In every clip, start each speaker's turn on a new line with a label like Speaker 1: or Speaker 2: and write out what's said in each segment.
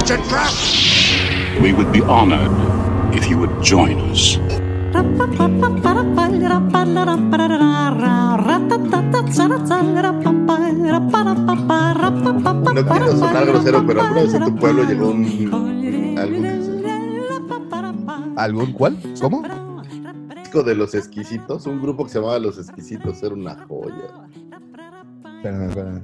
Speaker 1: It's a trap! We would be honored if you would join us.
Speaker 2: No quiero sonar grosero, pero alguna vez en tu pueblo llegó un. algún
Speaker 3: ¿Algún cuál? ¿Cómo?
Speaker 2: de los exquisitos, un grupo que se llamaba Los Exquisitos, era una joya.
Speaker 3: Espérame, espérame.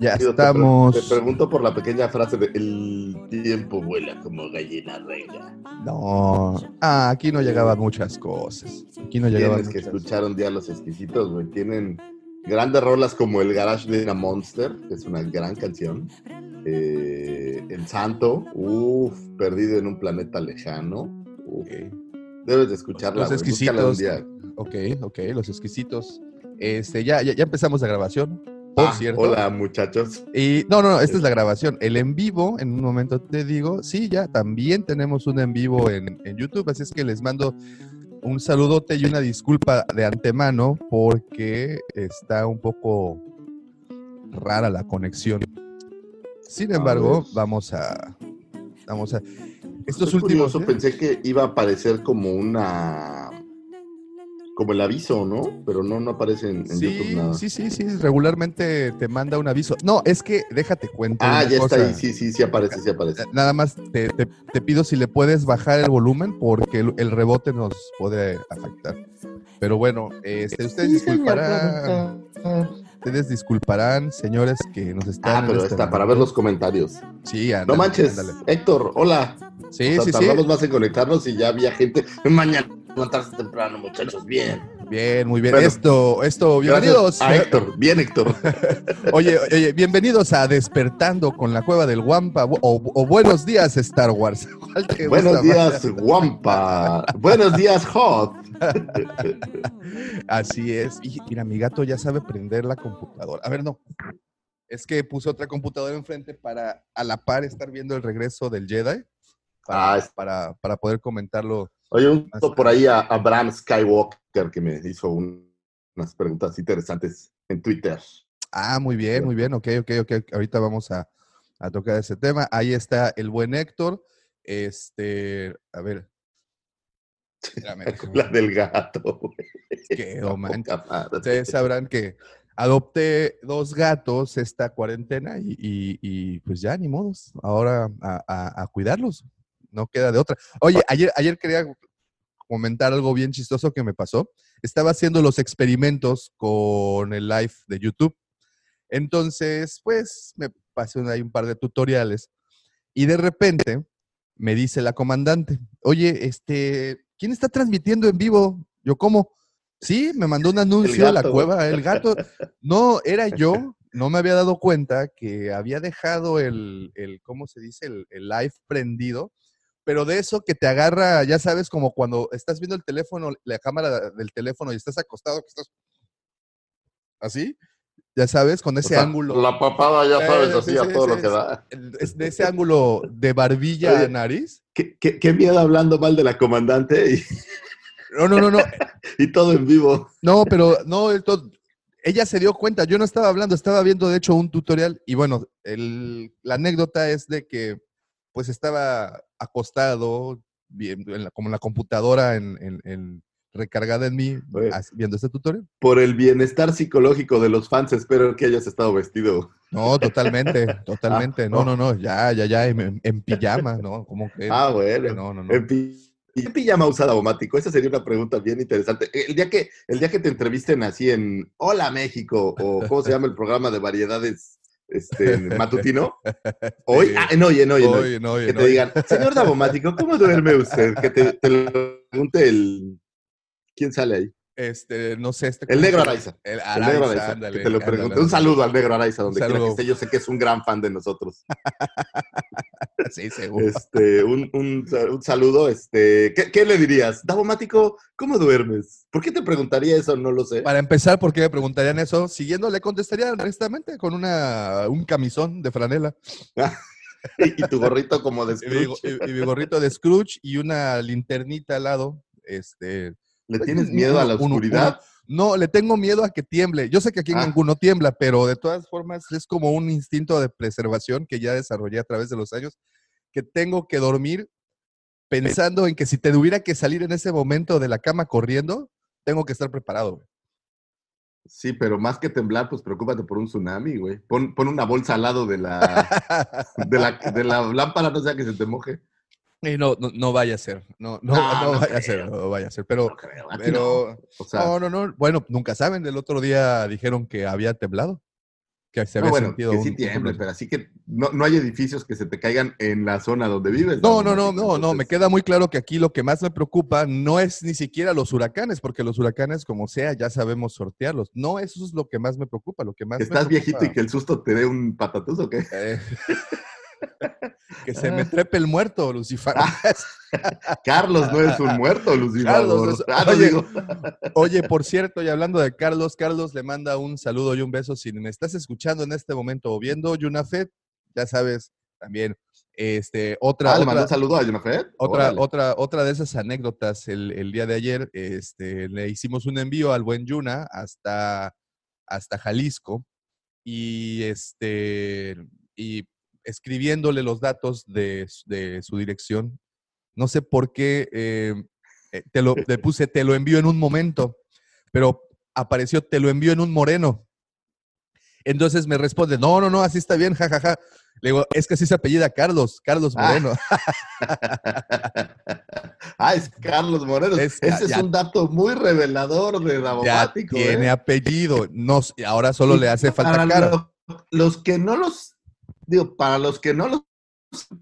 Speaker 3: Ya
Speaker 2: Digo, te pre-
Speaker 3: estamos.
Speaker 2: Te, pregunto por la pequeña frase de el tiempo vuela como gallina reina.
Speaker 3: No. Ah, aquí no llegaban muchas cosas. Aquí no llegaban
Speaker 2: Tienes que escuchar un día Los Exquisitos, güey. Tienen grandes rolas como El Garage de una Monster, que es una gran canción. Eh, el Santo, uff, perdido en un planeta lejano. Uf. Debes de escucharla.
Speaker 3: Los
Speaker 2: búscala un
Speaker 3: exquisitos.
Speaker 2: día.
Speaker 3: Ok, ok, los exquisitos. Este, ya, ya, ya empezamos la grabación, por
Speaker 2: Ah,
Speaker 3: cierto.
Speaker 2: Hola, muchachos.
Speaker 3: Y no, no, no, esta es la grabación. El en vivo, en un momento te digo, sí, ya también tenemos un en vivo en, en YouTube, así es que les mando un saludote y una disculpa de antemano porque está un poco rara la conexión. Sin embargo, vamos a, vamos a, estos últimos,
Speaker 2: curioso,
Speaker 3: ¿eh?
Speaker 2: pensé que iba a aparecer como una. Como el aviso, ¿no? Pero no, no aparece en, en YouTube nada.
Speaker 3: sí, sí, sí, regularmente te manda un aviso. No, es que déjate cuento.
Speaker 2: ah, ya está ahí. Sí, sí, sí aparece, sí aparece.
Speaker 3: Nada más te, te- te pido si le puedes bajar el volumen porque el, el rebote nos puede afectar. Pero bueno, este, ustedes disculparán, ustedes disculparán, señores que nos están.
Speaker 2: Ah, pero
Speaker 3: este
Speaker 2: está para
Speaker 3: momento.
Speaker 2: ver los comentarios.
Speaker 3: Sí, ándale,
Speaker 2: No manches,
Speaker 3: ándale.
Speaker 2: Héctor, hola.
Speaker 3: Sí,
Speaker 2: O sea,
Speaker 3: sí, sí.
Speaker 2: tardamos más en conectarnos y ya había gente. Mañana levantarse temprano, muchachos. Bien.
Speaker 3: Bien, muy bien.
Speaker 2: Bueno,
Speaker 3: esto, esto, bienvenidos.
Speaker 2: A Héctor. Bien, Héctor.
Speaker 3: Oye, oye, bienvenidos a Despertando con la Cueva del Guampa o, o Buenos días, Star Wars. ¿Cuál te
Speaker 2: Buenos
Speaker 3: gusta más?
Speaker 2: días, Wampa. Buenos días, Hot.
Speaker 3: Así es. Y mira, mi gato ya sabe prender la computadora. A ver, no. Es que puse otra computadora enfrente para a la par estar viendo el regreso del Jedi. Para,
Speaker 2: Ah, es-
Speaker 3: para, para poder comentarlo.
Speaker 2: Oye, un por ahí a Abraham Skywalker que me hizo un- unas preguntas interesantes en Twitter.
Speaker 3: Ah, muy bien, muy bien. Ok, ok, ok. Ahorita vamos a, a tocar ese tema. Ahí está el buen Héctor. Este, a ver. Espérame,
Speaker 2: La del gato. madre.
Speaker 3: Ustedes sabrán que adopté dos gatos esta cuarentena y, y- y, pues ya, ni modos. Ahora a, a- a cuidarlos. No queda de otra. Oye, ayer, ayer quería comentar algo bien chistoso que me pasó. Estaba haciendo los experimentos con el live de YouTube. Entonces, pues me pasé ahí un par de tutoriales y de repente me dice la comandante, oye, este, ¿quién está transmitiendo en vivo? Yo, ¿cómo? Sí, me mandó un anuncio a la cueva, el gato. No, era yo, no me había dado cuenta que había dejado el, el ¿cómo se dice? El, el live prendido, pero de eso que te agarra, ya sabes, como cuando estás viendo el teléfono, la cámara del teléfono y estás acostado, que estás así, ya sabes, con
Speaker 2: O
Speaker 3: ese
Speaker 2: sea,
Speaker 3: ángulo.
Speaker 2: La papada, ya sabes, así
Speaker 3: sí,
Speaker 2: a todo lo que da.
Speaker 3: es de ese ángulo de barbilla a
Speaker 2: Oye.
Speaker 3: nariz.
Speaker 2: ¿Qué, qué, qué miedo hablando mal de la comandante y,
Speaker 3: No, no, no, no.
Speaker 2: y todo en vivo.
Speaker 3: No, pero no, esto- ella se dio cuenta, yo no estaba hablando, estaba viendo de hecho un tutorial y bueno, el- la anécdota es de que pues estaba acostado, viendo en la- como en la computadora en, en- en- recargada en mí,
Speaker 2: Oye.
Speaker 3: viendo este tutorial.
Speaker 2: Por el bienestar psicológico de los fans, espero que hayas estado vestido.
Speaker 3: No, totalmente, totalmente, no, no, no, ya, ya, ya, en, en pijama, ¿no?
Speaker 2: Ah, bueno.
Speaker 3: No, no, no.
Speaker 2: En pi- ¿Qué pijama usada Bomático? Esa sería una pregunta bien interesante. El día que, el día que te entrevisten así en Hola México, o ¿cómo se llama el programa de variedades este, matutino? Hoy, ah, en hoy, en hoy, en hoy.
Speaker 3: Oye, no, oye,
Speaker 2: Que te digan, señor Davomático, ¿cómo duerme usted? Que te, te lo pregunte el... ¿Quién sale ahí?
Speaker 3: Este, no sé, este.
Speaker 2: El
Speaker 3: ¿cómo
Speaker 2: negro? Araiza.
Speaker 3: El
Speaker 2: negro Araiza.
Speaker 3: ándale,
Speaker 2: que te lo
Speaker 3: ándale, ándale.
Speaker 2: Un saludo al negro Araiza, donde quiera que esté. Yo sé que es un gran fan de nosotros.
Speaker 3: Sí, seguro.
Speaker 2: Este, un, un un saludo. Este, ¿qué, qué le dirías? Davomático, ¿cómo duermes? ¿Por qué te preguntaría eso? No lo sé.
Speaker 3: Para empezar, ¿por qué me preguntarían eso? Siguiendo, le contestaría honestamente con una, un camisón de franela.
Speaker 2: Y, tu gorrito como de
Speaker 3: Y mi, go-
Speaker 2: Scrooge.
Speaker 3: y mi gorrito de Scrooge y una linternita al lado. Este,
Speaker 2: ¿Le tienes miedo a la oscuridad?
Speaker 3: no, le tengo miedo a que tiemble. Yo sé que aquí en
Speaker 2: Ah.
Speaker 3: Cancún no tiembla, pero de todas formas es como un instinto de preservación que ya desarrollé a través de los años, que tengo que dormir pensando en que si te tuviera que salir en ese momento de la cama corriendo, tengo que estar preparado. güey.
Speaker 2: Sí, pero más que temblar, pues preocúpate por un tsunami, güey. Pon, pon una bolsa al lado de la, de la, de la lámpara, no sea que se te moje.
Speaker 3: Y no, no, no vaya a ser, no, no,
Speaker 2: No,
Speaker 3: no
Speaker 2: no
Speaker 3: vaya a
Speaker 2: creo.
Speaker 3: ser, no vaya a ser, pero,
Speaker 2: No creo,
Speaker 3: pero,
Speaker 2: no. O sea,
Speaker 3: no, no, no, bueno, nunca saben, el otro día dijeron que había temblado, que se
Speaker 2: no,
Speaker 3: había
Speaker 2: bueno,
Speaker 3: sentido
Speaker 2: que
Speaker 3: un-
Speaker 2: sí
Speaker 3: un
Speaker 2: tiemble,
Speaker 3: temblor.
Speaker 2: pero así que no, no hay edificios que se te caigan en la zona donde vives.
Speaker 3: No, no, no, no, no, me
Speaker 2: entonces-
Speaker 3: queda muy claro que aquí lo que más me preocupa no es ni siquiera los huracanes, porque los huracanes, como sea, ya sabemos sortearlos. No, eso es lo que más me preocupa, lo que más
Speaker 2: que
Speaker 3: me
Speaker 2: estás viejito y
Speaker 3: preocupa,
Speaker 2: que el susto te dé un patatús o qué.
Speaker 3: eh, que se me trepe el muerto, Lucifer.
Speaker 2: Carlos no es un muerto, Lucifer. Ah,
Speaker 3: oye. Oye, por cierto, y hablando de Carlos, Carlos le manda un saludo y un beso. Si me estás escuchando en este momento o viendo Yunafet, ya sabes, también, este, otra,
Speaker 2: Ah, le
Speaker 3: otra,
Speaker 2: saludo a Jonafet.
Speaker 3: otra, otra, otra de esas anécdotas el, el día de ayer, este, le hicimos un envío al buen Yuna hasta, hasta Jalisco y este, y escribiéndole los datos de, de su dirección. No sé por qué eh, eh, te lo, le puse, te lo envío en un momento, pero apareció, te lo envío en un moreno. Entonces me responde, no, no, no, así está bien, jajaja. Le digo, es que así se apellida Carlos, Carlos
Speaker 2: Ah.
Speaker 3: Moreno.
Speaker 2: ah, es Carlos Moreno.
Speaker 3: Es-
Speaker 2: Ese es un dato muy revelador de
Speaker 3: ya
Speaker 2: Davomático.
Speaker 3: tiene
Speaker 2: ¿eh?
Speaker 3: apellido. No, ahora solo le hace falta
Speaker 2: para
Speaker 3: cara.
Speaker 2: lo- los que no los, digo, para los que no los,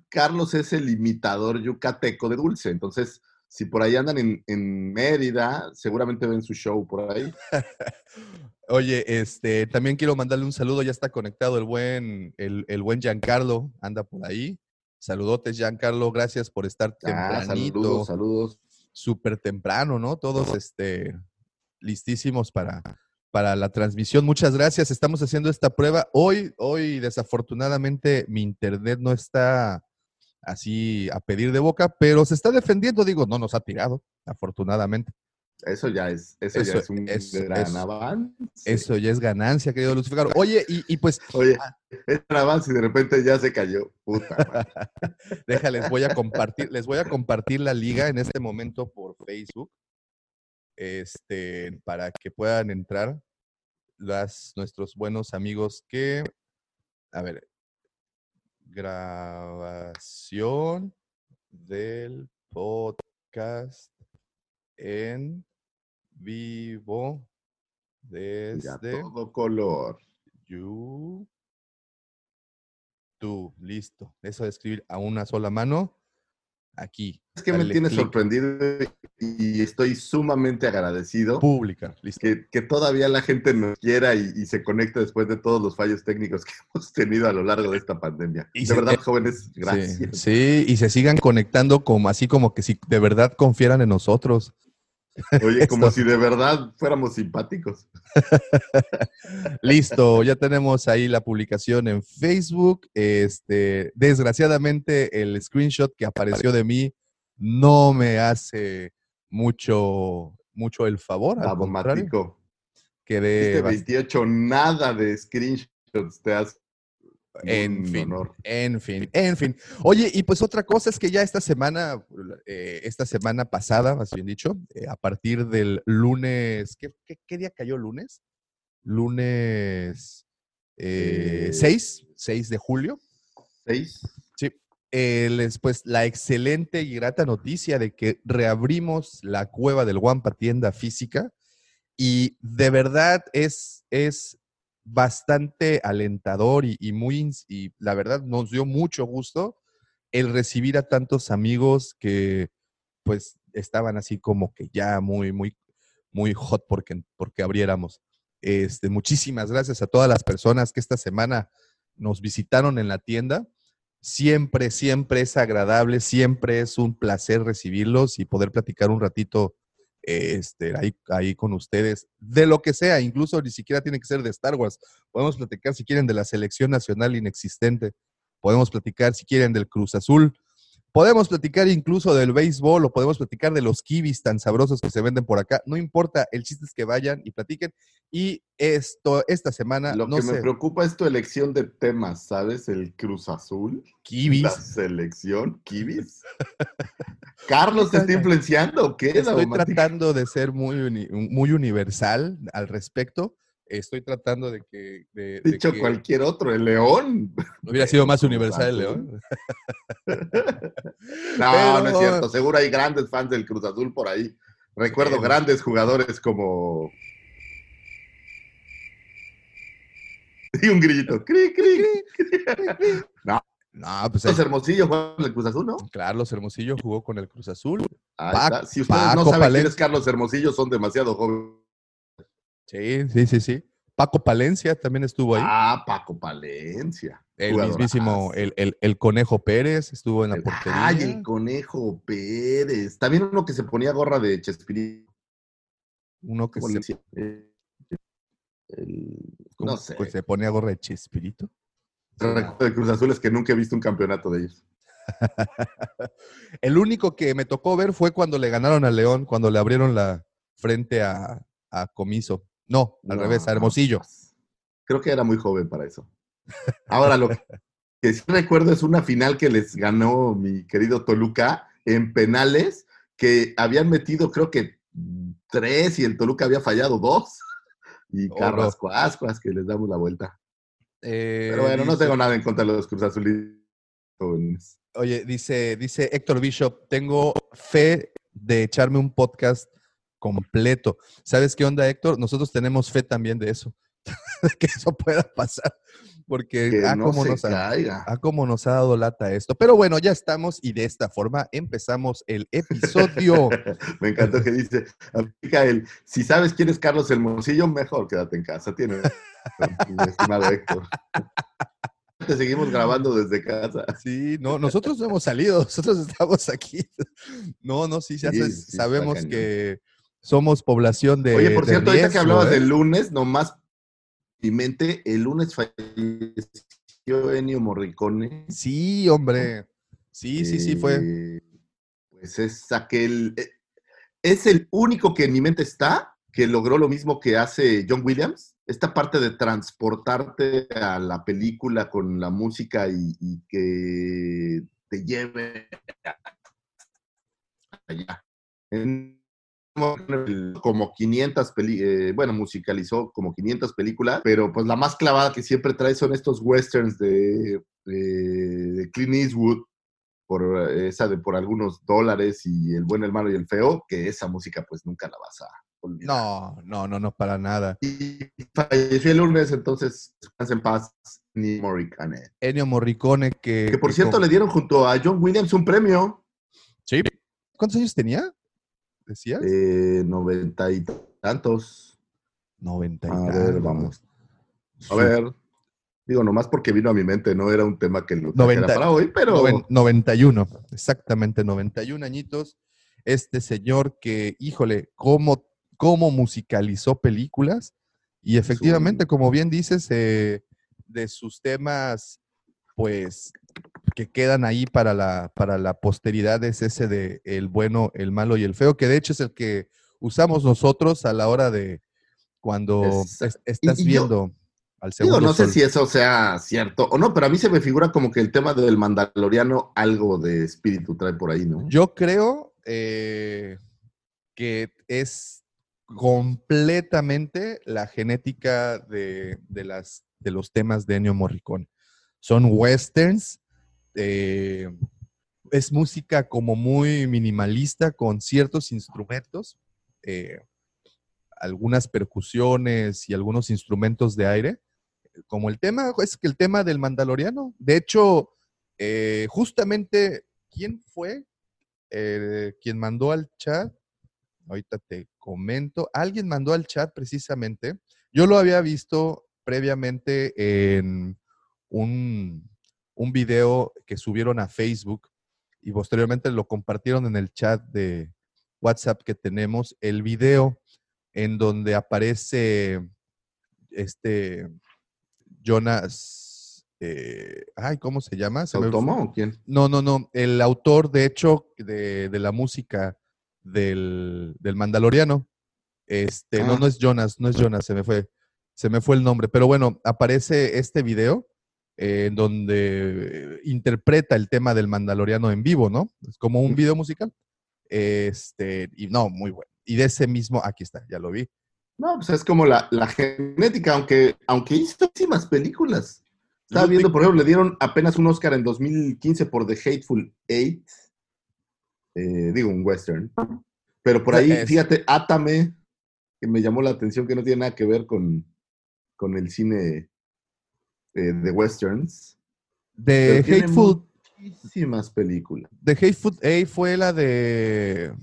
Speaker 2: Carlos es el imitador yucateco de Dulce. Entonces, si por ahí andan en, en Mérida, seguramente ven su show por ahí.
Speaker 3: Oye, este, también quiero mandarle un saludo. Ya está conectado el buen, el, el buen Giancarlo, anda por ahí. Saludotes, Giancarlo. Gracias por estar
Speaker 2: Ah,
Speaker 3: tempranito.
Speaker 2: saludos, saludos.
Speaker 3: súper temprano, ¿no? Todos este, listísimos para, para la transmisión. Muchas gracias. Estamos haciendo esta prueba. Hoy, hoy, desafortunadamente, mi internet no está así a pedir de boca, pero se está defendiendo. Digo, no nos ha tirado, afortunadamente.
Speaker 2: Eso ya es, eso, ya es un
Speaker 3: eso-
Speaker 2: gran
Speaker 3: eso-
Speaker 2: avance.
Speaker 3: Eso ya es ganancia, querido Lucifer. Oye, y, y pues,
Speaker 2: Oye, es un avance y de repente ya se cayó. Puta
Speaker 3: déjales, voy a compartir, les voy a compartir la liga en este momento por Facebook. Este, para que puedan entrar las, nuestros buenos amigos que, a ver, grabación del podcast en vivo desde
Speaker 2: todo color.
Speaker 3: You. Tú, listo. Eso de escribir a una sola mano. Aquí.
Speaker 2: Es que me tiene sorprendido y estoy sumamente agradecido
Speaker 3: listo.
Speaker 2: que, que todavía la gente nos quiera y, y se conecte después de todos los fallos técnicos que hemos tenido a lo largo de esta pandemia.
Speaker 3: Y
Speaker 2: de
Speaker 3: se-
Speaker 2: verdad,
Speaker 3: eh,
Speaker 2: jóvenes, gracias.
Speaker 3: Sí, sí, y se sigan conectando como así como que si de verdad confieran en nosotros.
Speaker 2: Oye, como si de verdad fuéramos simpáticos.
Speaker 3: Listo, ya tenemos ahí la publicación en Facebook. Este, desgraciadamente, el screenshot que apareció de mí no me hace mucho, mucho el favor. Al
Speaker 2: Davomático.
Speaker 3: quedé
Speaker 2: Este
Speaker 3: bast-
Speaker 2: 28, nada de screenshots te has.
Speaker 3: En
Speaker 2: un
Speaker 3: fin,
Speaker 2: honor.
Speaker 3: en fin, en fin. Oye, y pues otra cosa es que ya esta semana, eh, esta semana pasada, más bien dicho, eh, a partir del lunes, ¿qué, qué- qué día cayó lunes? Lunes eh,
Speaker 2: Eh,
Speaker 3: 6, 6 de julio.
Speaker 2: ¿Seis?
Speaker 3: Sí. Eh, les, pues la excelente y grata noticia de que reabrimos la cueva del Guampa tienda física y de verdad es, es bastante alentador y, muy, y la verdad nos dio mucho gusto el recibir a tantos amigos que pues estaban así como que ya muy, muy, muy hot porque, porque abriéramos. Este, muchísimas gracias a todas las personas que esta semana nos visitaron en la tienda Siempre, siempre es agradable, siempre es un placer recibirlos y poder platicar un ratito este, ahí, ahí con ustedes, de lo que sea, incluso ni siquiera tiene que ser de Star Wars. Podemos platicar si quieren de la selección nacional inexistente, podemos platicar si quieren del Cruz Azul, Podemos platicar incluso del béisbol o podemos platicar de los kibis tan sabrosos que se venden por acá. No importa, el chiste es que vayan y platiquen. Y esto, esta semana.
Speaker 2: Lo
Speaker 3: no
Speaker 2: que
Speaker 3: sé,
Speaker 2: me preocupa es tu elección de temas, ¿sabes? El Cruz Azul.
Speaker 3: kibis.
Speaker 2: La selección, Kibis. Carlos te está influenciando, ¿qué?
Speaker 3: Estoy tratando de ser muy, uni- muy universal al respecto. Estoy tratando de que. de- de
Speaker 2: Dicho
Speaker 3: que
Speaker 2: cualquier otro, el León.
Speaker 3: hubiera sido más universal el. León.
Speaker 2: No, no es cierto. Seguro hay grandes fans del Cruz Azul por ahí. Recuerdo grandes jugadores como. Y un grillito. Cri, cri.
Speaker 3: No, pues
Speaker 2: Los Hermosillo juegan en el Cruz Azul, ¿no?
Speaker 3: Carlos Hermosillo jugó con el Cruz Azul. Paco-.
Speaker 2: Si ustedes no saben quién es Carlos Hermosillo, son demasiado jóvenes.
Speaker 3: Sí, sí, sí, sí. Paco Palencia también estuvo ahí.
Speaker 2: Ah, Paco Palencia.
Speaker 3: el
Speaker 2: jugadorazo.
Speaker 3: mismísimo, el, el- el Conejo Pérez estuvo en la portería.
Speaker 2: Ay, el Conejo Pérez. También uno que se ponía gorra de Chespirito.
Speaker 3: Uno que
Speaker 2: ¿Cómo le
Speaker 3: se,
Speaker 2: el-
Speaker 3: ¿cómo
Speaker 2: no sé.
Speaker 3: se ponía gorra de Chespirito.
Speaker 2: El recuerdo de Cruz Azul es que nunca he visto un campeonato de ellos.
Speaker 3: El único que me tocó ver fue cuando le ganaron a León, cuando le abrieron la frente a, a Comiso. No, al
Speaker 2: No,
Speaker 3: revés, a Hermosillo.
Speaker 2: Creo que era muy joven para eso. Ahora, lo que sí recuerdo es una final que les ganó mi querido Toluca en penales, que habían metido, creo que tres y el Toluca había fallado dos. Y
Speaker 3: Oh,
Speaker 2: Carrasco Ascuas, que les damos la vuelta.
Speaker 3: Eh,
Speaker 2: Pero bueno, no tengo nada en contra de los Cruz Azulitos.
Speaker 3: Oye, dice, dice Héctor Bishop, tengo fe de echarme un podcast completo. ¿Sabes qué onda, Héctor? Nosotros tenemos fe también de eso, que eso pueda pasar, porque
Speaker 2: Que
Speaker 3: ah,
Speaker 2: no
Speaker 3: cómo nos ha,
Speaker 2: caiga.
Speaker 3: cómo nos ha dado lata esto. Pero bueno, ya estamos y de esta forma empezamos el episodio.
Speaker 2: Me encantó que dice, aplica el, si sabes quién es Carlos Hermosillo, mejor quédate en casa. Tiene mi estimado Héctor. Te seguimos grabando desde casa.
Speaker 3: Sí, no, nosotros no hemos salido, nosotros estamos aquí. No, no, sí, ya
Speaker 2: Sí,
Speaker 3: sabes-
Speaker 2: sí, está
Speaker 3: sabemos
Speaker 2: cañón.
Speaker 3: Somos población de.
Speaker 2: Oye, por
Speaker 3: de
Speaker 2: cierto, ahorita que
Speaker 3: riesgo,
Speaker 2: hablabas
Speaker 3: ¿eh?
Speaker 2: del lunes, nomás mi mente, el lunes falleció Ennio Morricone.
Speaker 3: Sí, hombre. Sí, sí, sí, fue.
Speaker 2: Eh, Pues es aquel. eh, Es el único que en mi mente está que logró lo mismo que hace John Williams. Esta parte de transportarte a la película con la música y, y que te lleve allá. En- como 500 películas, bueno, musicalizó como 500 películas, pero pues la más clavada que siempre trae son estos westerns de, de- de Clint Eastwood, por eh, esa de por algunos dólares y el bueno, el malo y el feo, que esa música pues nunca la vas a olvidar.
Speaker 3: No, no, no, no, para nada.
Speaker 2: Y falleció el lunes, entonces en paz, ni Morricone.
Speaker 3: Ennio Morricone, que.
Speaker 2: Que por
Speaker 3: que
Speaker 2: cierto
Speaker 3: con-
Speaker 2: le dieron junto a John Williams un premio,
Speaker 3: Sí. ¿Cuántos años tenía? ¿Decías?
Speaker 2: eh, noventa y tantos.
Speaker 3: 90 y
Speaker 2: A ver,
Speaker 3: tantos.
Speaker 2: vamos. A ver, digo, nomás porque vino a mi mente, no era un tema que lo trajera
Speaker 3: 90
Speaker 2: para hoy, pero
Speaker 3: Noven- 91, exactamente 91 añitos. Este señor que, híjole, cómo, cómo musicalizó películas. Y efectivamente, como bien dices, eh, de sus temas, pues, que quedan ahí para la, para la posteridad es ese de el bueno, el malo y el feo, que de hecho es el que usamos nosotros a la hora de cuando es- estás
Speaker 2: Y- y yo-
Speaker 3: viendo al
Speaker 2: Digo,
Speaker 3: segundo
Speaker 2: no sé si eso sea cierto o no, pero a mí se me figura como que el tema del mandaloriano algo de espíritu trae por ahí, ¿no?
Speaker 3: Yo creo eh, que es completamente la genética de, de las, de los temas de Ennio Morricone. Son westerns, eh, es música como muy minimalista con ciertos instrumentos, eh, algunas percusiones y algunos instrumentos de aire, como el tema, es que el tema del Mandaloriano. De hecho, eh, justamente, ¿quién fue quien mandó al chat? Ahorita te comento. Alguien mandó al chat precisamente. Yo lo había visto previamente en un, un video que subieron a Facebook y posteriormente lo compartieron en el chat de WhatsApp que tenemos, el video en donde aparece este Jonas, eh, ay, ¿cómo se llama? Se
Speaker 2: ¿Automo o quién?
Speaker 3: No, no, no. El autor, de hecho, de, de la música del, del Mandaloriano. Este, no,
Speaker 2: Ah.
Speaker 3: no es Jonas, no es Jonas, se me fue, se me fue el nombre. Pero bueno, aparece este video eh, en donde interpreta el tema del Mandaloriano en vivo, ¿no? Es como un video musical. Este, y no, muy bueno. Y de ese mismo, aquí está, ya lo vi.
Speaker 2: No, pues es como la, la genética, aunque, aunque hizo muchísimas películas. Estaba viendo, por ejemplo, le dieron apenas un Oscar en 2015 por The Hateful Eight. Eh, digo, un western. Pero por ahí,
Speaker 3: Es-
Speaker 2: fíjate, Átame, que me llamó la atención, que no tiene nada que ver con, con el cine eh, de westerns.
Speaker 3: De Hateful,
Speaker 2: Muchísimas películas.
Speaker 3: de Hateful Eight fue la de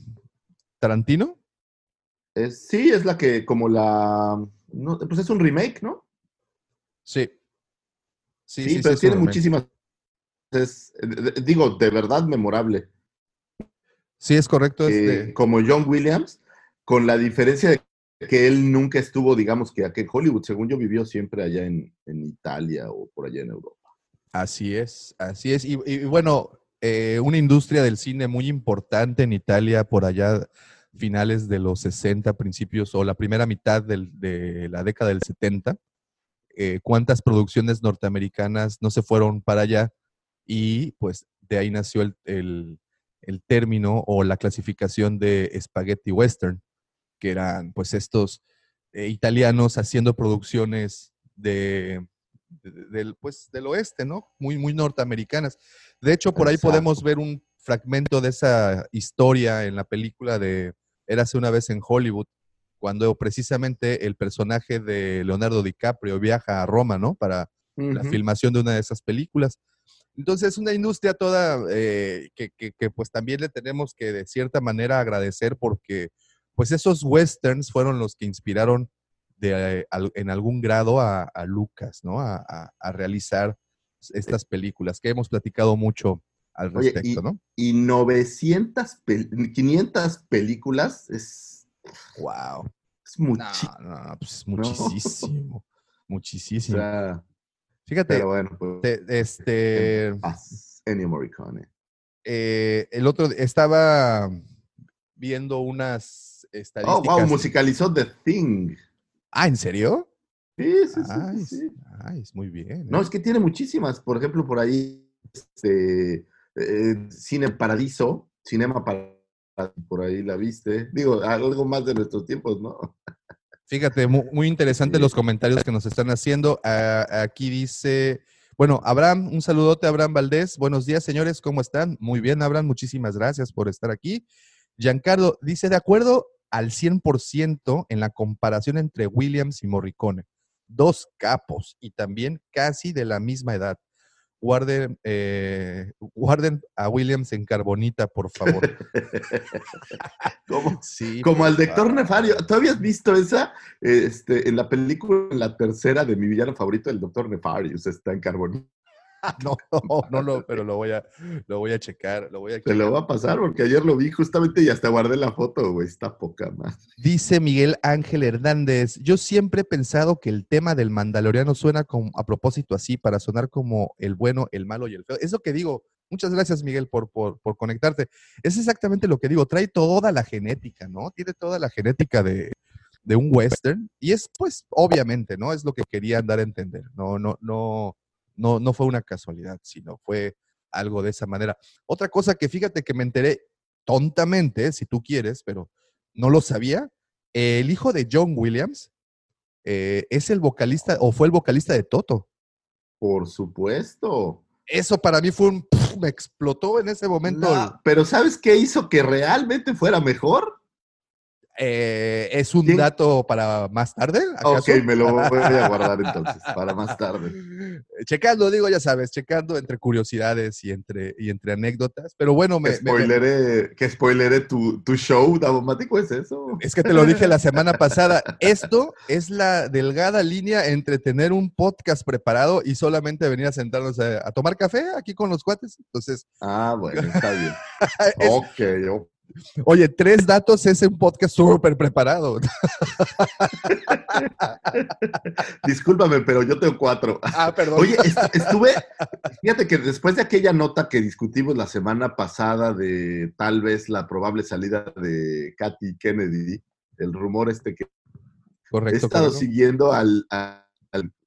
Speaker 3: Tarantino.
Speaker 2: Es- sí, es la que, como la. no, pues es un remake, ¿no?
Speaker 3: Sí. Sí,
Speaker 2: Sí,
Speaker 3: sí,
Speaker 2: pero tiene muchísimas. es, eh, digo, de verdad memorable.
Speaker 3: Sí, es correcto. es
Speaker 2: eh,
Speaker 3: de-
Speaker 2: como John Williams, con la diferencia de que él nunca estuvo, digamos, que aquí en Hollywood, según yo, vivió siempre allá en, Italia o por allá en Europa.
Speaker 3: Así es, así es. Y, bueno, eh, una industria del cine muy importante en Italia por allá, finales de los 60, principios o la primera mitad del- de la década del 70. Eh, ¿Cuántas producciones norteamericanas no se fueron para allá? Y pues de ahí nació el- el término o la clasificación de spaghetti western, que eran pues estos eh, italianos haciendo producciones de, de- del, pues, del oeste, ¿no? Muy, muy norteamericanas. De hecho, por ahí
Speaker 2: Exacto.
Speaker 3: podemos ver un fragmento de esa historia en la película de Érase una vez en Hollywood, cuando precisamente el personaje de Leonardo DiCaprio viaja a Roma, ¿no? Para la
Speaker 2: Ujú.
Speaker 3: filmación de una de esas películas. Entonces, es una industria toda eh, que, que- que, pues también le tenemos que de cierta manera agradecer porque pues esos westerns fueron los que inspiraron de, eh, en algún grado a, a Lucas, ¿no? A, a- a realizar estas películas que hemos platicado mucho al
Speaker 2: Oye,
Speaker 3: respecto,
Speaker 2: y-
Speaker 3: ¿no?
Speaker 2: Y 900, pel- 500 películas es,
Speaker 3: Wow.
Speaker 2: es muchísimo.
Speaker 3: no, pues muchísimo,
Speaker 2: O
Speaker 3: muchísimo.
Speaker 2: sea,
Speaker 3: Fíjate,
Speaker 2: pero bueno, pues.
Speaker 3: te- este,
Speaker 2: Ennio Morricone.
Speaker 3: eh, el otro estaba viendo unas
Speaker 2: Oh, wow, musicalizó The Thing.
Speaker 3: Ah, ¿en serio?
Speaker 2: Sí, sí, sí,
Speaker 3: Ay,
Speaker 2: sí.
Speaker 3: es muy bien.
Speaker 2: No,
Speaker 3: ¿eh?
Speaker 2: es que tiene muchísimas. Por ejemplo, por ahí, este, eh, Cine Paradiso, Cinema Paradiso, por ahí la viste. Digo, algo más de nuestros tiempos, ¿no?
Speaker 3: Fíjate, mu- muy, interesante
Speaker 2: Sí.
Speaker 3: los comentarios que nos están haciendo. Aquí dice, bueno, Abraham, un saludote Abraham Valdés. Buenos días, señores, ¿cómo están? Muy bien, Abraham, muchísimas gracias por estar aquí. Giancarlo dice, de acuerdo al 100% en la comparación entre Williams y Morricone, dos capos y también casi de la misma edad. Guarden, eh, guarden a Williams en carbonita, por favor.
Speaker 2: Como,
Speaker 3: Sí,
Speaker 2: como
Speaker 3: por
Speaker 2: al Doctor. Nefario. ¿Tú habías visto esa? Este, en la película, en la tercera de mi villano favorito, el Doctor Nefarius, está en carbonita.
Speaker 3: No, no, no, pero lo voy a, lo voy a checar, lo voy a
Speaker 2: Te lo va a pasar porque ayer lo vi justamente y hasta guardé la foto, güey. Está poca más.
Speaker 3: Dice Miguel Ángel Hernández, yo siempre he pensado que el tema del Mandaloriano suena como, a propósito así, para sonar como el bueno, el malo y el feo. Es lo que digo. Muchas gracias, Miguel, por, por, por conectarte. Es exactamente lo que digo. Trae toda la genética, ¿no? Tiene toda la genética de, de un western. Y es, pues, obviamente, ¿no? Es lo que querían dar a entender. No, no, no, no, no fue una casualidad, sino fue algo de esa manera. Otra cosa que fíjate que me enteré tontamente, si tú quieres, pero no lo sabía. El hijo de John Williams eh, es el vocalista o fue el vocalista de Toto.
Speaker 2: Por supuesto.
Speaker 3: Eso para mí fue un... me explotó en ese momento.
Speaker 2: No, pero ¿sabes qué hizo que realmente fuera mejor?
Speaker 3: Eh, ¿Es un dato para más tarde? ¿acaso?
Speaker 2: Ok, me lo voy a guardar entonces para más tarde.
Speaker 3: Checando, digo, ya sabes, checando entre curiosidades y entre, y entre anécdotas. Pero bueno, me,
Speaker 2: Que
Speaker 3: me-
Speaker 2: spoileré, que spoileré tu, tu show, Davomático, ¿es eso?
Speaker 3: es que te lo dije la semana pasada. Esto es la delgada línea entre tener un podcast preparado y solamente venir a sentarnos a, a tomar café aquí con los cuates. Entonces,
Speaker 2: Ah, bueno, está bien.
Speaker 3: es-
Speaker 2: Ok, ok.
Speaker 3: Oye, tres datos es un podcast súper preparado.
Speaker 2: Discúlpame, pero yo tengo cuatro.
Speaker 3: Ah, perdón.
Speaker 2: Oye, est- estuve, fíjate que después de aquella nota que discutimos la semana pasada de tal vez la probable salida de Katy Kennedy, el rumor este que he
Speaker 3: correcto.
Speaker 2: estado
Speaker 3: correcto.
Speaker 2: siguiendo al, a- al,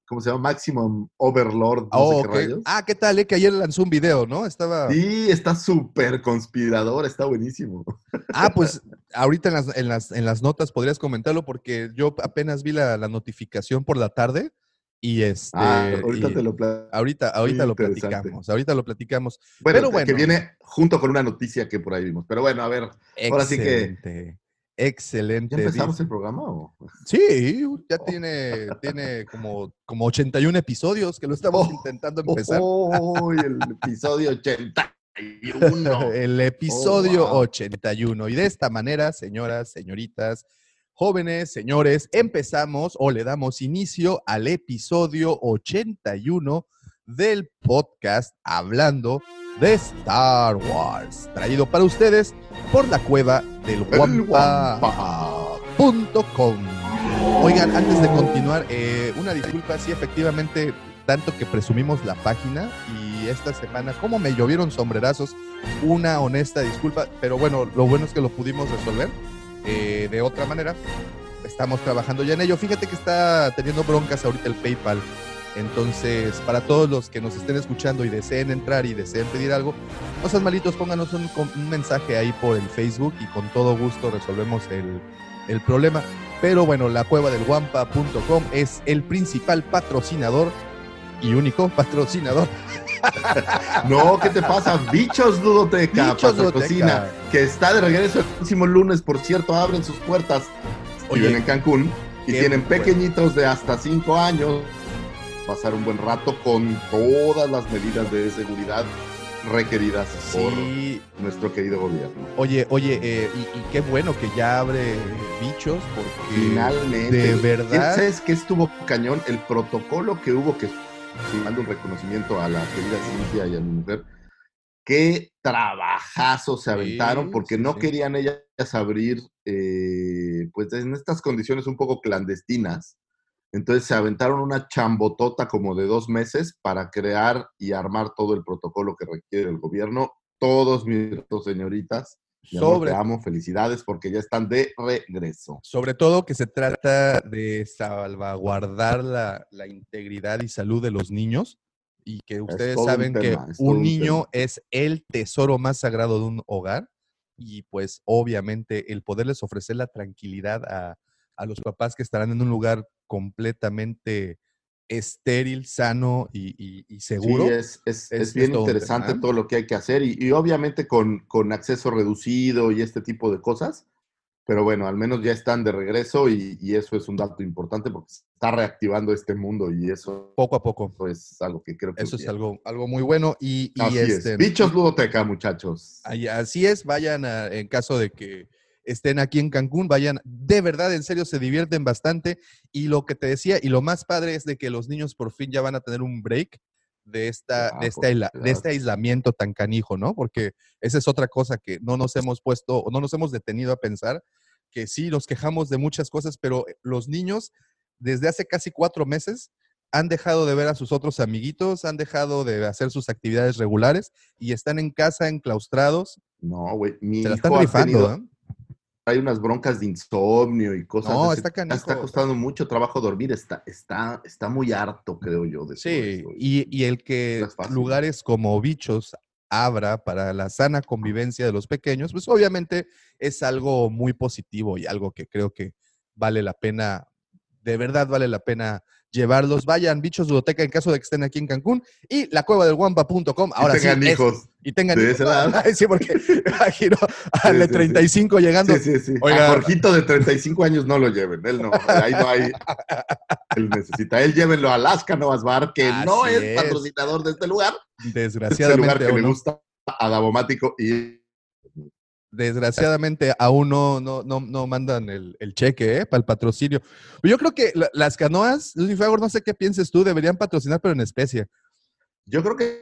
Speaker 2: ¿cómo se llama? Maximum Overlord, no
Speaker 3: Oh,
Speaker 2: sé qué
Speaker 3: ok.
Speaker 2: rayos.
Speaker 3: Ah, ¿qué tal? eh? Que ayer lanzó un video, ¿no? Estaba.
Speaker 2: Sí, está súper conspirador, está buenísimo.
Speaker 3: Ah, pues ahorita en las, en las, en las notas podrías comentarlo porque yo apenas vi la, la notificación por la tarde y este.
Speaker 2: Ah, ahorita
Speaker 3: y-
Speaker 2: te lo
Speaker 3: ahorita, ahorita lo platicamos, ahorita lo platicamos.
Speaker 2: Bueno,
Speaker 3: pero bueno.
Speaker 2: que viene junto con una noticia que por ahí vimos. Pero bueno, a ver, Ahora sí que-
Speaker 3: Excelente.
Speaker 2: ¿ya empezamos el programa o?
Speaker 3: Sí, ya tiene, tiene como, como 81 episodios que lo estamos intentando empezar.
Speaker 2: ¡Oh! el episodio 81.
Speaker 3: El episodio
Speaker 2: Oh, wow.
Speaker 3: 81. Y de esta manera, señoras, señoritas, jóvenes, señores, empezamos o le damos inicio al episodio 81 del podcast hablando de Star Wars, traído para ustedes por la cueva del
Speaker 2: El
Speaker 3: Wampa.
Speaker 2: Wampa.
Speaker 3: .com. Oigan, antes de continuar, eh, una disculpa, sí, efectivamente, tanto que presumimos la página y esta semana, como me llovieron sombrerazos, una honesta disculpa, pero bueno, lo bueno es que lo pudimos resolver eh, de otra manera. Estamos trabajando ya en ello. Fíjate que está teniendo broncas ahorita el PayPal. Entonces, para todos los que nos estén escuchando y deseen entrar y deseen pedir algo, no sean malitos, pónganos un, un mensaje ahí por el Facebook y con todo gusto resolvemos el, el problema. Pero bueno, la cueva del guampa.com es el principal patrocinador y único patrocinador.
Speaker 2: No, ¿qué te pasa? Bichos Ludoteca,
Speaker 3: Bichos Ludoteca.
Speaker 2: que está de regreso el próximo lunes, por cierto, abren sus puertas.
Speaker 3: Oye,
Speaker 2: Viven en Cancún y tienen pequeñitos de hasta 5 años. Pasar un buen rato con todas las medidas de seguridad requeridas
Speaker 3: Sí,
Speaker 2: por nuestro querido gobierno.
Speaker 3: oye, oye, eh, y, y qué bueno que ya abre bichos porque
Speaker 2: Finalmente.
Speaker 3: de verdad-
Speaker 2: ¿Sabes qué estuvo cañón? El protocolo que hubo, que mando un reconocimiento a la querida Cintia y a mi mujer, qué trabajazo se aventaron,
Speaker 3: Sí,
Speaker 2: porque
Speaker 3: sí,
Speaker 2: no querían ellas abrir, eh, pues en estas condiciones un poco clandestinas. Entonces se aventaron una chambotota como de dos meses para crear y armar todo el protocolo que requiere el gobierno. Todos mis respetos, señoritas, mi amor,
Speaker 3: sobre,
Speaker 2: te amo, felicidades porque ya están de regreso.
Speaker 3: sobre todo que se trata de salvaguardar la, la integridad y salud de los niños y que ustedes
Speaker 2: un
Speaker 3: saben que
Speaker 2: tema, todo
Speaker 3: un
Speaker 2: un
Speaker 3: niño
Speaker 2: tema.
Speaker 3: es el tesoro más sagrado de un hogar y pues obviamente el poderles ofrecer la tranquilidad a, a los papás que estarán en un lugar completamente estéril, sano y, y- y seguro.
Speaker 2: Sí, es, es,
Speaker 3: Es-
Speaker 2: es bien
Speaker 3: todo
Speaker 2: interesante todo lo que hay que hacer y, y obviamente con, con acceso reducido y este tipo de cosas, pero bueno, al menos ya están de regreso y, eso es un dato importante porque se está reactivando este mundo y eso
Speaker 3: Poco a poco.
Speaker 2: es algo que creo que
Speaker 3: Eso es algo, algo muy bueno. Y,
Speaker 2: Así
Speaker 3: este,
Speaker 2: es. Bichos Ludoteca, muchachos.
Speaker 3: Así es, vayan a- en caso de que estén aquí en Cancún, vayan, de verdad, en serio, se divierten bastante. Y lo que te decía, y lo más padre es de que los niños por fin ya van a tener un break de, esta,
Speaker 2: Ah,
Speaker 3: de, este, de este aislamiento tan canijo, ¿no? Porque esa es otra cosa que no nos hemos puesto o no nos hemos detenido a pensar, que sí, nos quejamos de muchas cosas, pero los niños desde hace casi cuatro meses han dejado de ver a sus otros amiguitos, han dejado de hacer sus actividades regulares y están en casa enclaustrados
Speaker 2: No, güey, mi
Speaker 3: se la están rifando,
Speaker 2: tenido-
Speaker 3: ¿eh?
Speaker 2: Hay unas broncas de insomnio y cosas.
Speaker 3: No, está
Speaker 2: tipo. Está costando mucho trabajo dormir, está, está, está muy harto, creo yo, de
Speaker 3: Sí, y, y el que lugares como bichos abra para la sana convivencia de los pequeños, pues obviamente es algo muy positivo y algo que creo que vale la pena, de verdad vale la pena llevarlos. Vayan, bichos Dudoteca en caso de que estén aquí en Cancún y la cueva del guampa.com. Ahora
Speaker 2: y tengan
Speaker 3: sí, es-
Speaker 2: hijos.
Speaker 3: y tengan
Speaker 2: de
Speaker 3: hijos.
Speaker 2: esa edad.
Speaker 3: Ay, sí, porque imagino al de
Speaker 2: Sí, sí, sí.
Speaker 3: 35 llegando.
Speaker 2: Sí, sí, sí.
Speaker 3: Oiga.
Speaker 2: A Jorgito de 35 años no lo lleven. Él no. Ahí no hay. Él necesita. Él llévenlo a Alaska Novas Bar, que no es,
Speaker 3: es.
Speaker 2: patrocinador de este lugar. Este lugar
Speaker 3: Desgraciadamente,
Speaker 2: que
Speaker 3: aún
Speaker 2: le
Speaker 3: no.
Speaker 2: gusta a Davomático y
Speaker 3: desgraciadamente aún no, no, no, no mandan el, el cheque ¿eh? para el patrocinio. Yo creo que la- las canoas, Lucifer, no sé qué pienses tú, deberían patrocinar, pero en especie.
Speaker 2: yo creo que es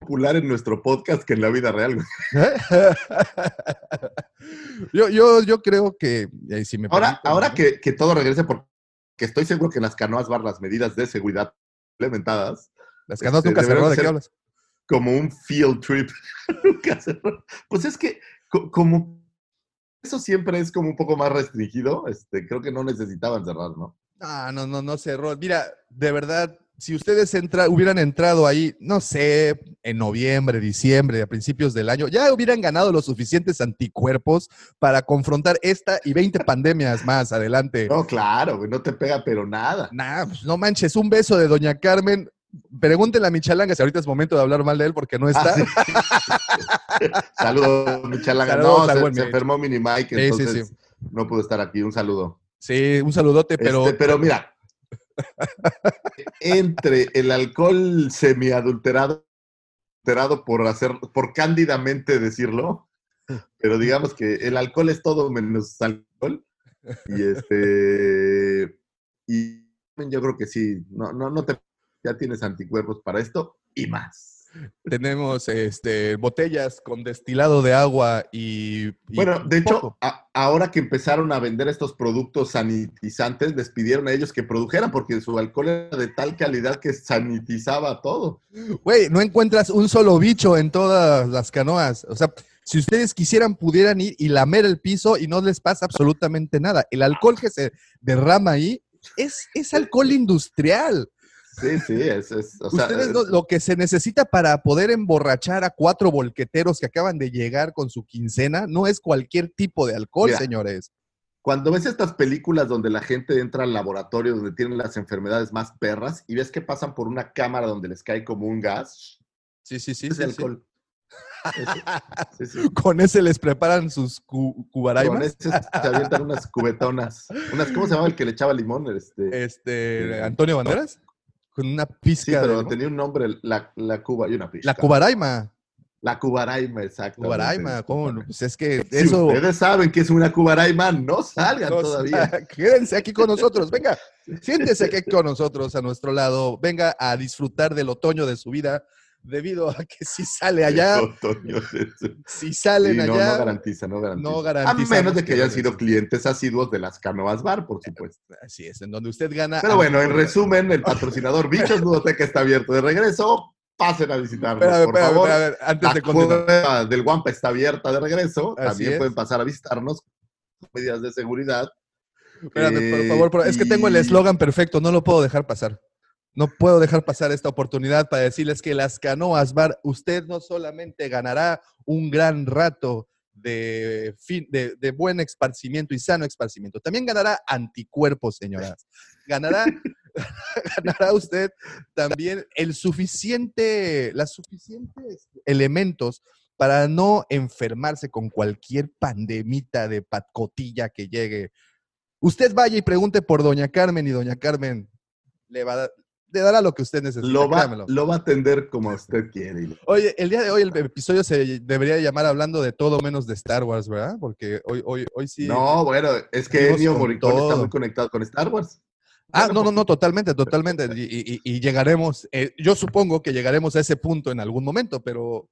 Speaker 2: popular en nuestro podcast que en la vida real. güey.
Speaker 3: yo, yo, yo creo que, eh, si me
Speaker 2: Ahora,
Speaker 3: permiten,
Speaker 2: ahora
Speaker 3: ¿no?
Speaker 2: que, que todo regrese, porque estoy seguro que en las canoas bar las medidas de seguridad implementadas
Speaker 3: Las canoas
Speaker 2: este,
Speaker 3: nunca cerró,
Speaker 2: deberían
Speaker 3: ¿de qué hablas?
Speaker 2: como un field trip. Nunca cerró. pues es que como eso siempre es como un poco más restringido, este, creo que no necesitaban cerrar, ¿no?
Speaker 3: Ah, no, no, no cerró. Mira, de verdad, si ustedes entra- hubieran entrado ahí, no sé, en noviembre, diciembre, a principios del año, ya hubieran ganado los suficientes anticuerpos para confrontar esta y 20 pandemias más adelante.
Speaker 2: No, claro, no te pega pero nada.
Speaker 3: Nah, pues no manches, un beso de Doña Carmen. Pregúntenle a Michalanga si ahorita es momento de hablar mal de él porque no está.
Speaker 2: Ah, sí. Saludos, Michalanga.
Speaker 3: Saludos
Speaker 2: No, se, enfermó Mini Mike,
Speaker 3: sí,
Speaker 2: entonces
Speaker 3: sí.
Speaker 2: no pudo estar aquí. Un saludo.
Speaker 3: Sí, un saludote, pero
Speaker 2: Este, pero mira, entre el alcohol semiadulterado, adulterado por hacer, por cándidamente decirlo, pero digamos que el alcohol es todo menos alcohol. Y este, y yo creo que sí, no, no, no te, ya tienes anticuerpos para esto y más.
Speaker 3: tenemos este, botellas con destilado de agua y. y
Speaker 2: Bueno, de hecho, a- ahora que empezaron a vender estos productos sanitizantes, les pidieron a ellos que produjeran porque su alcohol era de tal calidad que sanitizaba todo.
Speaker 3: Güey, no encuentras un solo bicho en todas las canoas. O sea, si ustedes quisieran, pudieran ir y lamer el piso y no les pasa absolutamente nada. El alcohol que se derrama ahí es, es alcohol industrial.
Speaker 2: Sí, sí, es, es- o sea,
Speaker 3: Ustedes
Speaker 2: es-
Speaker 3: no- lo que se necesita para poder emborrachar a cuatro volqueteros que acaban de llegar con su quincena no es cualquier tipo de alcohol,
Speaker 2: Mira,
Speaker 3: señores.
Speaker 2: cuando ves estas películas donde la gente entra al laboratorio donde tienen las enfermedades más perras y ves que pasan por una cámara donde les cae como un gas,
Speaker 3: Sí, sí, sí.
Speaker 2: es
Speaker 3: sí,
Speaker 2: alcohol. Ese- sí, sí.
Speaker 3: Con ese les preparan sus cu-
Speaker 2: Con
Speaker 3: cubaraimas.
Speaker 2: ese se avientan unas cubetonas. Unas, ¿Cómo se llamaba el que le echaba limón? Este,
Speaker 3: Este,
Speaker 2: Sí.
Speaker 3: Antonio Banderas. Con una
Speaker 2: sí,
Speaker 3: pizca de
Speaker 2: pero tenía un nombre, la, la cuba y una pizca.
Speaker 3: La cubaraima.
Speaker 2: La cubaraima, exacto.
Speaker 3: Cubaraima, ¿cómo? Pues es que
Speaker 2: Si
Speaker 3: eso.
Speaker 2: ustedes saben que es una cubaraima, no salgan
Speaker 3: no,
Speaker 2: todavía.
Speaker 3: Quédense aquí con nosotros. Venga, siéntese aquí con nosotros a nuestro lado. Venga a disfrutar del otoño de su vida, debido a que si sale allá, si salen
Speaker 2: Sí, no,
Speaker 3: allá,
Speaker 2: no garantiza, no garantiza.
Speaker 3: no
Speaker 2: A
Speaker 3: garantizamos
Speaker 2: menos de
Speaker 3: que
Speaker 2: hayan sido clientes asiduos de las canoas bar, por supuesto.
Speaker 3: Así es, en donde usted gana.
Speaker 2: Pero bueno, en resumen, el patrocinador Bichos Ludoteca está abierto de regreso. Pasen a visitarnos,
Speaker 3: Espérame,
Speaker 2: por
Speaker 3: espérame,
Speaker 2: favor.
Speaker 3: espérame, antes
Speaker 2: La
Speaker 3: de continuar.
Speaker 2: del Guampa está abierta de regreso.
Speaker 3: Así
Speaker 2: También
Speaker 3: es.
Speaker 2: pueden pasar a visitarnos. Medidas de seguridad.
Speaker 3: Espérame, por
Speaker 2: Eh,
Speaker 3: favor, por- es que tengo el eslogan perfecto, no lo puedo dejar pasar. No puedo dejar pasar esta oportunidad para decirles que las canoas bar, usted no solamente ganará un gran rato de, fin, de, buen esparcimiento y sano esparcimiento, también ganará anticuerpos, señoras. Ganará, ganará usted también el suficiente, las suficientes elementos para no enfermarse con cualquier pandemita de pacotilla que llegue. Usted vaya y pregunte por Doña Carmen y Doña Carmen le, va le dará lo que usted necesita.
Speaker 2: Lo va,
Speaker 3: créamelo.
Speaker 2: lo va a atender como usted quiere.
Speaker 3: Oye, el día de hoy el episodio se debería llamar hablando de todo menos de Star Wars, ¿verdad? Porque hoy, hoy, hoy sí.
Speaker 2: No, bueno, es que Ennio
Speaker 3: con
Speaker 2: Morricone está muy conectado con Star Wars.
Speaker 3: Ah, no, no,
Speaker 2: pues-
Speaker 3: no, totalmente, totalmente. Y, y- y llegaremos, eh, yo supongo que llegaremos a ese punto en algún momento, pero,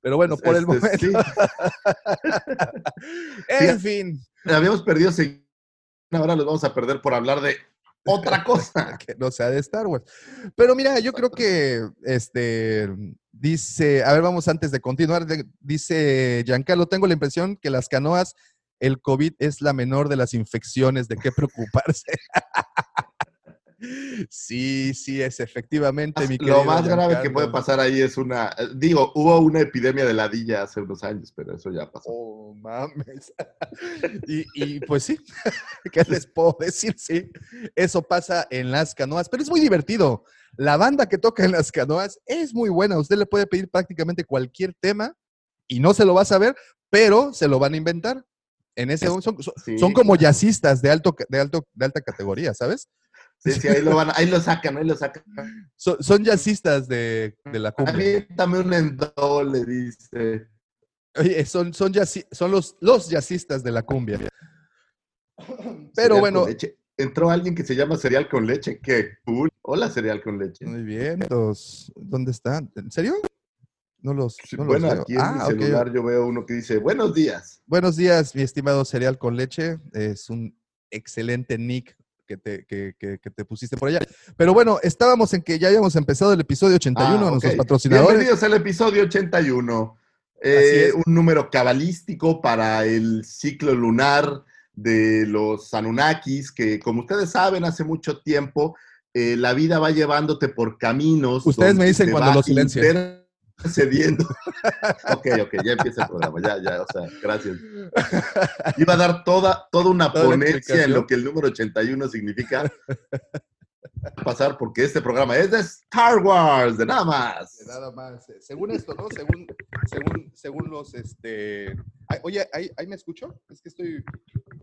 Speaker 3: pero bueno, por el
Speaker 2: Este,
Speaker 3: momento.
Speaker 2: sí.
Speaker 3: en fin,
Speaker 2: Habíamos perdido ahora los vamos a perder por hablar de otra cosa.
Speaker 3: que no sea de Star Wars. Pero mira, yo creo que este dice, a ver, vamos antes de continuar, de- dice Giancarlo, tengo la impresión que las canoas, el COVID es la menor de las infecciones, de qué preocuparse. Sí, sí, es efectivamente mi
Speaker 2: Lo más grave que puede pasar ahí es una. eh, Digo, hubo una epidemia de ladilla hace unos años, pero eso ya pasó.
Speaker 3: Oh, mames. y, y, pues sí, ¿qué les puedo decir? Sí, eso pasa en las canoas, pero es muy divertido. La banda que toca en las canoas es muy buena. Usted le puede pedir prácticamente cualquier tema y no se lo va a saber, pero se lo van a inventar. En ese son, son-
Speaker 2: Sí.
Speaker 3: son como jazzistas de alto, de alto, de alta categoría, ¿sabes?
Speaker 2: Sí, sí, ahí lo, van, ahí lo sacan, ahí lo sacan.
Speaker 3: Son, son jazzistas de, de la cumbia.
Speaker 2: Aviéntame un endo, le dice.
Speaker 3: Oye, son, son, jazzi- son los, los jazzistas de la cumbia. Pero
Speaker 2: Cereal
Speaker 3: bueno.
Speaker 2: Entró alguien que se llma cereal con leche. Qué cool. Hola, cereal con leche.
Speaker 3: muy bien. los- ¿Dónde están? ¿En serio? No los, no
Speaker 2: bueno, aquí en
Speaker 3: Ah,
Speaker 2: mi celular yo veo uno que dice, buenos días.
Speaker 3: Buenos días, mi estimado cereal con leche. Es un excelente nick que te, que, que- que te pusiste por allá. Pero bueno, estábamos en que ya habíamos empezado el episodio 81,
Speaker 2: Ah,
Speaker 3: nuestros
Speaker 2: ok.
Speaker 3: patrocinadores.
Speaker 2: Bienvenidos al episodio 81. Eh. Un número cabalístico para el ciclo lunar de los Anunnakis, que como ustedes saben, hace mucho tiempo eh, la vida va llevándote por caminos.
Speaker 3: Ustedes me dicen cuando lo silencien.
Speaker 2: Intercediendo. ok, ok, ya empieza el programa, ya, ya, o sea, gracias. Iba a dar toda, toda una
Speaker 3: Toda
Speaker 2: ponencia en lo que el número 81 significa. Pasar porque este programa es de Star Wars, de nada más.
Speaker 3: De Nada más. eh, Según esto, ¿no? Según, según, según los, este... Ay, oye, ¿ahí, ahí me escucho? Es que estoy,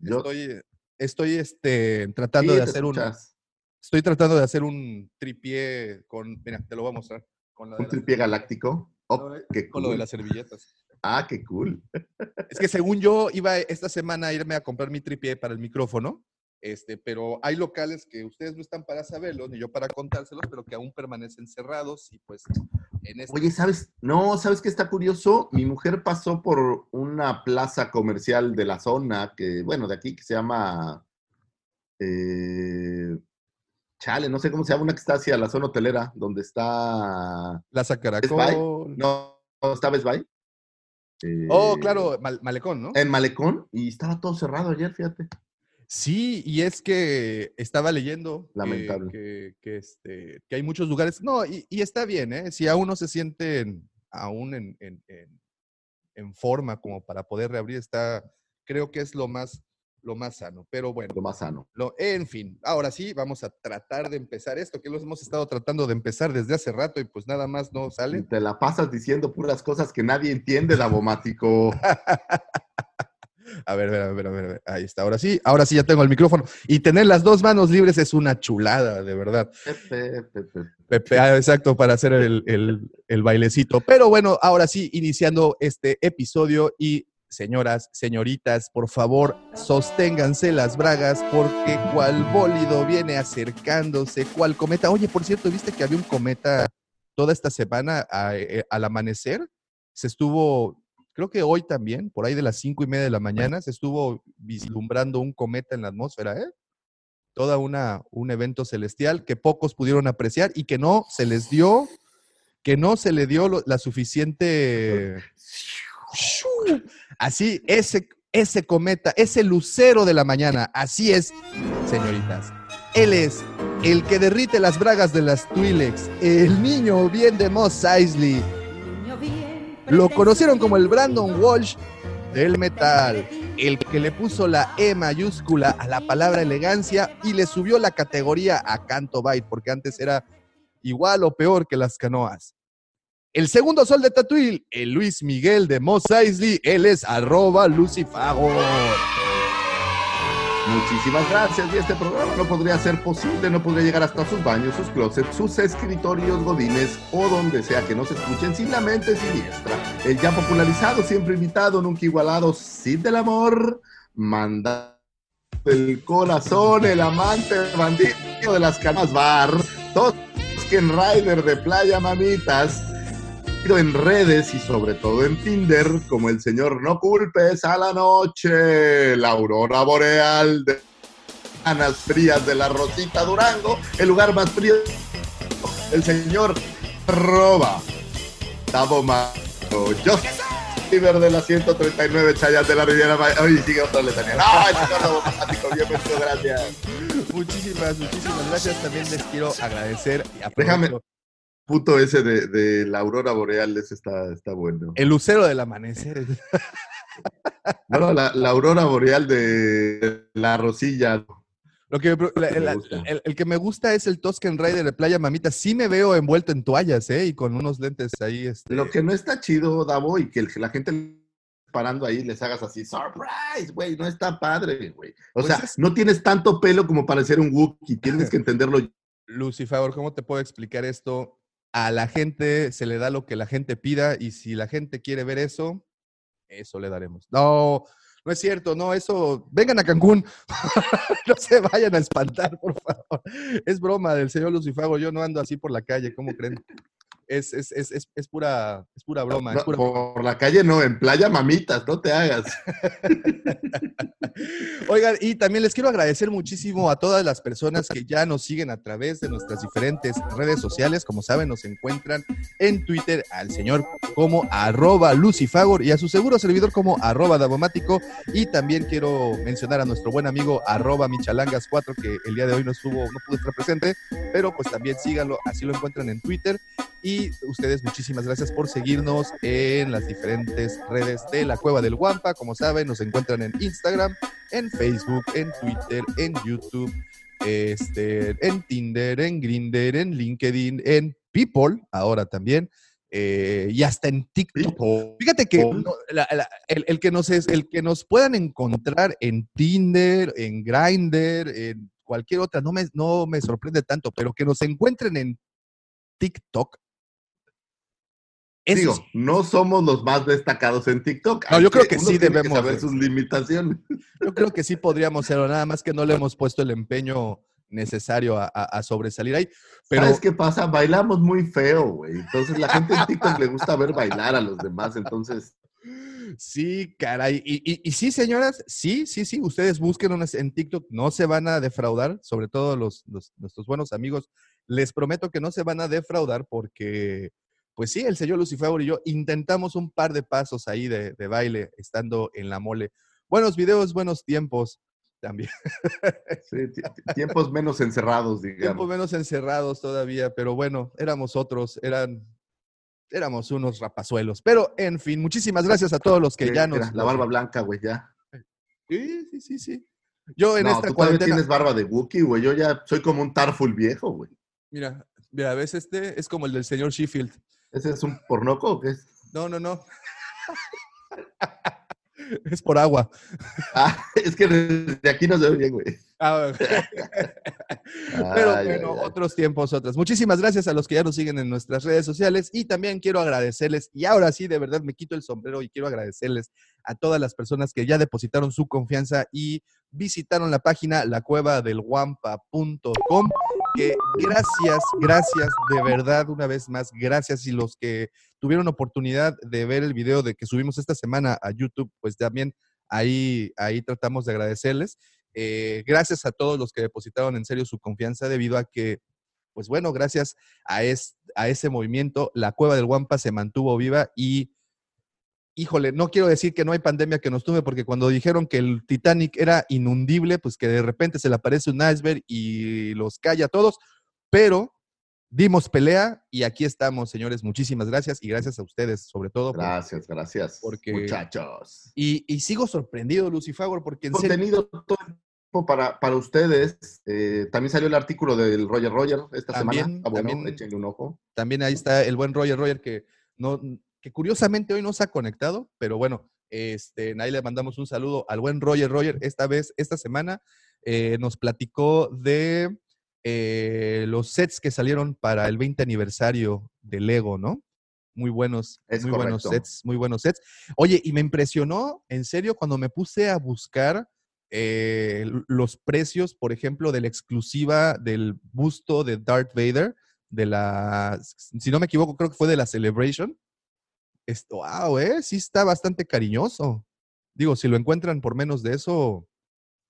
Speaker 2: Yo-
Speaker 3: estoy, estoy, este, tratando
Speaker 2: Sí,
Speaker 3: de hacer un,
Speaker 2: escuchas.
Speaker 3: estoy tratando de hacer un tripié con, mira, te lo voy a mostrar. Con,
Speaker 2: Un tripié galáctico. Oh, qué
Speaker 3: con lo de las servilletas.
Speaker 2: Ah, qué cool.
Speaker 3: Es que según yo iba esta semana a irme a comprar mi tripié para el micrófono, este, pero hay locales que ustedes no están para saberlos, ni yo para contárselos, pero que aún permanecen cerrados y pues en este...
Speaker 2: Oye, ¿sabes? No, ¿sabes qué está curioso? Mi mujer pasó por una plaza comercial de la zona, que, bueno, de aquí, que se llama. eh, chale, no sé cómo se llama, una que está hacia la zona hotelera, donde está.
Speaker 3: Plaza
Speaker 2: Best
Speaker 3: Caracol.
Speaker 2: No, no está Best Buy. Eh,
Speaker 3: Oh, claro, Mal- Malecón, ¿no?
Speaker 2: En Malecón, y estaba todo cerrado ayer, fíjate.
Speaker 3: Sí, y es que estaba leyendo que-
Speaker 2: Lamentable.
Speaker 3: Que, que, este, que hay muchos lugares. No, y, y está bien, ¿eh? Si aún no se sienten aún en, en- en- en forma como para poder reabrir, está, creo que es lo más, lo más sano. Pero bueno,
Speaker 2: Lo más sano.
Speaker 3: lo- en fin, ahora sí, vamos a tratar de empezar esto, que lo hemos estado tratando de empezar desde hace rato y pues nada más no sale.
Speaker 2: te la pasas diciendo puras cosas que nadie entiende, Davomático.
Speaker 3: A ver, a ver, a ver, a ver, a ver, ahí está, ahora sí, ahora sí ya tengo el micrófono. Y tener las dos manos libres es una chulada, de verdad.
Speaker 2: Pepe, Pepe.
Speaker 3: Pepe, ah, exacto, para hacer el, el- el bailecito. Pero bueno, ahora sí, iniciando este episodio y señoras, señoritas, por favor, sosténganse las bragas porque cual bólido viene acercándose, cual cometa. Oye, por cierto, ¿viste que había un cometa toda esta semana eh, al amanecer? Se estuvo, creo que hoy también, por ahí de las cinco y media de la mañana, se estuvo vislumbrando un cometa en la atmósfera, ¿eh? toda una un evento celestial que pocos pudieron apreciar y que no se les dio que no se le dio la suficiente así ese ese cometa, ese lucero de la mañana, así es, señoritas. Él es el que derrite las bragas de las Twi'leks, el niño bien de Moss Eisley. Lo conocieron como el Brandon Walsh del metal, el que le puso la E mayúscula a la palabra elegancia y le subió la categoría a Canto Byte, porque antes era igual o peor que las canoas. El segundo sol de Tatuil, el Luis Miguel de Moss Eisley, él es arroba Lucifago.
Speaker 2: Muchísimas gracias. Y este programa no podría ser posible, no podría llegar hasta sus baños, sus closets, sus escritorios godines o donde sea que nos escuchen sin la mente siniestra. El ya popularizado, siempre invitado, nunca igualado, Cid del Amor, manda el corazón, el amante, el bandido de las camas bar, Tosken Rider de Playa Mamitas, en redes y sobre todo en Tinder como el señor No Culpes a la Noche, la aurora boreal de Anas Frías de la Rosita Durango, el lugar más frío, el señor Roba, Tabo Mato, yo de la 139, Chayas de la Riviera Maya. Oye, sigue otra letanía. No, el señor automático, bien, muchas gracias.
Speaker 3: Muchísimas, muchísimas gracias. También les quiero agradecer. y
Speaker 2: Déjame- Puto ese de, de la aurora boreal, ese está, está bueno.
Speaker 3: El lucero del amanecer.
Speaker 2: No, no, la, la aurora boreal de la Rosilla.
Speaker 3: Lo que me- la- la- el, el que me gusta es el Tusken Rider de Playa Mamita. Sí me veo envuelto en toallas, ¿eh? Y con unos lentes ahí. Este,
Speaker 2: Lo que no está chido, Davo, y que la gente parando ahí les hagas así, surprise, güey, no está padre, güey. O
Speaker 3: Pues
Speaker 2: sea,
Speaker 3: es-
Speaker 2: no tienes tanto pelo como para ser un Wookiee, tienes que entenderlo.
Speaker 3: Lucifer, ¿cómo te puedo explicar esto? A la gente se le da lo que la gente pida y si la gente quiere ver eso, eso le daremos. No, no es cierto, no, eso, vengan a Cancún, no se vayan a espantar, por favor. Es broma del señor Lucifago, yo no ando así por la calle, ¿cómo creen? Es, es, es, es, es pura, es pura broma, es
Speaker 2: No,
Speaker 3: pura
Speaker 2: por la calle no, en playa mamitas, no te hagas.
Speaker 3: Oigan, y también les quiero agradecer muchísimo a todas las personas que ya nos siguen a través de nuestras diferentes redes sociales. Como saben, nos encuentran en Twitter al señor como arroba lucifagor y a su seguro servidor como arroba davomático. Y también quiero mencionar a nuestro buen amigo arroba michalangas4 que el día de hoy no estuvo, no pudo estar presente, pero pues también síganlo, así lo encuentran en Twitter. Y ustedes, muchísimas gracias por seguirnos en las diferentes redes de la Cueva del Guampa. Como saben, nos encuentran en Instagram, en Facebook, en Twitter, en YouTube, este, en Tinder, en Grinder, en LinkedIn, en People, ahora también, eh, y hasta en TikTok. Fíjate que no, la- la- el, el que nos es, el que nos puedan encontrar en Tinder, en Grindr, en cualquier otra, no me, no me sorprende tanto, pero que nos encuentren en TikTok. Eso
Speaker 2: Digo,
Speaker 3: sí.
Speaker 2: no somos los más destacados en TikTok.
Speaker 3: No, yo creo que sí debemos
Speaker 2: saber
Speaker 3: de-
Speaker 2: sus limitaciones.
Speaker 3: Yo creo que sí podríamos serlo, nada más que no le hemos puesto el empeño necesario a, a- a sobresalir ahí. Pero
Speaker 2: ¿Sabes qué pasa? Bailamos muy feo, güey. Entonces la gente en TikTok le gusta ver bailar a los demás. Entonces,
Speaker 3: sí, caray. Y, y- y sí, señoras, sí, sí, sí, ustedes busquen en TikTok, no se van a defraudar, sobre todo los, los- nuestros buenos amigos. Les prometo que no se van a defraudar porque, pues sí, el señor Lucifer y yo intentamos un par de pasos ahí de, de baile estando en la mole. Buenos videos, buenos tiempos también.
Speaker 2: sí, ti- ti- tiempos menos encerrados,
Speaker 3: tiempos
Speaker 2: digamos.
Speaker 3: menos encerrados todavía, pero bueno, éramos otros, eran, éramos unos rapazuelos. Pero en fin, muchísimas gracias a todos los que
Speaker 2: Sí,
Speaker 3: ya nos.
Speaker 2: La barba blanca, güey, ya.
Speaker 3: Sí, sí, sí, sí. Yo en
Speaker 2: no,
Speaker 3: esta
Speaker 2: tú
Speaker 3: cuarentena.
Speaker 2: tienes barba de Wookiee, güey. Yo ya soy como un Tarful viejo, güey.
Speaker 3: Mira, mira, ves este, es como el del señor Sheffield.
Speaker 2: ¿Ese es un pornoco o qué es?
Speaker 3: No, no, no. es por agua.
Speaker 2: Ah, es que desde aquí no se ve bien, güey.
Speaker 3: Ah, Pero
Speaker 2: Ay,
Speaker 3: bueno,
Speaker 2: ay, ay.
Speaker 3: otros tiempos, otras. Muchísimas gracias a los que ya nos siguen en nuestras redes sociales y también quiero agradecerles, y ahora sí, de verdad me quito el sombrero y quiero agradecerles a todas las personas que ya depositaron su confianza y visitaron la página lacuevadelguampa.com, que gracias, gracias, de verdad, una vez más, gracias y los que tuvieron oportunidad de ver el video de que subimos esta semana a YouTube, pues también ahí, ahí tratamos de agradecerles. Eh, gracias a todos los que depositaron en serio su confianza debido a que, pues bueno, gracias a, es- a ese movimiento, la cueva del Guampa se mantuvo viva y, híjole, no quiero decir que no hay pandemia que nos tuve, porque cuando dijeron que el Titanic era inundible, pues que de repente se le aparece un iceberg y los calla a todos, pero dimos pelea y aquí estamos, señores. Muchísimas gracias y gracias a ustedes, sobre todo. por-
Speaker 2: Gracias, gracias.
Speaker 3: Porque-
Speaker 2: Muchachos.
Speaker 3: y, y sigo sorprendido, Lucifagor, porque en serio...
Speaker 2: Contenido todo el tiempo para, para ustedes. Eh, también salió el artículo del Roger Roger esta
Speaker 3: También,
Speaker 2: semana. Ah, bueno,
Speaker 3: también.
Speaker 2: échenle un ojo.
Speaker 3: También ahí está el buen Roger Roger que no que curiosamente hoy no se ha conectado, pero bueno, este, ahí le mandamos un saludo al buen Roger Roger. Esta vez, esta semana, eh, nos platicó de eh, los sets que salieron para el 20 aniversario de Lego, ¿no? Muy buenos,
Speaker 2: Es
Speaker 3: muy buenos sets, muy buenos sets. Oye, y me impresionó, en serio, cuando me puse a buscar eh, los precios, por ejemplo, de la exclusiva del busto de Darth Vader, de la, si no me equivoco, creo que fue de la Celebration. Wow, ¿eh? Sí está bastante cariñoso. Digo, si lo encuentran por menos de eso,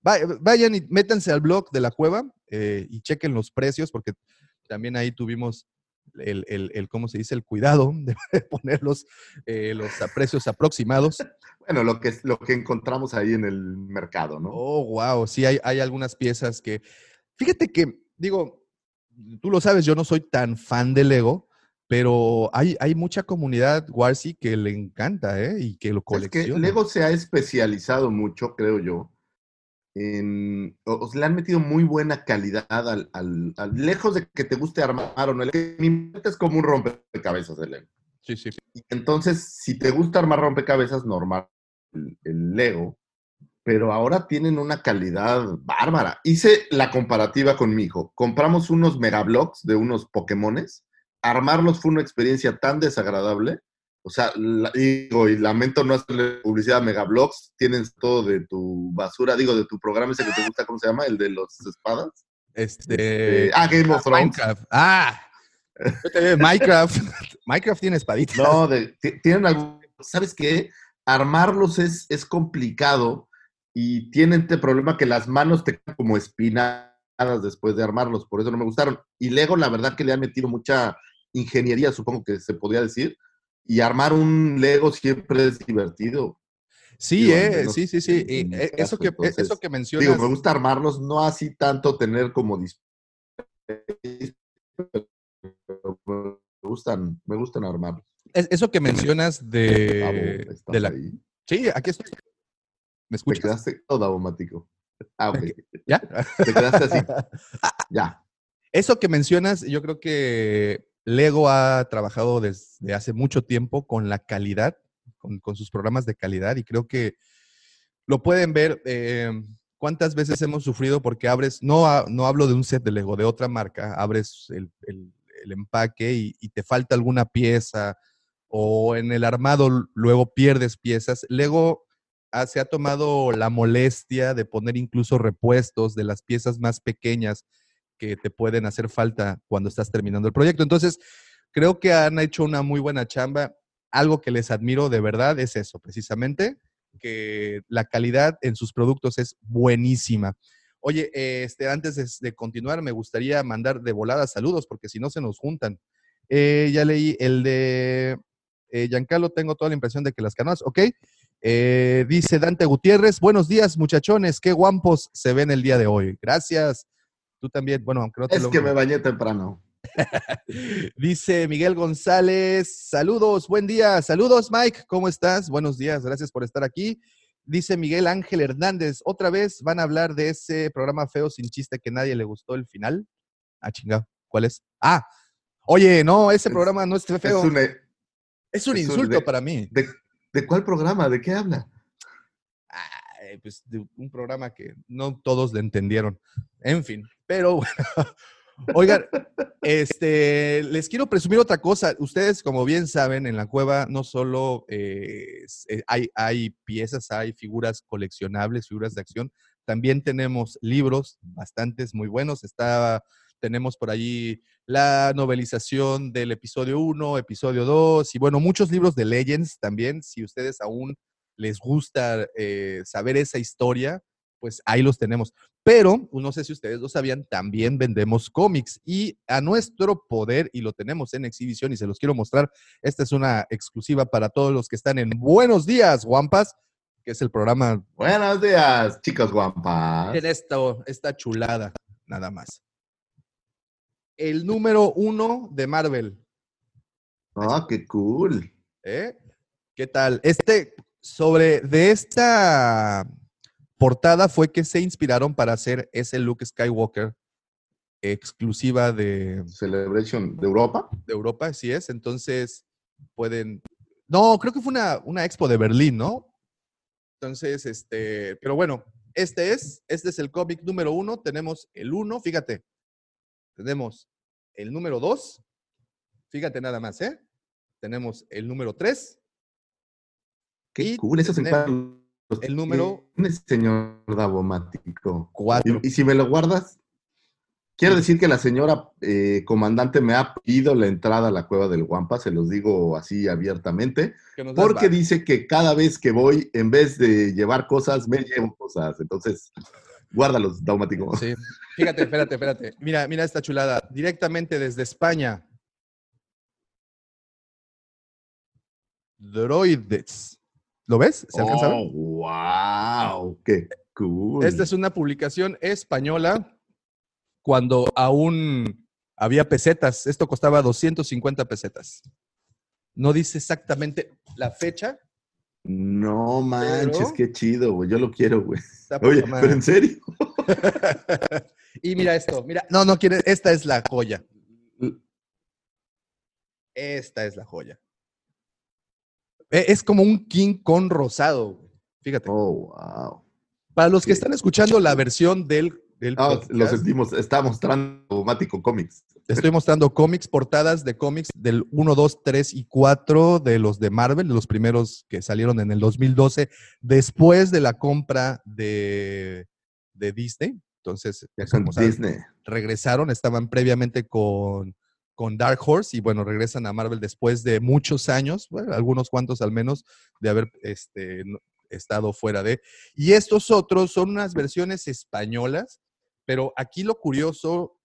Speaker 3: va- vayan y métanse al blog de la cueva eh, y chequen los precios, porque también ahí tuvimos el, el, el, ¿cómo se dice? El cuidado de poner los, eh, los precios aproximados.
Speaker 2: Bueno, lo que, lo que encontramos ahí en el mercado, ¿no?
Speaker 3: Oh, wow, sí, hay, hay algunas piezas que, fíjate que, digo, tú lo sabes, yo no soy tan fan de Lego, pero hay, hay mucha comunidad Warsi que le encanta, ¿eh? Y que lo colecciona.
Speaker 2: Es que Lego se ha especializado mucho, creo yo, en, o, le han metido muy buena calidad al, al, lejos de que te guste armar o no, es como un rompecabezas de Lego.
Speaker 3: Sí, sí.
Speaker 2: Y entonces, si te gusta armar rompecabezas, normal el, el Lego, pero ahora tienen una calidad bárbara. Hice la comparativa con mi hijo. Compramos unos megablocks de unos Pokémones. Armarlos fue una experiencia tan desagradable. O sea, digo, y lamento no hacerle publicidad a Megablocks. Tienen todo de tu basura, digo, de tu programa ese que te gusta, ¿cómo se llama? El de los espadas.
Speaker 3: Este.
Speaker 2: este ah, Game of Thrones.
Speaker 3: Minecraft. Ah. Minecraft. Minecraft tiene espaditas.
Speaker 2: No, de, tienen algo. ¿Sabes qué? Armarlos es, es complicado y tienen este problema que las manos te quedan como espinadas después de armarlos, por eso no me gustaron. Y Lego, la verdad que le han metido mucha ingeniería, supongo que se podría decir, y armar un Lego siempre es divertido.
Speaker 3: Sí, eh, sí, sí, sí. Eh, eso, que, eso que mencionas.
Speaker 2: Digo, me gusta armarlos, no así tanto tener como me gustan, me gustan armarlos.
Speaker 3: eso que mencionas de, de la. Sí, aquí estoy. ¿Me escuchas?
Speaker 2: Te quedaste todo automático. Ah, ok.
Speaker 3: ¿Ya?
Speaker 2: Te quedaste así. ya.
Speaker 3: Eso que mencionas, yo creo que Lego ha trabajado desde hace mucho tiempo con la calidad, con, sus programas de calidad, y creo que lo pueden ver. Eh, ¿Cuántas veces hemos sufrido porque abres, no, no hablo de un set de Lego, de otra marca, abres el, empaque y, y, te falta alguna pieza o en el armado luego pierdes piezas? Lego se ha tomado la molestia de poner incluso repuestos de las piezas más pequeñas que te pueden hacer falta cuando estás terminando el proyecto. Entonces, creo que han hecho una muy buena chamba. Algo que les admiro de verdad es eso, precisamente, que la calidad en sus productos es buenísima. Oye, este, antes de, continuar, me gustaría mandar de volada saludos, porque si no se nos juntan. Eh, ya leí el de eh, Giancarlo, tengo toda la impresión de que las canoas, ok. Eh, dice Dante Gutiérrez, buenos días muchachones, qué guapos se ven el día de hoy. Gracias. Tú también, bueno, aunque no te
Speaker 2: Es que me bañé temprano.
Speaker 3: dice Miguel González, saludos, buen día. Saludos Mike, ¿cómo estás? Buenos días, gracias por estar aquí. Dice Miguel Ángel Hernández, otra vez van a hablar de ese programa feo sin chiste que nadie le gustó el final. Ah, chingado, ¿cuál es? Ah, oye, no, ese programa no es feo. Es un, es un insulto para mí.
Speaker 2: ¿De cuál programa? ¿De qué habla?
Speaker 3: Pues de un programa que no todos le entendieron. En fin, pero bueno. Oigan, este, les quiero presumir otra cosa. Ustedes, como bien saben, en la cueva no solo eh, eh, hay, hay piezas, hay figuras coleccionables, figuras de acción, también tenemos libros, bastantes muy buenos. Está, tenemos por allí la novelización del episodio 1, episodio 2 y bueno, muchos libros de Legends también. Si ustedes aún les gusta eh, saber esa historia, pues ahí los tenemos. Pero, no sé si ustedes lo sabían, también vendemos cómics y a nuestro poder, y lo tenemos en exhibición y se los quiero mostrar. Esta es una exclusiva para todos los que están en Buenos Días, Guampas, que es el programa.
Speaker 2: Buenos días, chicos Guampas.
Speaker 3: En esto, esta chulada, nada más el número uno de Marvel.
Speaker 2: Ah, qué cool.
Speaker 3: ¿Eh? ¿Qué tal? Este, sobre, de esta portada fue que se inspiraron para hacer ese Luke Skywalker exclusiva de...
Speaker 2: Celebration de Europa.
Speaker 3: De Europa, así es. Entonces, pueden... No, creo que fue una, una expo de Berlín, ¿no? Entonces, este, pero bueno, este es, este es el cómic número uno. Tenemos el uno, fíjate, tenemos el número 2, fíjate nada más, ¿eh? Tenemos el número 3.
Speaker 2: Qué y cool, eso se.
Speaker 3: El número.
Speaker 2: Tienes, señor Davomático.
Speaker 3: Cuatro.
Speaker 2: Y, si me lo guardas, quiero decir que la señora eh, comandante me ha pedido la entrada a la cueva del Guampa, se los digo así abiertamente, porque dice que cada vez que voy, en vez de llevar cosas, me llevo cosas. Entonces, guárdalos, Daumático.
Speaker 3: Sí. Fíjate, espérate, espérate. Mira, mira esta chulada. Directamente desde España. Droides. ¿Lo ves? ¿Se alcanza a ver?
Speaker 2: Oh, wow, qué cool.
Speaker 3: Esta es una publicación española cuando aún había pesetas. Esto costaba 250 pesetas. No dice exactamente la fecha.
Speaker 2: No manches,
Speaker 3: Pero-
Speaker 2: qué chido, güey. Yo lo quiero, güey. Oye,
Speaker 3: madre.
Speaker 2: pero en serio.
Speaker 3: y mira esto, mira, no, no quiere, esta es la joya. Esta es la joya. E- Es como un King Kong rosado, güey. fíjate.
Speaker 2: Oh, wow.
Speaker 3: Para los que están escuchando la versión del, del
Speaker 2: Ah,
Speaker 3: podcast,
Speaker 2: lo sentimos. Está mostrando Mático Comics.
Speaker 3: te estoy mostrando cómics, portadas de cómics del 1, 2, 3 y 4 de los de Marvel, de los primeros que salieron en el 2012, después de la compra de, de Disney. Entonces,
Speaker 2: Ya con
Speaker 3: saben,
Speaker 2: Disney.
Speaker 3: regresaron, estaban previamente con, con Dark Horse y bueno, regresan a Marvel después de muchos años, bueno, algunos cuantos al menos, de haber este, estado fuera de. Y estos otros son unas versiones españolas, pero aquí lo curioso,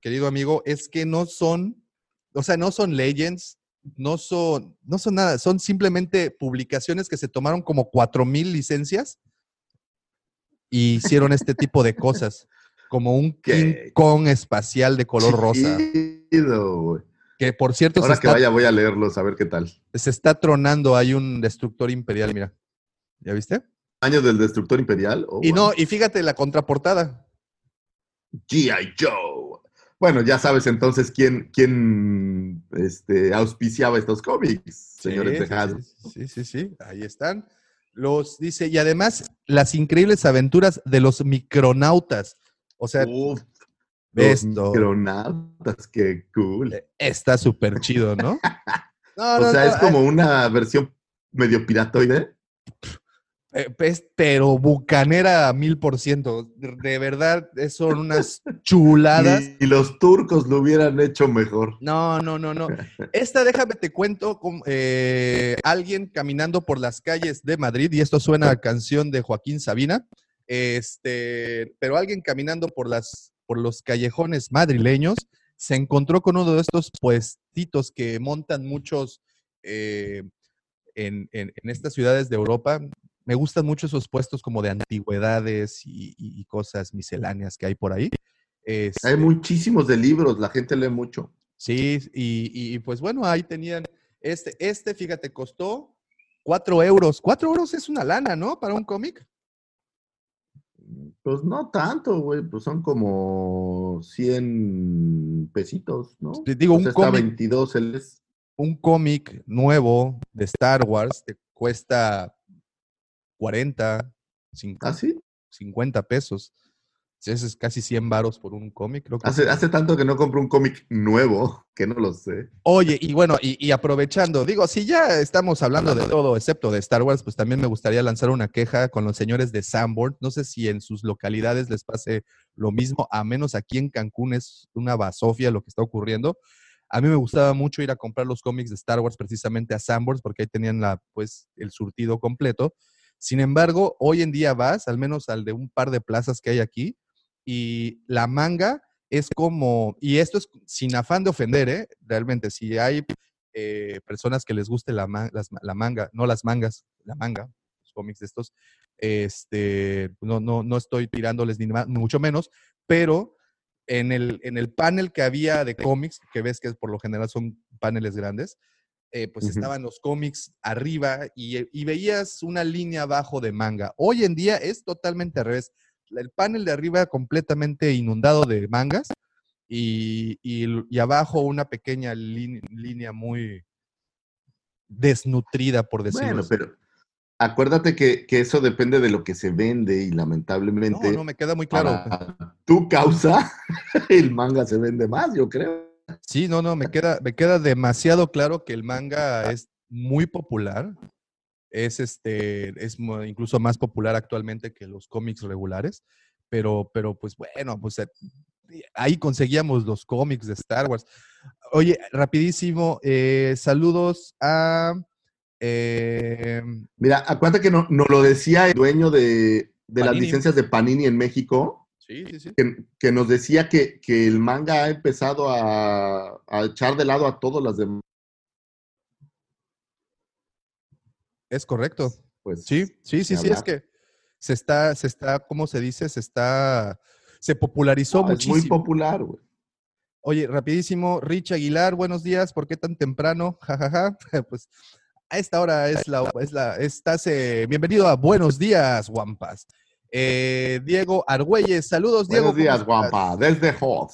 Speaker 3: querido amigo, es que no son, o sea, no son Legends, no son, no son nada, son simplemente publicaciones que se tomaron como 4000 licencias y hicieron este tipo de cosas, como un King. Kong espacial de color rosa,
Speaker 2: Chido,
Speaker 3: que por cierto se
Speaker 2: Ahora que
Speaker 3: está,
Speaker 2: vaya voy a leerlos a ver qué tal.
Speaker 3: se está tronando, hay un destructor imperial, mira, ¿ya viste?
Speaker 2: Año del Destructor Imperial. Oh,
Speaker 3: Y
Speaker 2: wow.
Speaker 3: no, y fíjate la contraportada.
Speaker 2: G.I. Joe. Bueno, ya sabes entonces quién, quién este, auspiciaba estos cómics, señores de Hasbro.
Speaker 3: Sí, sí, sí, ahí están. Los dice, y además las increíbles aventuras de los micronautas. O sea,
Speaker 2: Uf,
Speaker 3: esto,
Speaker 2: micronautas, qué cool.
Speaker 3: eh, está súper chido, ¿no? No,
Speaker 2: o
Speaker 3: no,
Speaker 2: sea,
Speaker 3: no,
Speaker 2: es como una versión medio piratoide.
Speaker 3: eh, es- pero bucanera mil por ciento. De verdad, son unas chuladas.
Speaker 2: Y, y los turcos lo hubieran hecho mejor.
Speaker 3: No, no, no, no. Esta, déjame te cuento, con, eh, alguien caminando por las calles de Madrid, y esto suena a canción de Joaquín Sabina, este, pero alguien caminando por, las, por los callejones madrileños se encontró con uno de estos puestitos que montan muchos eh, en, en- en estas ciudades de Europa. Me gustan mucho esos puestos como de antigüedades y, cosas misceláneas que hay por ahí. Este,
Speaker 2: Hay muchísimos de libros, la gente lee mucho.
Speaker 3: Sí, y, y, pues bueno, ahí tenían este, este, fíjate, costó cuatro euros. Cuatro euros es una lana, ¿no? Para un cómic.
Speaker 2: Pues no tanto, güey, pues son como 100 pesitos, ¿no?
Speaker 3: Te digo,
Speaker 2: O
Speaker 3: un
Speaker 2: está
Speaker 3: cómic.
Speaker 2: 22 el es-
Speaker 3: Un cómic nuevo de Star Wars te cuesta 40, 50,
Speaker 2: ¿Ah, sí?
Speaker 3: 50 pesos. Eso es casi 100 varos por un cómic, creo que
Speaker 2: Hace, hace tanto que no compro un cómic nuevo, que no lo sé.
Speaker 3: Oye, y bueno, y, y aprovechando, digo, si ya estamos hablando de todo excepto de Star Wars, pues también me gustaría lanzar una queja con los señores de Sanborn. No sé si en sus localidades les pase lo mismo, a menos aquí en Cancún es una basofia lo que está ocurriendo. A mí me gustaba mucho ir a comprar los cómics de Star Wars precisamente a Sanborns porque ahí tenían la, pues, el surtido completo. Sin embargo, hoy en día vas, al menos al de un par de plazas que hay aquí, y la manga es como, y esto es sin afán de ofender, ¿eh? Realmente, si hay eh, personas que les guste la, las- la manga, no las mangas, la manga, los cómics de estos, este, no, no, no estoy tirándoles ni mucho menos, pero en el, en el panel que había de cómics, que ves que por lo general son paneles grandes, eh, pues estaban los cómics arriba y, y veías una línea abajo de manga. Hoy en día es totalmente al revés. El panel de arriba completamente inundado de mangas y, y abajo una pequeña línea muy desnutrida, por decirlo
Speaker 2: Bueno,
Speaker 3: así.
Speaker 2: pero acuérdate que, que eso depende de lo que se vende y
Speaker 3: No,
Speaker 2: lamentablemente
Speaker 3: no, me queda muy claro.
Speaker 2: para tu causa el manga se vende más, yo creo.
Speaker 3: Sí, no, no, me queda, me queda demasiado claro que el manga es muy popular. Es este, es incluso más popular actualmente que los cómics regulares. Pero, pero pues bueno, pues eh, ahí conseguíamos los cómics de Star Wars. Oye, rapidísimo, eh, saludos a eh,
Speaker 2: Mira, acuérdate que no, nos lo decía el dueño de, de las licencias de Panini en México,
Speaker 3: sí, sí, sí.
Speaker 2: que, que nos decía que, que el manga ha empezado a, a echar de lado a todas las demás.
Speaker 3: Es correcto.
Speaker 2: Pues
Speaker 3: Sí, sí, sí,
Speaker 2: ni
Speaker 3: sí, es que se está, se está, ¿cómo se dice? Se está, se popularizó
Speaker 2: no, es
Speaker 3: muchísimo.
Speaker 2: muy popular, güey.
Speaker 3: Oye, rapidísimo, Rich Aguilar, buenos días, ¿por qué tan temprano? Ja, ja, ja. Pues a esta hora es la, es la, estás, eh, bienvenido a Buenos Días, Guampas. Eh, Diego Argüelles, saludos, Diego.
Speaker 2: Buenos días, guampa. Desde Hoth.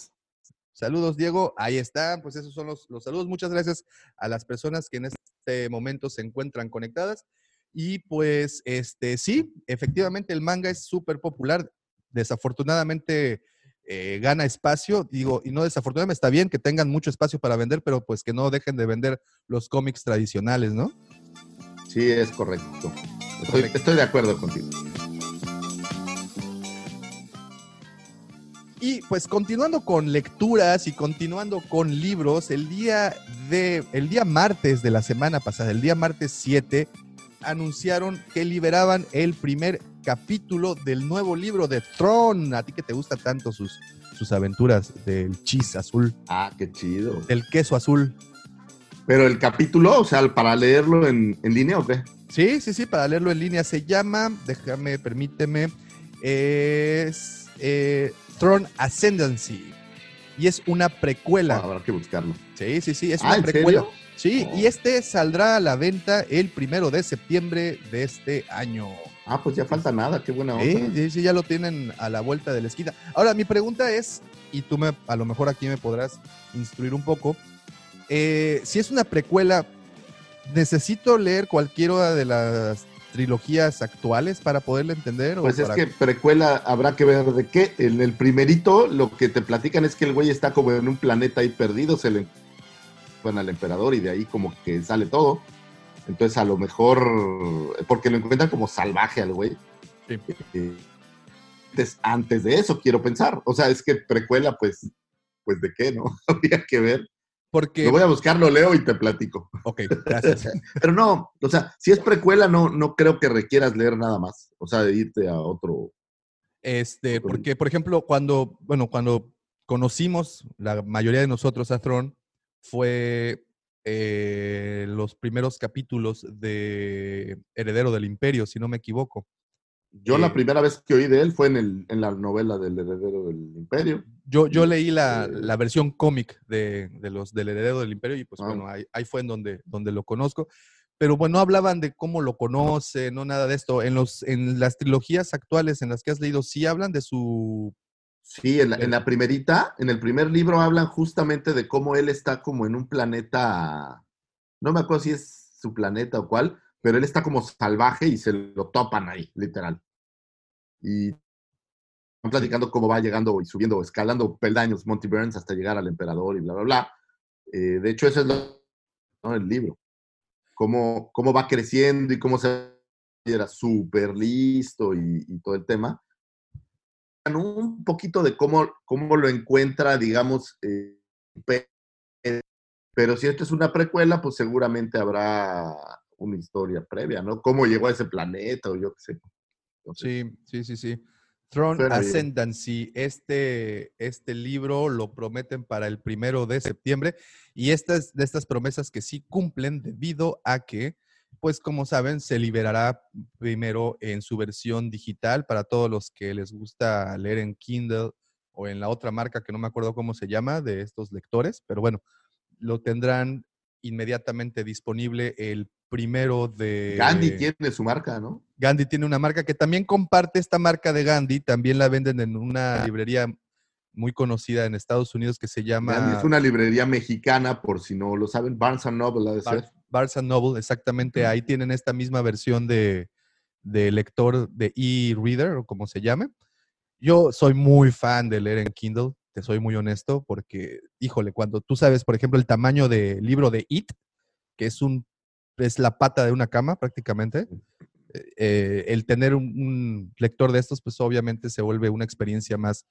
Speaker 3: Saludos, Diego. Ahí está. Pues esos son los, los saludos. Muchas gracias a las personas que en este momento se encuentran conectadas. Y pues, este, sí, efectivamente el manga es súper popular. Desafortunadamente eh, gana espacio. Digo, y no desafortunadamente está bien que tengan mucho espacio para vender, pero pues que no dejen de vender los cómics tradicionales, ¿no?
Speaker 2: Sí, es correcto. Estoy,
Speaker 3: Correcto.
Speaker 2: estoy de acuerdo contigo.
Speaker 3: Y pues continuando con lecturas y continuando con libros, el día de el día martes de la semana pasada, el día martes 7, anunciaron que liberaban el primer capítulo del nuevo libro de Tron. A ti que te gusta tanto sus, sus aventuras del chis azul,
Speaker 2: Ah, qué chido.
Speaker 3: del queso azul.
Speaker 2: Pero el capítulo, o sea, para leerlo en, en línea o qué?
Speaker 3: Sí, sí, sí, para leerlo en línea se llama, déjame, permíteme, es eh, Tron Ascendancy. Y es una precuela.
Speaker 2: habrá que buscarlo.
Speaker 3: Sí, sí, sí, es
Speaker 2: Ah,
Speaker 3: una
Speaker 2: ¿en
Speaker 3: precuela.
Speaker 2: serio?
Speaker 3: Sí,
Speaker 2: Oh.
Speaker 3: y este saldrá a la venta el primero de septiembre de este año.
Speaker 2: Ah, pues ya falta nada, qué buena onda.
Speaker 3: Sí, sí, sí, ya lo tienen a la vuelta de la esquina. Ahora, mi pregunta es, y tú me, a lo mejor aquí me podrás instruir un poco, eh, si es una precuela, ¿necesito leer cualquiera de las trilogías actuales para poderla entender? o
Speaker 2: Pues es
Speaker 3: para-
Speaker 2: que precuela habrá que ver de qué. En el primerito lo que te platican es que el güey está como en un planeta ahí perdido, se le van al emperador y de ahí como que sale todo. Entonces a lo mejor, porque lo encuentran como salvaje al güey.
Speaker 3: Sí.
Speaker 2: Eh, antes, antes de eso quiero pensar. O sea, es que precuela pues, pues de qué, ¿no? Habría que ver.
Speaker 3: Porque,
Speaker 2: Lo voy a buscar, lo leo y te platico.
Speaker 3: ok, gracias.
Speaker 2: Pero no, o sea, si es precuela no, no creo que requieras leer nada más. O sea, de irte a otro...
Speaker 3: Este,
Speaker 2: Otro
Speaker 3: porque, por ejemplo, cuando, bueno, cuando conocimos la mayoría de nosotros a Throne, fue eh, los primeros capítulos de Heredero del Imperio, si no me equivoco.
Speaker 2: Yo
Speaker 3: Eh,
Speaker 2: la primera vez que oí de él fue en, el, en la novela del heredero del imperio.
Speaker 3: Yo, yo leí la,
Speaker 2: eh,
Speaker 3: la versión cómic de, de los del Heredero del Imperio y pues
Speaker 2: Ah.
Speaker 3: bueno, ahí, ahí fue en donde, donde lo conozco. Pero bueno, no hablaban de cómo lo conoce, no nada de esto. En, los, en las trilogías actuales en las que has leído, sí hablan de su...
Speaker 2: Sí, en la, en la primerita, en el primer libro hablan justamente de cómo él está como en un planeta, no me acuerdo si es su planeta o cuál, pero él está como salvaje y se lo topan ahí, literal. Y están platicando cómo va llegando y subiendo, escalando peldaños Monty Burns hasta llegar al emperador y bla, bla, bla. Eh, de hecho, eso es lo, ¿no? el libro. Cómo, cómo va creciendo y cómo se era súper listo y, y todo el tema un poquito de cómo, cómo lo encuentra, digamos, eh, pe- pero si esto es una precuela, pues seguramente habrá una historia previa, ¿no? ¿Cómo llegó a ese planeta o yo qué sé? Entonces,
Speaker 3: Sí, sí, sí, sí. Throne. Ascendancy, este, este libro lo prometen para el primero de septiembre y estas de estas promesas que sí cumplen debido a que, pues como saben, se liberará primero en su versión digital para todos los que les gusta leer en Kindle o en la otra marca que no me acuerdo cómo se llama de estos lectores, pero bueno, lo tendrán inmediatamente disponible el primero de...
Speaker 2: Gandhi tiene su marca, ¿no?
Speaker 3: Gandhi tiene una marca que también comparte esta marca de Gandhi, también la venden en una librería muy conocida en Estados Unidos que se llama
Speaker 2: Gandhi es una librería mexicana, por si no lo saben, Barnes and Noble ha de
Speaker 3: Bar-. Barnes and Noble, exactamente. Ahí tienen esta misma versión de, de lector de e-reader o como se llame. Yo soy muy fan de leer en Kindle, te soy muy honesto, porque, híjole, cuando tú sabes, por ejemplo, el tamaño del libro de It, que es un es la pata de una cama prácticamente, eh, el tener un, un lector de estos, pues obviamente se vuelve una experiencia más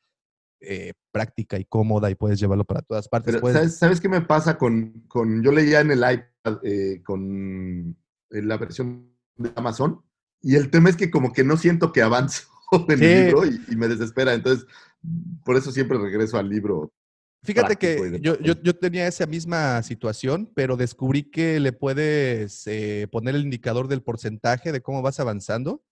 Speaker 3: eh, práctica y cómoda y puedes llevarlo para todas partes. Puedes-
Speaker 2: ¿sabes, ¿sabes qué me pasa con, con, yo leía en el iPad eh, con eh, la versión de Amazon y el tema es que como que no siento que avanzo en
Speaker 3: Sí.
Speaker 2: el libro y, y me desespera, entonces por eso siempre regreso al libro
Speaker 3: Fíjate que yo, yo, yo tenía esa misma situación, pero descubrí que le puedes eh, poner el indicador del porcentaje de cómo vas avanzando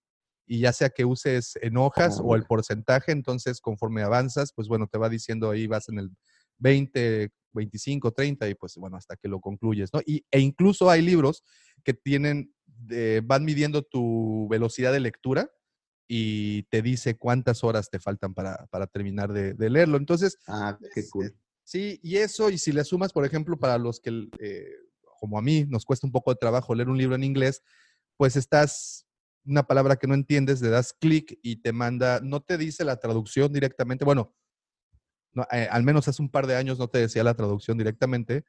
Speaker 3: y ya sea que uses en hojas
Speaker 2: Ah,
Speaker 3: o el porcentaje, entonces conforme avanzas, pues bueno, te va diciendo ahí vas en el 20, 25, 30 y pues bueno, hasta que lo concluyes, ¿no? Y, e incluso hay libros que tienen, eh, van midiendo tu velocidad de lectura y te dice cuántas horas te faltan para, para terminar de, de leerlo. Entonces,
Speaker 2: Ah, qué cool.
Speaker 3: Sí, y eso, y si le sumas, por ejemplo, para los que, eh, como a mí, nos cuesta un poco de trabajo leer un libro en inglés, pues estás, una palabra que no entiendes, le das clic y te manda, no te dice la traducción directamente, bueno, no, eh, al menos hace un par de años no te decía la traducción directamente,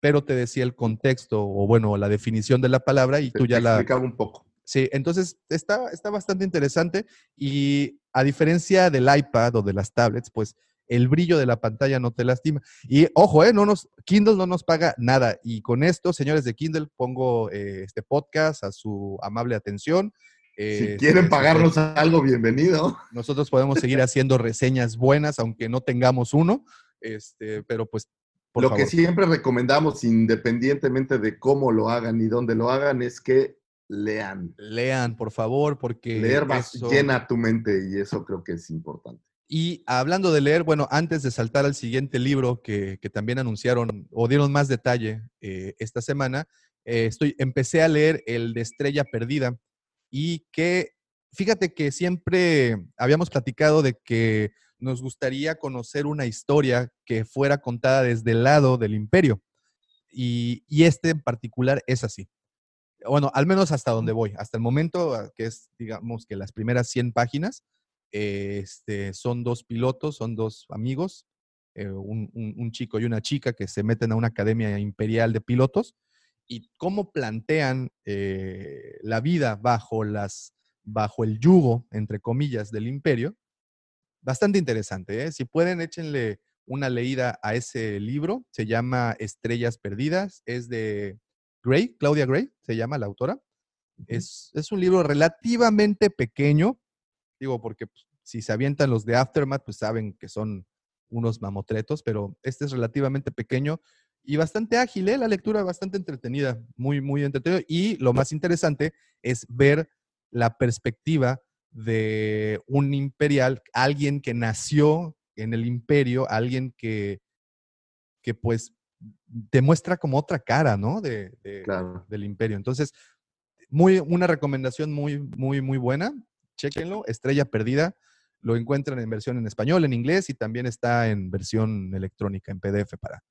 Speaker 3: pero te decía el contexto o bueno, la definición de la palabra y
Speaker 2: Te-
Speaker 3: tú ya
Speaker 2: te
Speaker 3: la,
Speaker 2: explicaba un poco.
Speaker 3: Sí, entonces está, está bastante interesante y a diferencia del iPad o de las tablets, pues el brillo de la pantalla no te lastima. Y ojo, eh, no nos, Kindle no nos paga nada. Y con esto, señores de Kindle, pongo eh, este podcast a su amable atención.
Speaker 2: Si
Speaker 3: Eh,
Speaker 2: quieren
Speaker 3: este,
Speaker 2: pagarnos algo, bienvenido.
Speaker 3: nosotros podemos seguir haciendo reseñas buenas, aunque no tengamos uno. Este, pero pues, por
Speaker 2: lo
Speaker 3: favor.
Speaker 2: que siempre recomendamos, independientemente de cómo lo hagan y dónde lo hagan, es que lean.
Speaker 3: lean, por favor, porque
Speaker 2: Leer
Speaker 3: eso-
Speaker 2: llena tu mente y eso creo que es importante.
Speaker 3: Y hablando de leer, bueno, antes de saltar al siguiente libro que, que también anunciaron o dieron más detalle eh, esta semana, eh, estoy, empecé a leer el de Estrella Perdida y que, fíjate que siempre habíamos platicado de que nos gustaría conocer una historia que fuera contada desde el lado del imperio. Y, y este en particular es así. Bueno, al menos hasta donde voy. Hasta el momento, ah, que es, digamos, que las primeras 100 páginas, este, son dos pilotos, son dos amigos, eh, un, un- un chico y una chica que se meten a una academia imperial de pilotos y cómo plantean eh, la vida bajo, las, bajo el yugo, entre comillas, del imperio. Bastante interesante. ¿eh? Si pueden, échenle una leída a ese libro. Se llama Estrellas Perdidas. Es de Gray, Claudia Gray, se llama la autora. Es, es un libro relativamente pequeño, digo, porque pues, si se avientan los de Aftermath, pues saben que son unos mamotretos, pero este es relativamente pequeño y bastante ágil, ¿eh? la lectura bastante entretenida, muy, muy entretenido. Y lo más interesante es ver la perspectiva de un imperial, alguien que nació en el imperio, alguien que, que pues te muestra como otra cara, ¿no? De, de-
Speaker 2: Claro.
Speaker 3: del imperio. Entonces, muy, una recomendación muy, muy, muy buena. Chéquenlo, Estrella Perdida. Lo encuentran en versión en español, en inglés y también está en versión electrónica, en PDF para,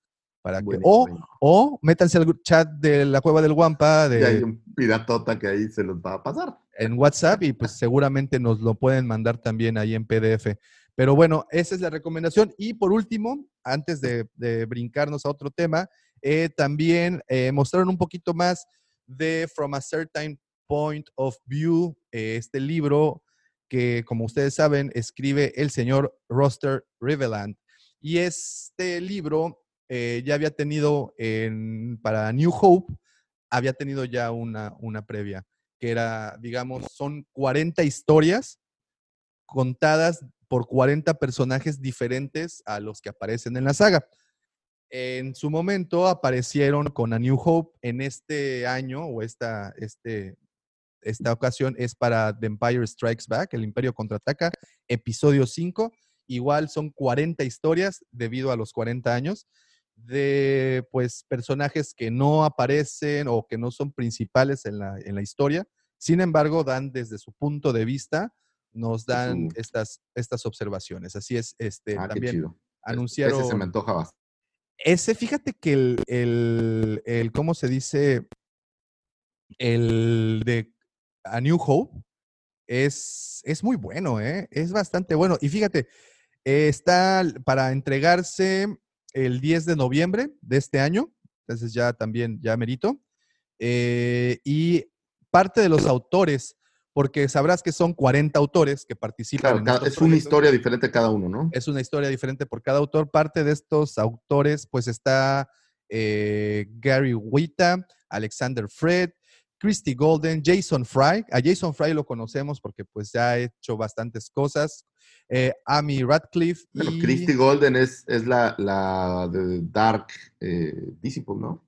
Speaker 3: para que... O, o métanse al chat de la Cueva del Guampa
Speaker 2: Y hay
Speaker 3: de,
Speaker 2: un piratota que ahí se los va a pasar.
Speaker 3: en WhatsApp y pues seguramente nos lo pueden mandar también ahí en PDF. Pero bueno, esa es la recomendación. Y por último, antes de, de brincarnos a otro tema, eh, también eh, mostraron un poquito más de From a Certain Point of View, eh, este libro que, como ustedes saben, escribe el señor Roster Riveland. Y este libro eh, ya había tenido en, para New Hope, había tenido ya una, una previa, que era, digamos, son 40 historias contadas por 40 personajes diferentes a los que aparecen en la saga. En su momento aparecieron con A New Hope en este año o esta, este, esta ocasión es para The Empire Strikes Back, El Imperio Contraataca, episodio 5. Igual son 40 historias debido a los 40 años de pues personajes que no aparecen o que no son principales en la, en la historia. Sin embargo, dan desde su punto de vista, nos dan estas, estas observaciones. Así es, este,
Speaker 2: Ah,
Speaker 3: también
Speaker 2: chido.
Speaker 3: anunciaron...
Speaker 2: Ese se me antoja bastante.
Speaker 3: Ese, fíjate que el, el, el, ¿cómo se dice? El de A New Hope es, es muy bueno, ¿eh? Es bastante bueno. Y fíjate, eh, está para entregarse el 10 de noviembre de este año, entonces ya también, ya merito. Eh, y parte de los autores, porque sabrás que son 40 autores que participan.
Speaker 2: Claro,
Speaker 3: en
Speaker 2: cada-
Speaker 3: estos
Speaker 2: es una historia diferente cada uno, ¿no?
Speaker 3: es una historia diferente por cada autor. Parte de estos autores, pues está eh, Gary Wita, Alexander Fred, Christy Golden, Jason Fry. A Jason Fry lo conocemos porque pues ya ha hecho bastantes cosas. Eh, Amy Radcliffe. Y-
Speaker 2: Christy Golden es, es la, la de Dark eh, Disciple, ¿no?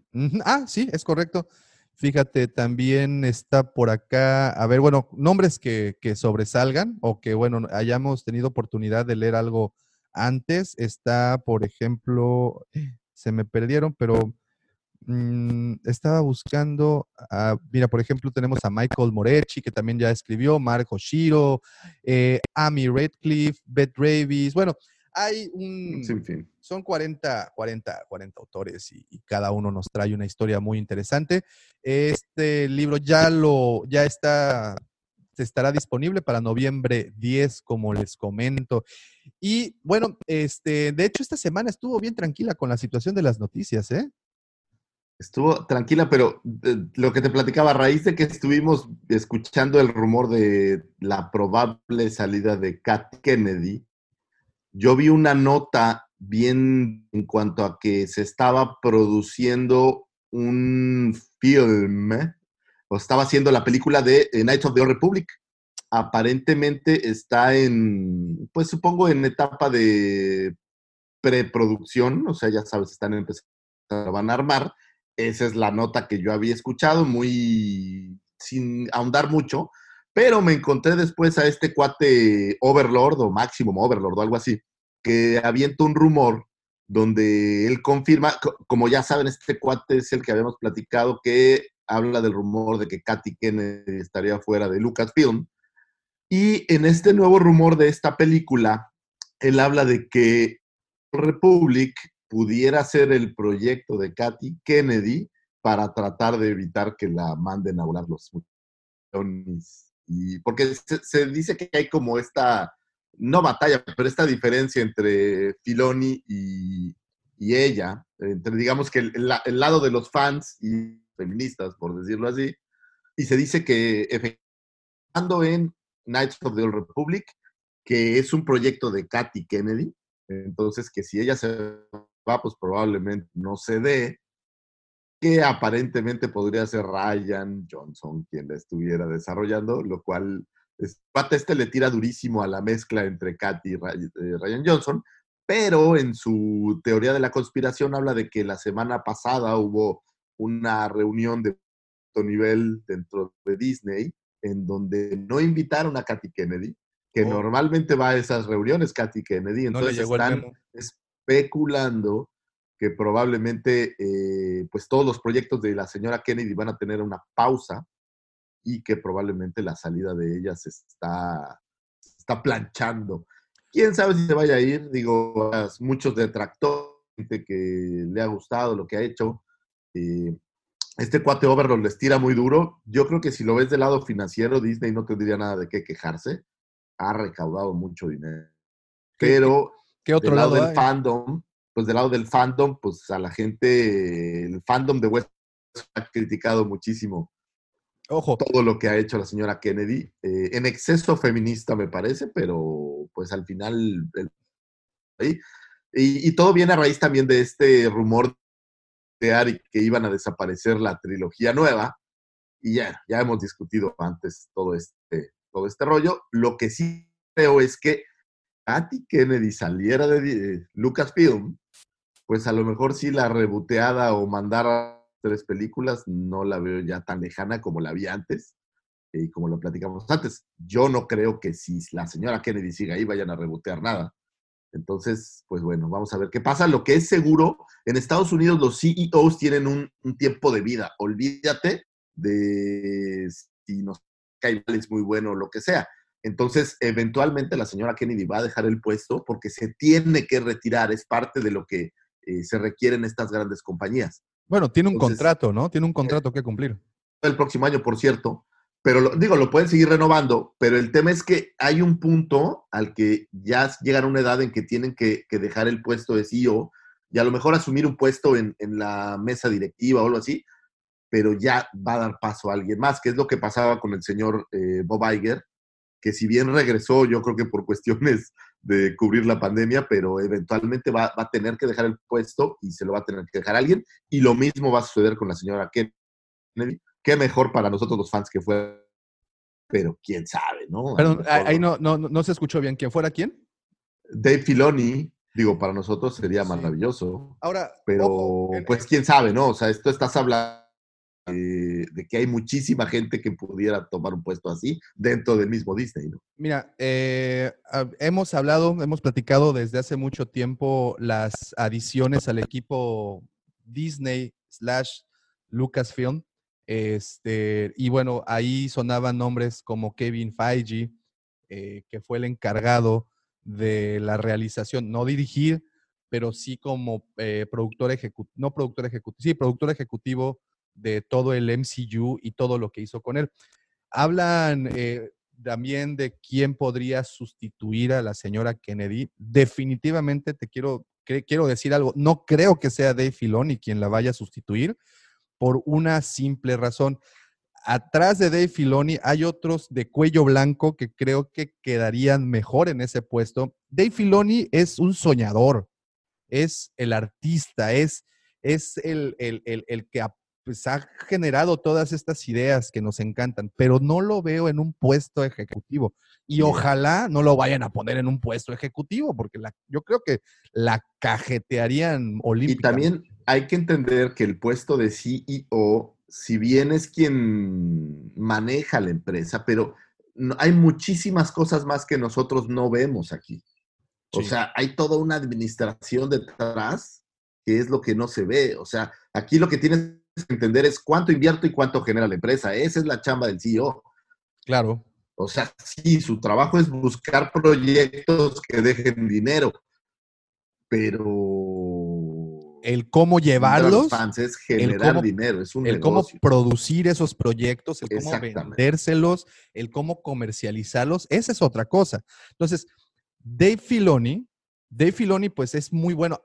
Speaker 3: Ah, sí, es correcto. Fíjate, también está por acá, a ver, bueno, nombres que, que sobresalgan o que, bueno, hayamos tenido oportunidad de leer algo antes. Está, por ejemplo, se me perdieron, pero mm, estaba buscando, a- mira, por ejemplo, tenemos a Michael Moretti, que también ya escribió, Mark Oshiro, eh, Amy Radcliffe, Beth Davis, bueno, hay un
Speaker 2: fin.
Speaker 3: son 40, 40, 40 autores y, y cada uno nos trae una historia muy interesante. Este libro ya lo, ya está, estará disponible para noviembre 10, como les comento. Y bueno, este, de hecho, esta semana estuvo bien tranquila con la situación de las noticias, ¿eh?
Speaker 2: Estuvo tranquila, pero eh, lo que te platicaba, a raíz de que estuvimos escuchando el rumor de la probable salida de Kat Kennedy, yo vi una nota bien en cuanto a que se estaba produciendo un film, o estaba haciendo la película de eh, Knights of the Old Republic. Aparentemente está en, pues supongo en etapa de preproducción, o sea, ya sabes, están empezando, van a armar. Esa es la nota que yo había escuchado, muy sin ahondar mucho, pero me encontré después a este cuate Overlord o Maximum Overlord o algo así, que avienta un rumor donde él confirma, co- como ya saben, este cuate es el que habíamos platicado, que habla del rumor de que Katy Kennedy estaría fuera de Lucasfilm. Y en este nuevo rumor de esta película, él habla de que Republic pudiera ser el proyecto de Katy Kennedy para tratar de evitar que la manden a volar los muchachones. Y porque se, dice que hay como esta, no batalla, pero esta diferencia entre Filoni y, y ella, entre digamos que el lado de los fans y feministas, por decirlo así, y se dice que efectivamente en Knights of the Old Republic, que es un proyecto de Katy Kennedy, entonces que si ella se va, pues probablemente no se dé, que aparentemente podría ser Ryan Johnson quien la estuviera desarrollando, lo cual es, Pata este le tira durísimo a la mezcla entre Katy y eh, Ryan Johnson, pero en su teoría de la conspiración habla de que la semana pasada hubo una reunión de alto nivel dentro de Disney en donde no invitaron a Katy Kennedy, que
Speaker 3: Oh.
Speaker 2: normalmente va a esas reuniones Katy Kennedy, entonces están. Especulando que probablemente eh, pues todos los proyectos de la señora Kennedy van a tener una pausa y que probablemente la salida de ella se está, se está planchando. ¿Quién sabe si se vaya a ir? Digo, muchos detractores, que le ha gustado lo que ha hecho. eh, este cuate Overlord les tira muy duro. Yo creo que si lo ves del lado financiero, Disney no tendría nada de qué quejarse. Ha recaudado mucho dinero.
Speaker 3: ¿Qué-
Speaker 2: Pero
Speaker 3: ¿Qué otro
Speaker 2: del lado,
Speaker 3: lado
Speaker 2: del fandom, pues del lado del fandom, pues a la gente, el fandom de West ha criticado muchísimo
Speaker 3: Ojo,
Speaker 2: todo lo que ha hecho la señora Kennedy. eh, en exceso feminista, me parece, pero pues al final. el- ahí. y, y todo viene a raíz también de este rumor de Ari que iban a desaparecer la trilogía nueva. Y ya, ya hemos discutido antes todo este, todo este rollo. Lo que sí creo es que Katy Kennedy saliera de eh, Lucasfilm, pues a lo mejor sí la reboteada o mandar tres películas no la veo ya tan lejana como la vi antes eh, y como lo platicamos antes. Yo no creo que si la señora Kennedy siga ahí vayan a rebotear nada. Entonces, pues bueno, vamos a ver qué pasa. Lo que es seguro, en Estados Unidos los CEOs tienen un, un tiempo de vida. Olvídate de si nos cae es muy bueno o lo que sea. Entonces, eventualmente la señora Kennedy va a dejar el puesto porque se tiene que retirar, es parte de lo que eh, se requiere en estas grandes compañías.
Speaker 3: bueno, tiene un
Speaker 2: entonces-
Speaker 3: contrato, ¿no? Tiene un contrato que cumplir.
Speaker 2: El próximo año, por cierto, pero lo- digo, lo pueden seguir renovando, pero el tema es que hay un punto al que ya llegan a una edad en que tienen que, que dejar el puesto de CEO y a lo mejor asumir un puesto en, en la mesa directiva o algo así, pero ya va a dar paso a alguien más, que es lo que pasaba con el señor eh, Bob Iger, que si bien regresó, yo creo que por cuestiones de cubrir la pandemia, pero eventualmente va, va a tener que dejar el puesto y se lo va a tener que dejar a alguien, y lo mismo va a suceder con la señora Kennedy, qué mejor para nosotros los fans que fue, pero quién sabe, ¿no?
Speaker 3: Perdón, ahí no, no, no se escuchó bien. ¿Quién fuera quién?
Speaker 2: Dave Filoni, digo, para nosotros sería maravilloso,
Speaker 3: Ahora,
Speaker 2: pero
Speaker 3: ojo,
Speaker 2: pues quién sabe, ¿no? O sea, esto estás hablando de, de que hay muchísima gente que pudiera tomar un puesto así dentro del mismo Disney, ¿no?
Speaker 3: Mira, eh, hemos hablado, hemos platicado desde hace mucho tiempo las adiciones al equipo Disney slash Lucasfilm. Este, y bueno, ahí sonaban nombres como Kevin Feige, eh, que fue el encargado de la realización, no dirigir, pero sí como eh, productor ejecutivo, no productor ejecutivo, sí, productor ejecutivo de todo el MCU y todo lo que hizo con él. Hablan eh, también de quién podría sustituir a la señora Kennedy. Definitivamente te quiero, quiero decir algo. No creo que sea Dave Filoni quien la vaya a sustituir por una simple razón. Atrás de Dave Filoni hay otros de cuello blanco que creo que quedarían mejor en ese puesto. Dave Filoni es un soñador, es el artista, es, es el, el- el- el que pues, ha generado todas estas ideas que nos encantan, pero no lo veo en un puesto ejecutivo. Y ojalá no lo vayan a poner en un puesto ejecutivo, porque la- yo creo que la cajetearían
Speaker 2: Y
Speaker 3: olímpicamente.
Speaker 2: también hay que entender que el puesto de CEO, si bien es quien maneja la empresa, pero hay muchísimas cosas más que nosotros no vemos aquí. O
Speaker 3: Sí.
Speaker 2: sea, hay toda una administración detrás que es lo que no se ve. O sea, aquí lo que tienes entender es cuánto invierto y cuánto genera la empresa. Esa es la chamba del CEO.
Speaker 3: Claro.
Speaker 2: O sea, sí, su trabajo es buscar proyectos que dejen dinero, pero
Speaker 3: El cómo llevarlos,
Speaker 2: fans es generar
Speaker 3: cómo-
Speaker 2: dinero, es un
Speaker 3: el cómo producir esos proyectos, el cómo vendérselos, el cómo comercializarlos, esa es otra cosa. Entonces, Dave Filoni, Dave Filoni, pues es muy bueno.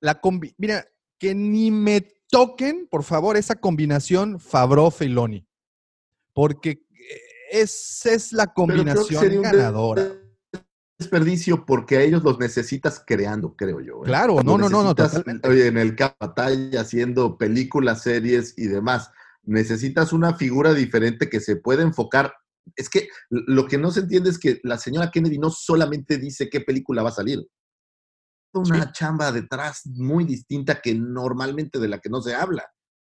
Speaker 3: La Mira, que ni me toquen, por favor, esa combinación Favreau-Filoni, porque eh, esa es la combinación
Speaker 2: sería un
Speaker 3: ganadora.
Speaker 2: desperdicio porque a ellos los necesitas creando, creo yo. ¿eh?
Speaker 3: Claro, no, no, no, no, totalmente.
Speaker 2: en el batalla, haciendo películas, series y demás. Necesitas una figura diferente que se pueda enfocar. Es que lo que no se entiende es que la señora Kennedy no solamente dice qué película va a salir. Una chamba detrás muy distinta que normalmente de la que no se habla.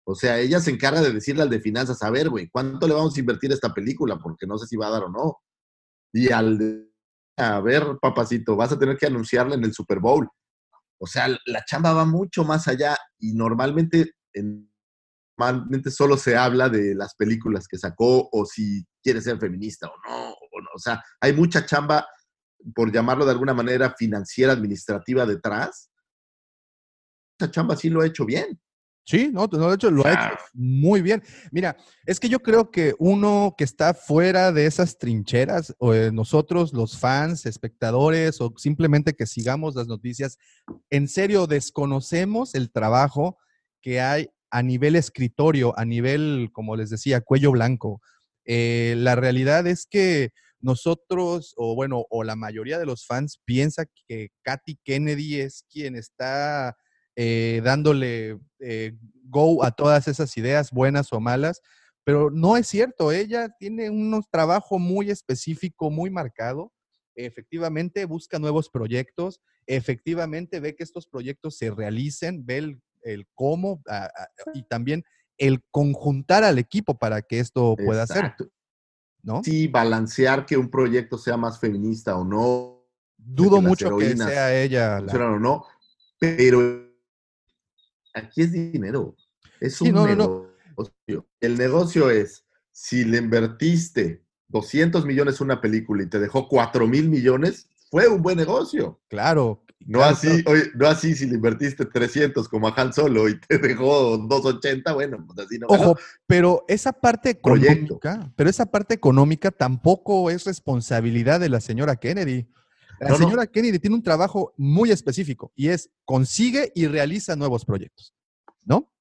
Speaker 2: O sea, ella se encarga de decirle al de finanzas, a ver, güey, ¿cuánto le vamos a invertir a esta película? Porque no sé si va a dar o no. Y al de, a ver, papacito, vas a tener que anunciarla en el Super Bowl. O sea, la chamba va mucho más allá y normalmente, en- normalmente solo se habla de las películas que sacó o si quiere ser feminista o no, o no. O sea, hay mucha chamba, por llamarlo de alguna manera, financiera, administrativa detrás. Esa chamba sí lo ha hecho bien.
Speaker 3: Sí, no, de hecho lo ha hecho muy bien. Mira, es que yo creo que uno que está fuera de esas trincheras, o nosotros los fans, espectadores, o simplemente que sigamos las noticias, en serio desconocemos el trabajo que hay a nivel escritorio, a nivel, como les decía, cuello blanco. Eh, la realidad es que nosotros, o bueno, o la mayoría de los fans piensa que Katy Kennedy es quien está eh, dándole eh, go a todas esas ideas, buenas o malas, pero no es cierto, ella tiene un trabajo muy específico, muy marcado, efectivamente busca nuevos proyectos, efectivamente ve que estos proyectos se realicen, ve el, el cómo a, a, y también el conjuntar al equipo para que esto pueda ser, ¿no?
Speaker 2: Sí, balancear que un proyecto sea más feminista o no,
Speaker 3: Dudo
Speaker 2: que
Speaker 3: mucho que sea ella la-
Speaker 2: o no, pero aquí es dinero. Es
Speaker 3: Sí,
Speaker 2: un
Speaker 3: no, no, no.
Speaker 2: negocio. El negocio es, si le invertiste 200 millones en una película y te dejó 4 mil millones, fue un buen negocio.
Speaker 3: Claro.
Speaker 2: No
Speaker 3: claro,
Speaker 2: así, oye, no así si le invertiste 300 como a Han Solo y te dejó 280, bueno, pues así no.
Speaker 3: Ojo, pero esa parte
Speaker 2: Proyecto.
Speaker 3: económica, pero esa parte económica tampoco es responsabilidad de la señora Kennedy. La
Speaker 2: No, no.
Speaker 3: señora Kennedy tiene un trabajo muy específico y es consigue y realiza nuevos proyectos, ¿no?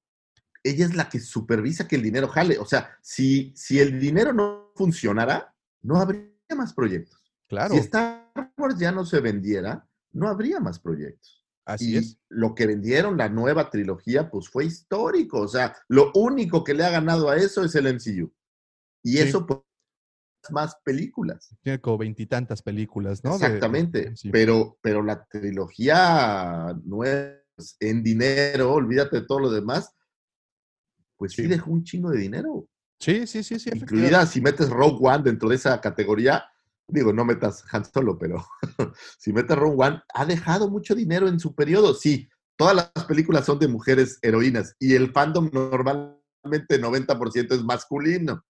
Speaker 2: ella es la que supervisa que el dinero jale. O sea, si, si el dinero no funcionara, no habría más proyectos.
Speaker 3: Claro.
Speaker 2: Si Star Wars ya no se vendiera, no habría más proyectos.
Speaker 3: Así
Speaker 2: y
Speaker 3: es.
Speaker 2: lo que vendieron, la nueva trilogía, pues fue histórico. O sea, lo único que le ha ganado a eso es el MCU. Y
Speaker 3: Sí.
Speaker 2: eso, pues, más películas.
Speaker 3: Tiene como veintitantas películas, ¿no?
Speaker 2: Exactamente. Pero, pero la trilogía nueva, pues, en dinero, olvídate de todo lo demás, pues sí,
Speaker 3: Sí.
Speaker 2: dejó un chingo de dinero.
Speaker 3: Sí, sí, sí, sí.
Speaker 2: Incluida, si metes Rogue One dentro de esa categoría, digo, no metas Han Solo, pero si metes Rogue One, ha dejado mucho dinero en su periodo. Sí, todas las películas son de mujeres heroínas y el fandom normalmente 90% es masculino.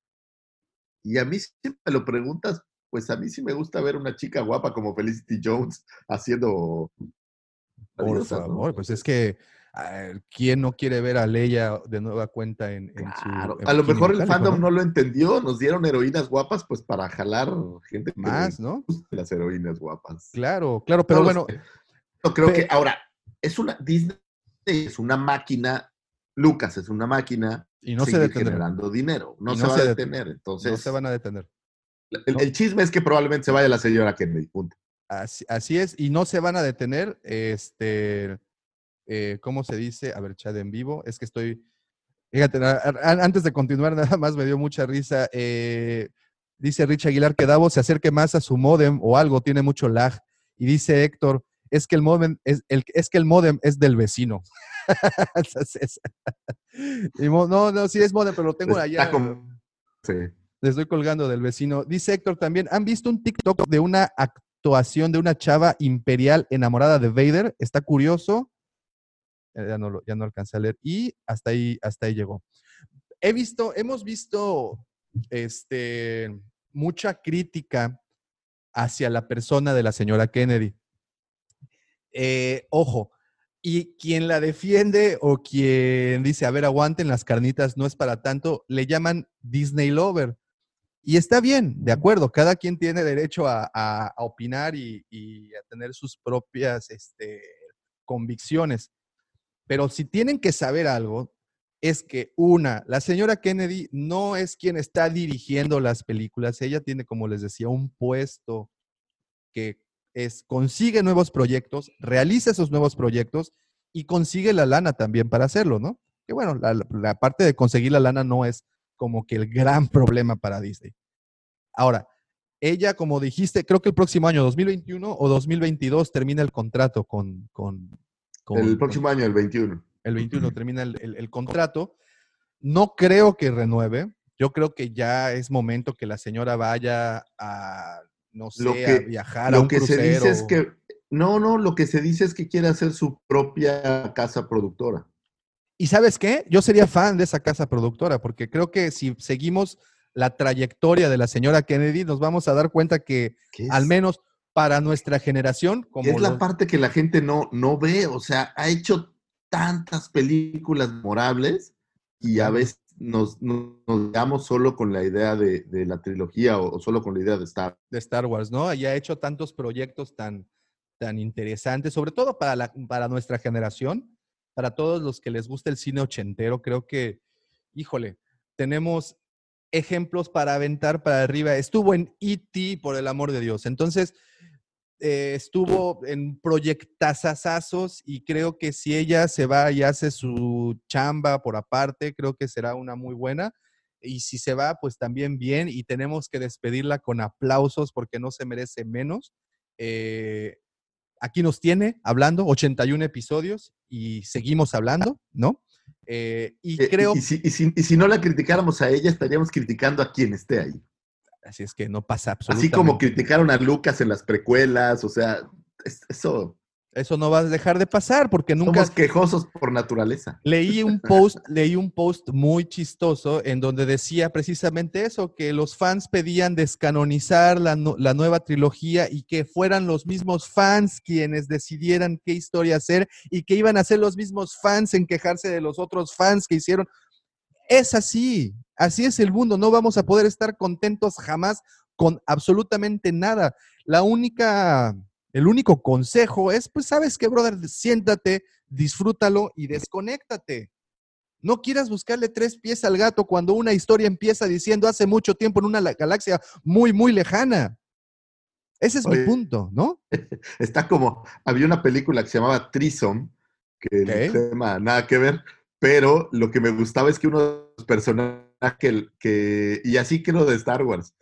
Speaker 2: Y a mí, si me lo preguntas, pues a mí sí me gusta ver una chica guapa como Felicity Jones haciendo...
Speaker 3: Por
Speaker 2: adiosas, ¿no?
Speaker 3: favor, pues es que ¿quién no quiere ver a Leia de nueva cuenta en, en su.
Speaker 2: Claro,
Speaker 3: en
Speaker 2: a lo mejor el fandom ¿no? lo entendió, nos dieron heroínas guapas pues para jalar gente
Speaker 3: Más, ¿no?
Speaker 2: las heroínas guapas.
Speaker 3: Claro, claro, pero
Speaker 2: No
Speaker 3: bueno.
Speaker 2: Yo creo que ahora es una Disney es una máquina, Lucas es una máquina
Speaker 3: y no se
Speaker 2: generando dinero, no se
Speaker 3: no
Speaker 2: va
Speaker 3: se
Speaker 2: a
Speaker 3: det-
Speaker 2: detener. Entonces,
Speaker 3: No se van a detener.
Speaker 2: el chisme es que probablemente se vaya la señora Kennedy. Punto.
Speaker 3: Así, así es, y no se van a detener. Este, eh, ¿cómo se dice? A ver, chat en vivo. Es que estoy. Fíjate, antes de continuar, nada más me dio mucha risa. eh, dice Rich Aguilar que Davos se acerque más a su modem o algo, tiene mucho lag. Y dice Héctor, es que el modem es, el, es que el modem es del vecino. No, no, sí es modem, pero lo tengo
Speaker 2: Está
Speaker 3: allá.
Speaker 2: Sí.
Speaker 3: Le estoy colgando del vecino. Dice Héctor también, ¿han visto un TikTok de una actuación de una chava imperial enamorada de Vader? Está curioso. Ya no, ya no alcancé a leer. Y hasta ahí, hasta ahí llegó. He visto, hemos visto este, mucha crítica hacia la persona de la señora Kennedy. Eh, ojo, y quien la defiende o quien dice, a ver, aguanten las carnitas, no es para tanto, le llaman Disney Lover. Y está bien, de acuerdo, cada quien tiene derecho a opinar y, y a tener sus propias este, convicciones. Pero si tienen que saber algo, es que una, la señora Kennedy no es quien está dirigiendo las películas, ella tiene, como les decía, un puesto que es, consigue nuevos proyectos, realiza esos nuevos proyectos y consigue la lana también para hacerlo, ¿no? Que bueno, la, parte de conseguir la lana no es como que el gran problema para Disney. Ahora, ella, como dijiste, creo que el próximo año, 2021 o 2022, termina el contrato con... con, con-
Speaker 2: el próximo año, el 21.
Speaker 3: el 21 termina el, el- el contrato. No creo que renueve. Yo creo que ya es momento que la señora vaya a, no sé,
Speaker 2: Lo
Speaker 3: a
Speaker 2: que-
Speaker 3: viajar a
Speaker 2: Lo
Speaker 3: un
Speaker 2: que se
Speaker 3: crucero.
Speaker 2: dice es que, no, no, lo que se dice es que quiere hacer su propia casa productora.
Speaker 3: Y sabes qué? Yo sería fan de esa casa productora, porque creo que si seguimos la trayectoria de la señora Kennedy, nos vamos a dar cuenta que al menos para nuestra generación, como
Speaker 2: es la
Speaker 3: los-
Speaker 2: parte que la gente no, no ve, o sea, ha hecho tantas películas memorables y a veces nos, nos, nos quedamos solo con la idea de, de la trilogía o, o solo con la idea de Star.
Speaker 3: de Star Wars, ¿no? Y ha hecho tantos proyectos tan, tan interesantes, sobre todo para, la, para nuestra generación, para todos los que les gusta el cine ochentero, creo que, híjole, tenemos ejemplos para aventar para arriba. Estuvo en E.T., por el amor de Dios. Entonces, eh, estuvo en proyectazazazos y creo que si ella se va y hace su chamba por aparte, creo que será una muy buena. Y si se va, pues también bien. Y tenemos que despedirla con aplausos porque no se merece menos. Eh, aquí nos tiene hablando 81 episodios y seguimos hablando, ¿no? Eh, y creo,
Speaker 2: y, si, y si- y si no la criticáramos a ella, estaríamos criticando a quien esté ahí.
Speaker 3: Así es que no pasa
Speaker 2: Así
Speaker 3: absolutamente.
Speaker 2: como criticaron a Lucas en las precuelas, o sea, es- eso,
Speaker 3: Eso no va a dejar de pasar porque nunca,
Speaker 2: somos quejosos por naturaleza.
Speaker 3: Leí un post, leí un post muy chistoso en donde decía precisamente eso, que los fans pedían descanonizar la, la nueva trilogía y que fueran los mismos fans quienes decidieran qué historia hacer y que iban a ser los mismos fans en quejarse de los otros fans que hicieron. Es así, así es el mundo, no vamos a poder estar contentos jamás con absolutamente nada. La única, el único consejo es, pues sabes qué, brother, siéntate, disfrútalo y desconéctate. No quieras buscarle tres pies al gato cuando una historia empieza diciendo hace mucho tiempo en una la- galaxia muy, muy lejana. Ese es
Speaker 2: Oye.
Speaker 3: mi punto, ¿no?
Speaker 2: Está como, había una película que se llamaba Trisom, que el tema nada que ver, pero lo que me gustaba es que uno de los personajes que, que y así creo de Star Wars,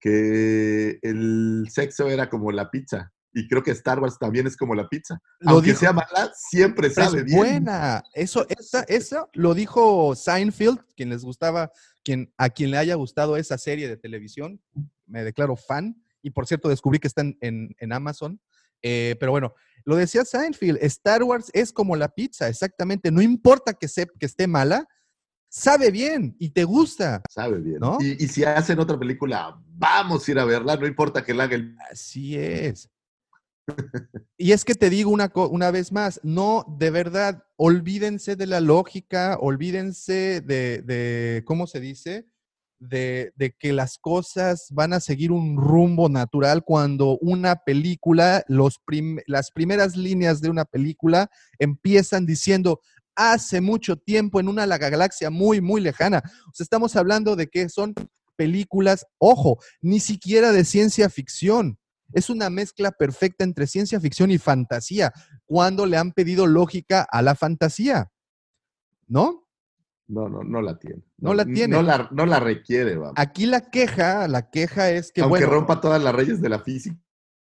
Speaker 2: que el sexo era como la pizza. Y creo que Star Wars también es como la pizza.
Speaker 3: Lo
Speaker 2: Aunque
Speaker 3: dijo-
Speaker 2: sea mala, siempre sabe
Speaker 3: es
Speaker 2: bien.
Speaker 3: buena. Eso, esa, eso lo dijo Seinfeld, quien les gustaba, quien, a quien le haya gustado esa serie de televisión, me declaro fan. Y por cierto, descubrí que está en, en- en Amazon. Eh, pero bueno, lo decía Seinfeld, Star Wars es como la pizza, exactamente. No importa que, se, que esté mala, sabe bien y te gusta.
Speaker 2: Sabe bien.
Speaker 3: ¿No?
Speaker 2: Y, y si hacen otra película, vamos a ir a verla, no importa que la haga el...
Speaker 3: Así es. Y es que te digo una, una vez más, no, de verdad, olvídense de la lógica, olvídense de, de ¿cómo se dice? De, que las cosas van a seguir un rumbo natural cuando una película, los las primeras líneas de una película empiezan diciendo, hace mucho tiempo en una la- galaxia muy, muy lejana. Estamos hablando de que son películas, ojo, ni siquiera de ciencia ficción. Es una mezcla perfecta entre ciencia ficción y fantasía, cuando le han pedido lógica a la fantasía. ¿No?
Speaker 2: No, no, no la tiene.
Speaker 3: No la tiene.
Speaker 2: No la, no la requiere, vamos.
Speaker 3: Aquí la queja, la queja es que,
Speaker 2: Aunque
Speaker 3: bueno,
Speaker 2: rompa todas las leyes de la física.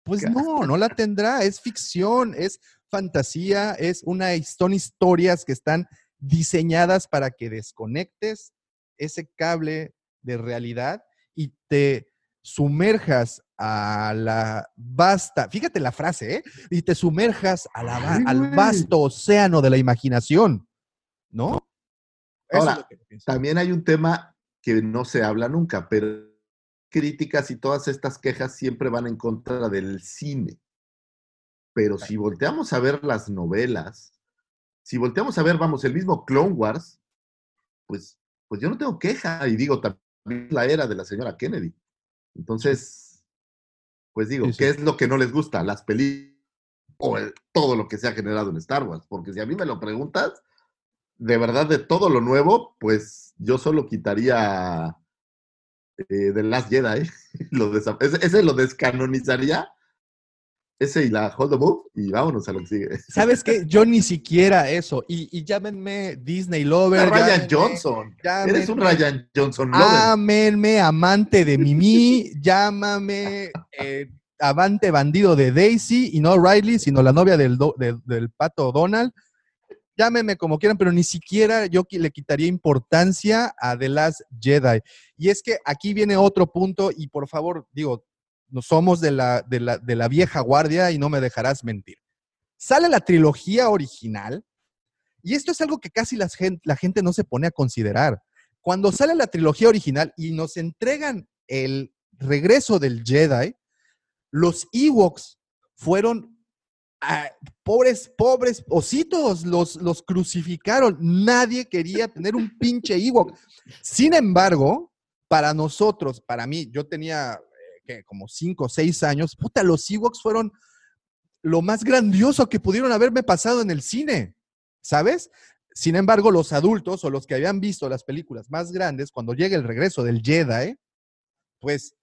Speaker 3: pues no, no la tendrá, es ficción, es fantasía, es una, son historias que están diseñadas para que desconectes ese cable de realidad y te sumerjas a la vasta, fíjate la frase, ¿eh? Y te sumerjas a la va-
Speaker 2: Ay,
Speaker 3: al vasto océano de la imaginación, ¿no? Eso
Speaker 2: Ahora,
Speaker 3: es lo que pienso.
Speaker 2: También hay un tema que no se habla nunca, pero críticas y todas estas quejas siempre van en contra del cine. Pero si volteamos a ver las novelas, si volteamos a ver, vamos, el mismo Clone Wars, pues, pues yo no tengo queja. Y digo, también la era de la señora Kennedy. Entonces, pues digo,
Speaker 3: Sí, sí.
Speaker 2: ¿qué es lo que no les gusta? Las películas o el- todo lo que se ha generado en Star Wars. Porque si a mí me lo preguntas, de verdad, de todo lo nuevo, pues yo solo quitaría eh, The Last Jedi. Lo desa- ese, ese lo descanonizaría. Ese y la Hold the Move y vámonos a lo que sigue.
Speaker 3: ¿Sabes qué? Yo ni siquiera eso. Y, y llámenme Disney Lover.
Speaker 2: Ryan
Speaker 3: llámenme-
Speaker 2: Johnson. Eres un Ryan Johnson lover.
Speaker 3: Ámenme, amante de Mimi, llámame eh, avante bandido de Daisy y no Riley, sino la novia del, do- del- del pato Donald. Llámeme como quieran, pero ni siquiera yo le quitaría importancia a The Last Jedi. Y es que aquí viene otro punto y por favor, digo, no somos de la, de la, de la vieja guardia y no me dejarás mentir. Sale la trilogía original y esto es algo que casi gente, la gente no se pone a considerar cuando sale la trilogía original y nos entregan el regreso del Jedi, los Ewoks fueron ah, pobres, pobres ositos, los, los crucificaron. Nadie quería tener un pinche Ewok. Sin embargo, para nosotros, para mí, yo tenía eh, como cinco o seis años, puta, los Ewoks fueron lo más grandioso que pudieron haberme pasado en el cine, ¿sabes? Sin embargo, los adultos o los que habían visto las películas más grandes, cuando llega el regreso del Jedi, pues,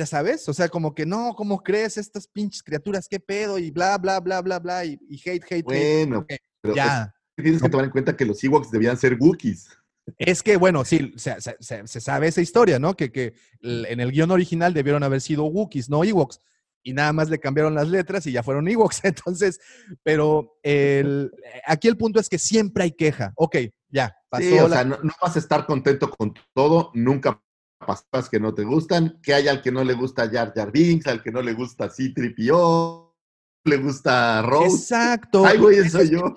Speaker 3: ya sabes, o sea, como que no, ¿cómo crees estas pinches criaturas? ¿Qué pedo? Y bla, bla, bla, bla, bla, y, y hate, hate, hate.
Speaker 2: Bueno, pero
Speaker 3: Ya,
Speaker 2: es- tienes que tomar en cuenta que los Ewoks debían ser Wookiees.
Speaker 3: es que, bueno, sí, se, se- se- se sabe esa historia, ¿no? Que, que en el guion original debieron haber sido Wookiees, no Ewoks. Y nada más le cambiaron las letras y ya fueron Ewoks. Entonces, pero el, aquí el punto es que siempre hay queja. Ok, ya, pasó
Speaker 2: Sí, o
Speaker 3: la-
Speaker 2: sea, no, no vas a estar contento con todo, nunca pasas que no te gustan, que hay al que no le gusta Jar Jar Binks, al que no le gusta C-3PO, le gusta Rose.
Speaker 3: Exacto.
Speaker 2: Ay, güey,
Speaker 3: Ese
Speaker 2: soy
Speaker 3: es mi
Speaker 2: yo.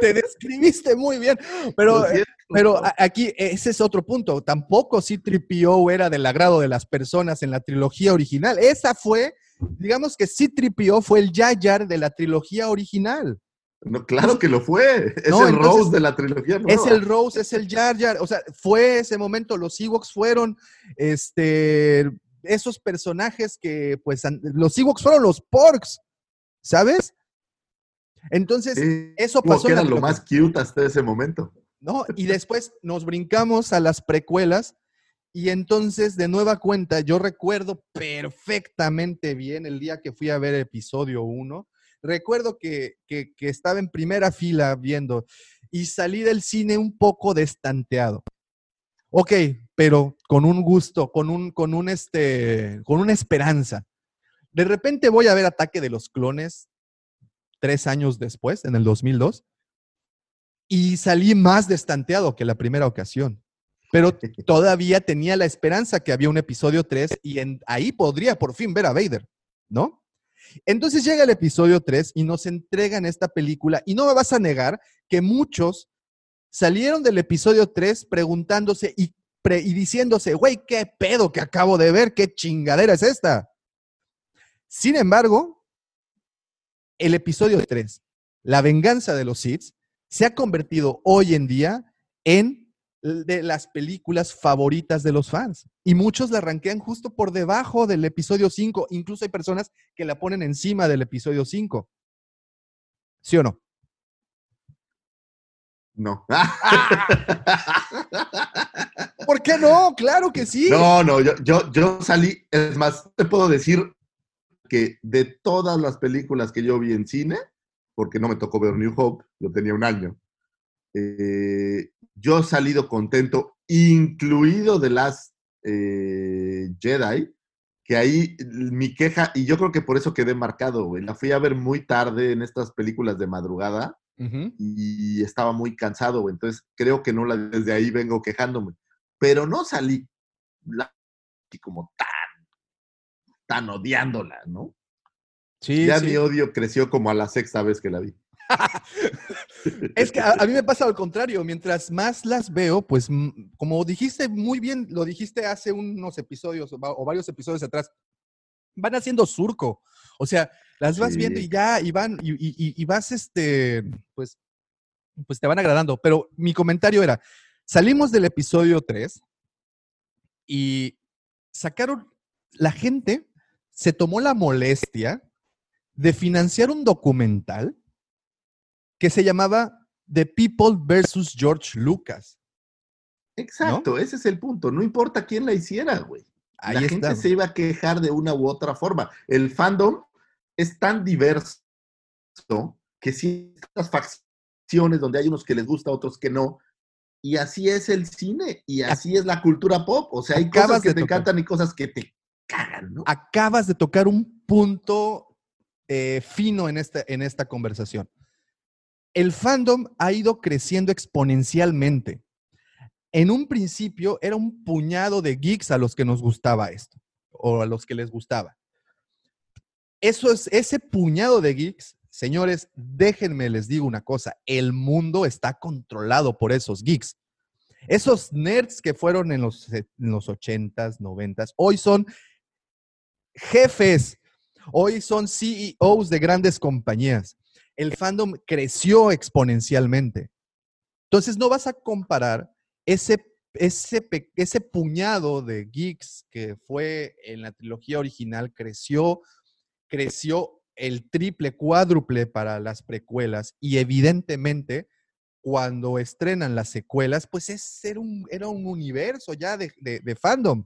Speaker 3: Te describiste muy bien, pero, pero aquí ese es otro punto. Tampoco C-3PO era del agrado de las personas en la trilogía original. Esa fue, digamos que C-3PO fue el Jar de la trilogía original.
Speaker 2: No, claro que lo fue. Es
Speaker 3: No,
Speaker 2: el
Speaker 3: entonces,
Speaker 2: Rose de la trilogía nueva.
Speaker 3: Es el Rose, es el Jar Jar. O sea, fue ese momento, los Ewoks fueron este, esos personajes que, pues, los Ewoks fueron los Porks, ¿sabes? Entonces,
Speaker 2: Sí,
Speaker 3: eso pasó
Speaker 2: que era lo más cute hasta ese momento.
Speaker 3: ¿no? Y después nos brincamos a las precuelas Y entonces, de nueva cuenta, yo recuerdo perfectamente bien el día que fui a ver episodio 1. Recuerdo que, que, que estaba en primera fila viendo y salí del cine un poco destanteado. Ok, pero con un gusto, con un, con un este, con una esperanza. De repente voy a ver Ataque de los Clones tres años después, en el 2002, y salí más destanteado que la primera ocasión. Pero todavía tenía la esperanza que había un episodio 3 y en, ahí podría por fin ver a Vader, ¿no? Entonces llega el episodio 3 y nos entregan esta película y no me vas a negar que muchos salieron del episodio 3 preguntándose y, diciéndose, güey, ¿qué pedo que acabo de ver? ¿Qué chingadera es esta? Sin embargo, el episodio 3, La venganza de los Sith, se ha convertido hoy en día en de las películas favoritas de los fans. Y muchos la ranquean justo por debajo del episodio 5. Incluso hay personas que la ponen encima del episodio 5. ¿Sí o no?
Speaker 2: No.
Speaker 3: ¿Por qué no? Claro que sí.
Speaker 2: No, no, yo, yo, yo salí, es más, te puedo decir que de todas las películas que yo vi en cine, porque no me tocó ver New Hope, yo tenía un año, eh, yo he salido contento, incluido de las Jedi, que ahí mi queja, y yo creo que por eso quedé marcado, güey, la fui a ver muy tarde en estas películas de madrugada y estaba muy cansado, güey, entonces creo que no la, desde ahí vengo quejándome, pero no salí la- como tan, tan odiándola, ¿no?
Speaker 3: Sí,
Speaker 2: ya
Speaker 3: sí.
Speaker 2: mi odio creció como a la sexta vez que la vi.
Speaker 3: Es que a, a mí me pasa al contrario, mientras más las veo, pues como dijiste muy bien, lo dijiste hace unos episodios o va- o varios episodios atrás, van haciendo surco. O sea, las vas
Speaker 2: Sí.
Speaker 3: viendo y ya, y van, y- y vas, este, pues, pues te van agradando. Pero mi comentario era, salimos del episodio 3 y sacaron, la gente se tomó la molestia de financiar un documental que se llamaba The People versus George Lucas.
Speaker 2: Exacto, ese es el punto. No importa quién la hiciera, güey.
Speaker 3: Ahí
Speaker 2: la
Speaker 3: está.
Speaker 2: gente se iba a quejar de una u otra forma. El fandom es tan diverso que si estas facciones donde hay unos que les gusta, otros que no. Y así es el cine y así es la cultura pop. O sea, hay
Speaker 3: Acabas
Speaker 2: cosas que te
Speaker 3: tocar.
Speaker 2: encantan y cosas que te cagan, ¿no?
Speaker 3: Acabas de tocar un punto eh, fino en esta, en esta conversación. El fandom ha ido creciendo exponencialmente. En un principio era un puñado de geeks a los que nos gustaba esto, o a los que les gustaba. Eso es, ese puñado de geeks, señores, déjenme les digo una cosa, el mundo está controlado por esos geeks. Esos nerds que fueron en los, en los 80s, 90s, hoy son jefes, hoy son CEOs de grandes compañías. El fandom creció exponencialmente. Entonces no vas a comparar ese, ese, ese puñado de geeks que fue en la trilogía original, creció, creció el triple, cuádruple para las precuelas y evidentemente cuando estrenan las secuelas, pues es, era, un, era un universo ya de, de- de fandom.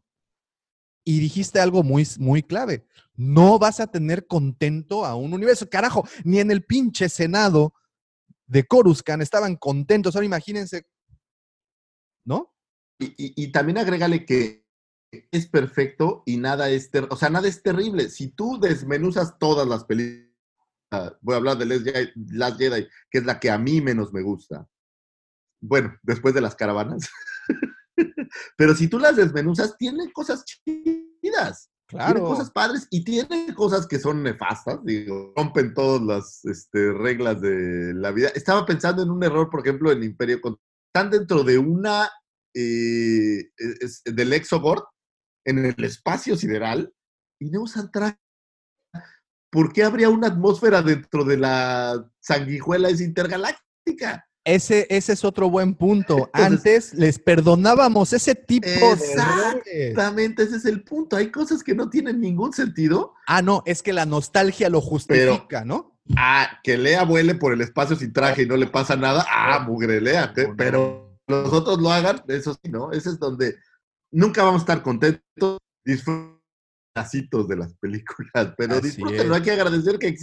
Speaker 3: Y dijiste algo muy, muy clave. No vas a tener contento a un universo. Carajo, ni en el pinche Senado de Coruscant estaban contentos. Ahora imagínense, ¿no?
Speaker 2: Y, también agrégale que es perfecto y nada es o sea, nada es terrible. Si tú desmenuzas todas las películas, voy a hablar de Last Jedi, Last Jedi, que es la que a mí menos me gusta. Bueno, después de las caravanas. Pero si tú las desmenuzas, tienen cosas chidas. Tiene cosas padres y tiene cosas que son nefastas, digo, rompen todas las este, reglas de la vida. Estaba pensando en un error, por ejemplo, en Imperio. Están dentro de una eh, es- del Exogord en el espacio sideral y no usan traje. ¿Por qué habría una atmósfera dentro de la sanguijuela es intergaláctica?
Speaker 3: Ese, ese es otro buen punto. Antes les perdonábamos ese tipo de errores.
Speaker 2: Exactamente, ese es el punto. Hay cosas que no tienen ningún sentido.
Speaker 3: Ah, no, es que la nostalgia lo justifica, ¿no?
Speaker 2: Ah, que Lea vuele por el espacio sin traje y no le pasa nada. Ah, mugre Lea. Pero los otros lo hagan, eso sí, ¿no? Ese es donde nunca vamos a estar contentos, disfruten de las películas, pero disfrútenlo, hay que agradecer que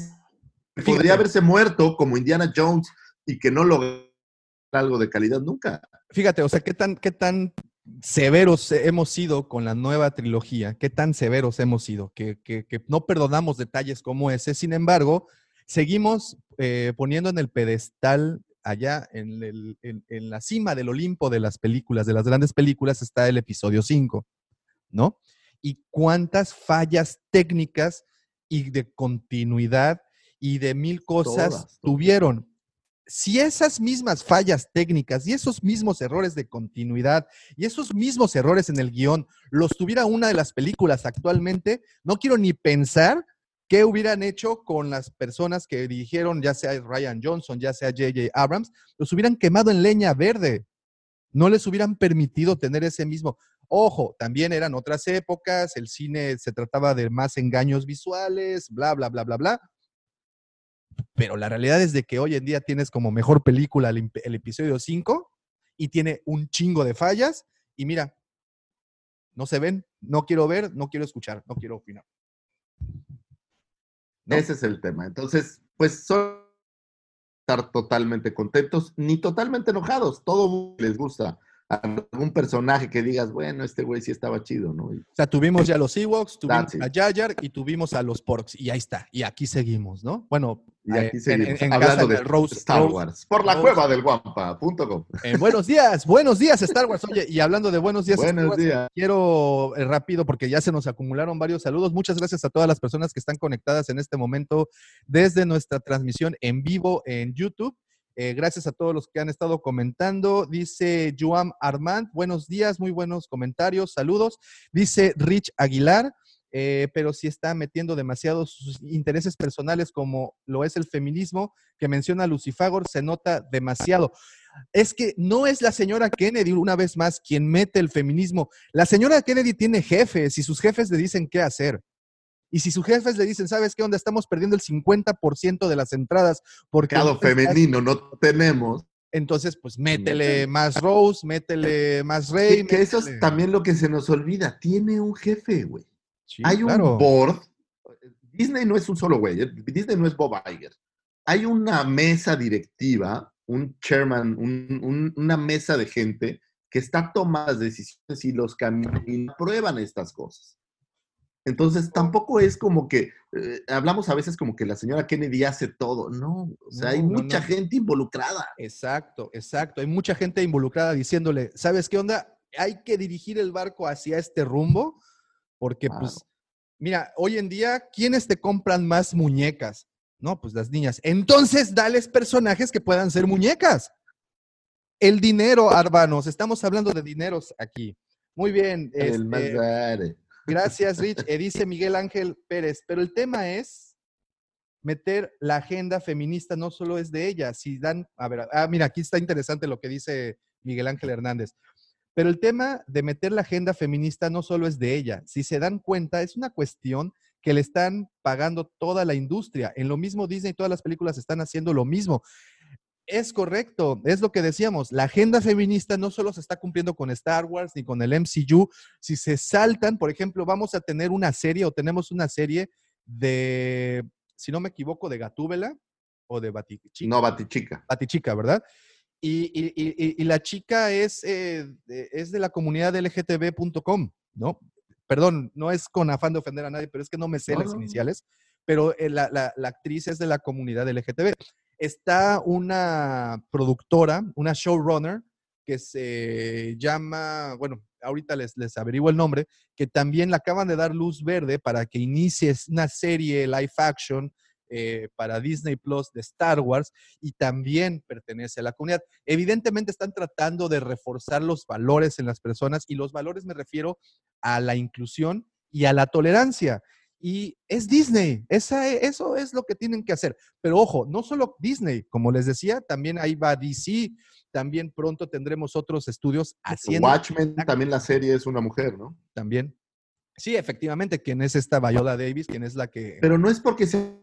Speaker 2: podría haberse muerto como Indiana Jones y que no logró algo de calidad nunca.
Speaker 3: Fíjate, o sea, qué tan, qué tan severos hemos sido con la nueva trilogía, qué tan severos hemos sido, que, que- que no perdonamos detalles como ese. Sin embargo, seguimos eh, poniendo en el pedestal, allá en, el- en- en la cima del Olimpo de las películas, de las grandes películas, está el episodio 5, ¿no? Y cuántas fallas técnicas y de continuidad y de mil cosas
Speaker 2: Todas, todas.
Speaker 3: Si esas mismas fallas técnicas y esos mismos errores de continuidad y esos mismos errores en el guion los tuviera una de las películas actualmente, no quiero ni pensar qué hubieran hecho con las personas que dirigieron, ya sea Ryan Johnson, ya sea J.J. Abrams, los hubieran quemado en leña verde. No les hubieran permitido tener ese mismo. Ojo, también eran otras épocas, el cine se trataba de más engaños visuales, bla, bla, bla, bla, bla pero la realidad es de que hoy en día tienes como mejor película el, episodio 5 y tiene un chingo de fallas y mira, no se ven, no quiero ver, no quiero escuchar, no quiero opinar.
Speaker 2: Ese es el tema. Entonces, pues son estar totalmente contentos ni totalmente enojados. Todo les gusta algún personaje que digas, bueno, este güey sí estaba chido, ¿no?
Speaker 3: O sea, tuvimos ya los Ewoks, tuvimos
Speaker 2: That's
Speaker 3: a Jar y tuvimos a los Porks y ahí está, y aquí seguimos, ¿no? Bueno,
Speaker 2: Y
Speaker 3: eh,
Speaker 2: aquí
Speaker 3: en-
Speaker 2: seguimos,
Speaker 3: en, en
Speaker 2: hablando de
Speaker 3: Rose,
Speaker 2: Star
Speaker 3: Rose-
Speaker 2: Wars. Por la
Speaker 3: Rose-
Speaker 2: cueva del guampa.com.
Speaker 3: eh, buenos días, buenos días Star Wars. Oye, y hablando de buenos días, Star
Speaker 2: Buenos
Speaker 3: Wars,
Speaker 2: días.
Speaker 3: Quiero eh, rápido, porque ya se nos acumularon varios saludos. Muchas gracias a todas las personas que están conectadas en este momento desde nuestra transmisión en vivo en YouTube. Eh, gracias a todos los que han estado comentando. Dice Joam Armand, buenos días, muy buenos comentarios, saludos. Dice Rich Aguilar, eh, pero si está metiendo demasiado sus intereses personales como lo es el feminismo que menciona Lucifagor, se nota demasiado. Es que no es la señora Kennedy, una vez más, quien mete el feminismo. La señora Kennedy tiene jefes y sus jefes le dicen qué hacer. Y si sus jefes le dicen, ¿sabes qué onda? Estamos perdiendo el 50% de las entradas porque...
Speaker 2: Mercado femenino no tenemos.
Speaker 3: Entonces, pues métele más Rose, métele más Rey.
Speaker 2: Que, que eso es también lo que se nos olvida. Tiene un jefe, güey.
Speaker 3: Sí,
Speaker 2: Hay
Speaker 3: claro.
Speaker 2: un board. Disney no es un solo güey. eh, Disney no es Bob Iger. Hay una mesa directiva, un chairman, un- un- una mesa de gente que está tomando las decisiones y los caminos y aprueban estas cosas. Entonces, tampoco es como que eh, hablamos a veces como que la señora Kennedy hace todo. No, o sea, hay
Speaker 3: No,
Speaker 2: mucha
Speaker 3: no.
Speaker 2: gente involucrada.
Speaker 3: Exacto, exacto. Hay mucha gente involucrada diciéndole, ¿sabes qué onda? Hay que dirigir el barco hacia este rumbo, porque pues, mira, hoy en día, ¿quiénes te compran más muñecas? No, pues las niñas. Entonces, dales personajes que puedan ser muñecas. El dinero, Arbanos, estamos hablando de dineros aquí. Muy bien.
Speaker 2: El más
Speaker 3: este,
Speaker 2: grande.
Speaker 3: Gracias, Rich. Eh, dice Miguel Ángel Pérez, pero el tema es meter la agenda feminista, no solo es de ella. Si dan, a ver, ah, mira, aquí está interesante lo que dice Miguel Ángel Hernández. Pero el tema de meter la agenda feminista no solo es de ella. Si se dan cuenta, es una cuestión que le están pagando toda la industria. En lo mismo Disney, todas las películas están haciendo lo mismo. Es correcto, es lo que decíamos. La agenda feminista no solo se está cumpliendo con Star Wars ni con el MCU. Si se saltan, por ejemplo, vamos a tener una serie o tenemos una serie de, si no me equivoco, de Gatúbela o de Batichica.
Speaker 2: No, Batichica.
Speaker 3: Batichica, ¿verdad? Y, y- y- y- la chica es, eh, de, es de la comunidad LGTB.com, ¿no? Perdón, no es con afán de ofender a nadie, pero es que no me sé
Speaker 2: No,
Speaker 3: las
Speaker 2: no.
Speaker 3: iniciales, pero eh, la, la- la actriz es de la comunidad LGTB. Está una productora, una showrunner, que se llama, bueno, ahorita les, les averiguo el nombre, que también le acaban de dar luz verde para que inicie una serie live action eh, para Disney Plus de Star Wars y también pertenece a la comunidad. Evidentemente están tratando de reforzar los valores en las personas y los valores me refiero a la inclusión y a la tolerancia. Y es Disney, esa, e- eso es lo que tienen que hacer. Pero ojo, no solo Disney, como les decía, también ahí va DC, también pronto tendremos otros estudios haciendo
Speaker 2: Watchmen, también la serie es una mujer, ¿no?
Speaker 3: también. Sí, efectivamente, quien es esta Viola Davis, quien es la que...
Speaker 2: Pero no es porque se...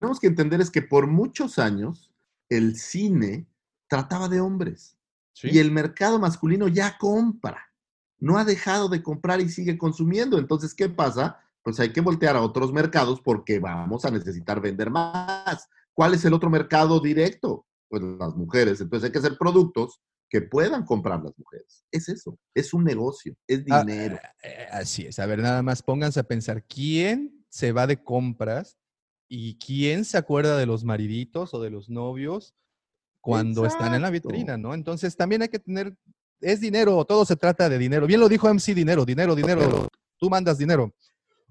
Speaker 2: Tenemos que entender es que por muchos años el cine trataba de hombres
Speaker 3: Sí.
Speaker 2: y el mercado masculino ya compra. no ha dejado de comprar y sigue consumiendo. Entonces, ¿qué pasa? Pues hay que voltear a otros mercados porque vamos a necesitar vender más. ¿Cuál es el otro mercado directo? Pues las mujeres. Entonces hay que hacer productos que puedan comprar las mujeres. Es eso, es un negocio, es
Speaker 3: Ah,
Speaker 2: dinero.
Speaker 3: eh, así es. A ver, nada más pónganse a pensar quién se va de compras y quién se acuerda de los mariditos o de los novios cuando están en la vitrina, ¿no? Entonces también hay que tener, es dinero, todo se trata de dinero. Bien lo dijo MC, dinero, dinero, dinero. Tú mandas dinero.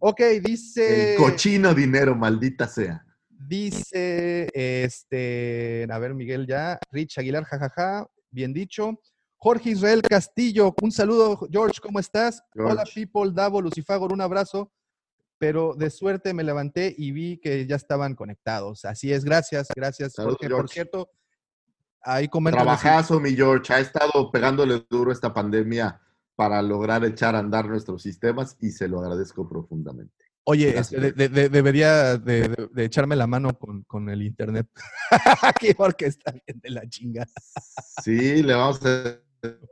Speaker 3: Ok, dice...
Speaker 2: El cochino dinero, maldita sea.
Speaker 3: Dice, este, a ver, Miguel ya, Rich Aguilar, jajaja, bien dicho. Jorge Israel Castillo, un saludo, George, ¿cómo estás? Hola, people, Davo, Lucifagor, un abrazo. Pero de suerte me levanté y vi que ya estaban conectados. Así es, gracias, gracias,
Speaker 2: Saludos,
Speaker 3: Jorge. Por
Speaker 2: George.
Speaker 3: cierto, ahí comentan.
Speaker 2: Trabajazo, mi George. Ha estado pegándole duro esta pandemia para lograr echar a andar nuestros sistemas y se lo agradezco profundamente.
Speaker 3: Oye, este, de- de- de- debería de, echarme la mano con, con el internet. Aquí porque está bien de la chinga.
Speaker 2: Sí, le vamos a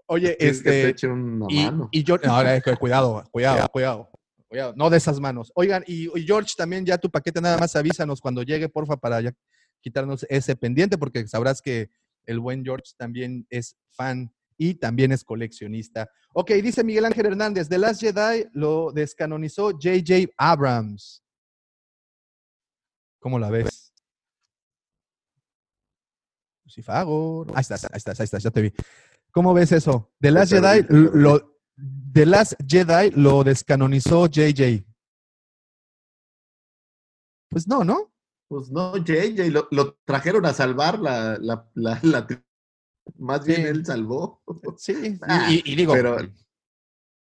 Speaker 3: Oye,
Speaker 2: decir que te
Speaker 3: este.
Speaker 2: eche una
Speaker 3: Y,
Speaker 2: mano.
Speaker 3: y yo, ahora, eh, cuidado, cuidado, cuidado, cuidado, no de esas manos. Oigan, y, y George, también ya tu paquete nada más avísanos cuando llegue, porfa, para ya quitarnos ese pendiente, porque sabrás que el buen George también es fan y también es coleccionista. Ok, dice Miguel Ángel Hernández, The Last Jedi lo descanonizó J.J. Abrams. ¿Cómo la ves? Lucifagor. Ahí estás, ahí estás, ahí estás, ya te vi. ¿Cómo ves eso? The Last Jedi lo, The Last Jedi lo descanonizó JJ. Pues no, ¿no?
Speaker 2: Pues no, JJ, lo, lo trajeron a salvar la, la, la, la Más bien
Speaker 3: Sí.
Speaker 2: él salvó.
Speaker 3: Sí. y-
Speaker 2: Ah,
Speaker 3: y, y digo,
Speaker 2: pero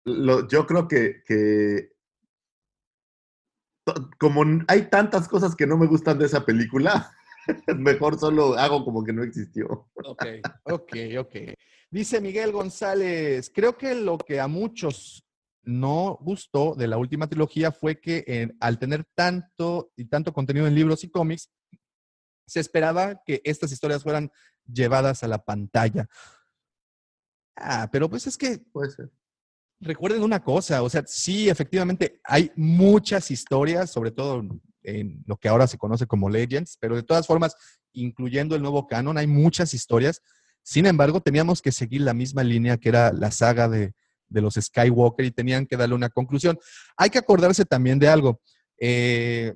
Speaker 2: lo- yo creo que, que como hay tantas cosas que no me gustan de esa película, mejor solo hago como que no existió.
Speaker 3: Ok, ok, ok. Dice Miguel González, creo que lo que a muchos no gustó de la última trilogía fue que eh, al tener tanto y tanto contenido en libros y cómics, se esperaba que estas historias fueran llevadas a la pantalla. Ah, pero pues es que
Speaker 2: Puede ser.
Speaker 3: recuerden una cosa, o sea, sí, efectivamente hay muchas historias, sobre todo en lo que ahora se conoce como Legends, pero de todas formas, incluyendo el nuevo canon, hay muchas historias. Sin embargo, teníamos que seguir la misma línea que era la saga de, de los Skywalker y tenían que darle una conclusión. Hay que acordarse también de algo. Eh,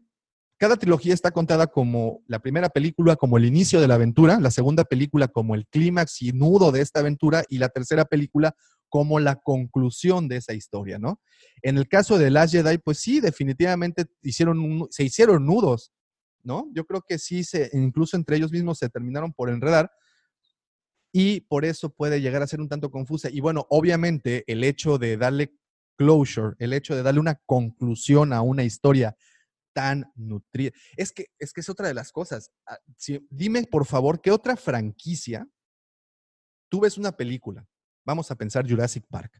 Speaker 3: cada trilogía está contada como la primera película como el inicio de la aventura, la segunda película como el clímax y nudo de esta aventura y la tercera película como la conclusión de esa historia, ¿no? En el caso de Last Jedi, pues sí, definitivamente hicieron se hicieron nudos, ¿no? Yo creo que sí, se, incluso entre ellos mismos se terminaron por enredar y por eso puede llegar a ser un tanto confusa. Y bueno, obviamente el hecho de darle closure, el hecho de darle una conclusión a una historia tan nutrida, es que es, que es otra de las cosas. Ah, si- dime, por favor, ¿qué otra franquicia? Tú ves una película, vamos a pensar Jurassic Park.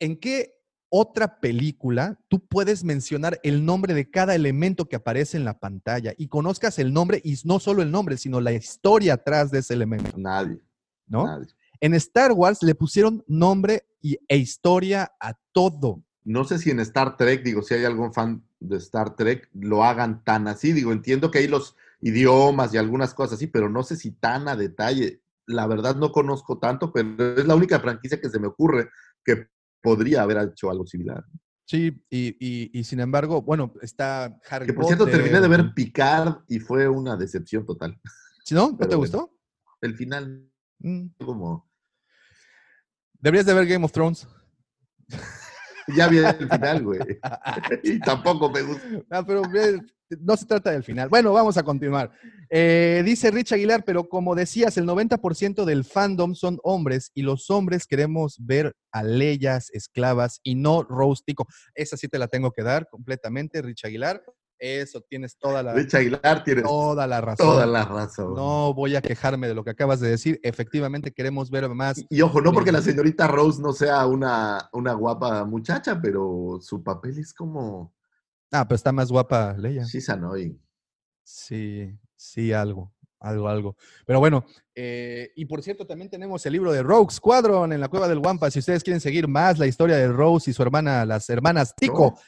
Speaker 3: ¿En qué otra película tú puedes mencionar el nombre de cada elemento que aparece en la pantalla y conozcas el nombre y no solo el nombre, sino la historia atrás de ese elemento,
Speaker 2: Nadie.
Speaker 3: ¿no?
Speaker 2: nadie.
Speaker 3: En Star Wars le pusieron nombre y, e historia a todo.
Speaker 2: No sé si en Star Trek, digo, si hay algún fan de Star Trek, lo hagan tan así. Digo, entiendo que hay los idiomas y algunas cosas así, pero no sé si tan a detalle. La verdad no conozco tanto, pero es la única franquicia que se me ocurre que podría haber hecho algo similar.
Speaker 3: Sí, y, y- y sin embargo, bueno, está Harry
Speaker 2: Que por cierto, terminé de ver Picard y fue una decepción total.
Speaker 3: ¿Sí, ¿No? ¿No
Speaker 2: pero
Speaker 3: te
Speaker 2: bueno.
Speaker 3: gustó?
Speaker 2: El final,
Speaker 3: Mm.
Speaker 2: como.
Speaker 3: Deberías de ver Game of Thrones.
Speaker 2: Ya vi el final, güey. y tampoco me gusta.
Speaker 3: Ah, pero no se trata del final. Bueno, vamos a continuar. Eh, dice Rich Aguilar, pero como decías, el 90% del fandom son hombres y los hombres queremos ver a leyas esclavas y no Rostico. Esa sí te la tengo que dar completamente, Rich Aguilar. Eso tienes toda la,
Speaker 2: Rich Aguilar tiene
Speaker 3: toda la razón.
Speaker 2: toda la razón.
Speaker 3: No voy a quejarme de lo que acabas de decir. Efectivamente, queremos ver más.
Speaker 2: Y, y ojo, no porque la señorita Rose no sea una, una guapa muchacha, pero su papel es como.
Speaker 3: Ah, pero está más guapa Leia.
Speaker 2: She's annoying.
Speaker 3: Sí, sí, algo. algo, algo. Pero bueno, eh, y por cierto, también tenemos el libro de Rogue Squadron en la cueva del Wampa. Si ustedes quieren seguir más la historia de Rose y su hermana, las hermanas Tico.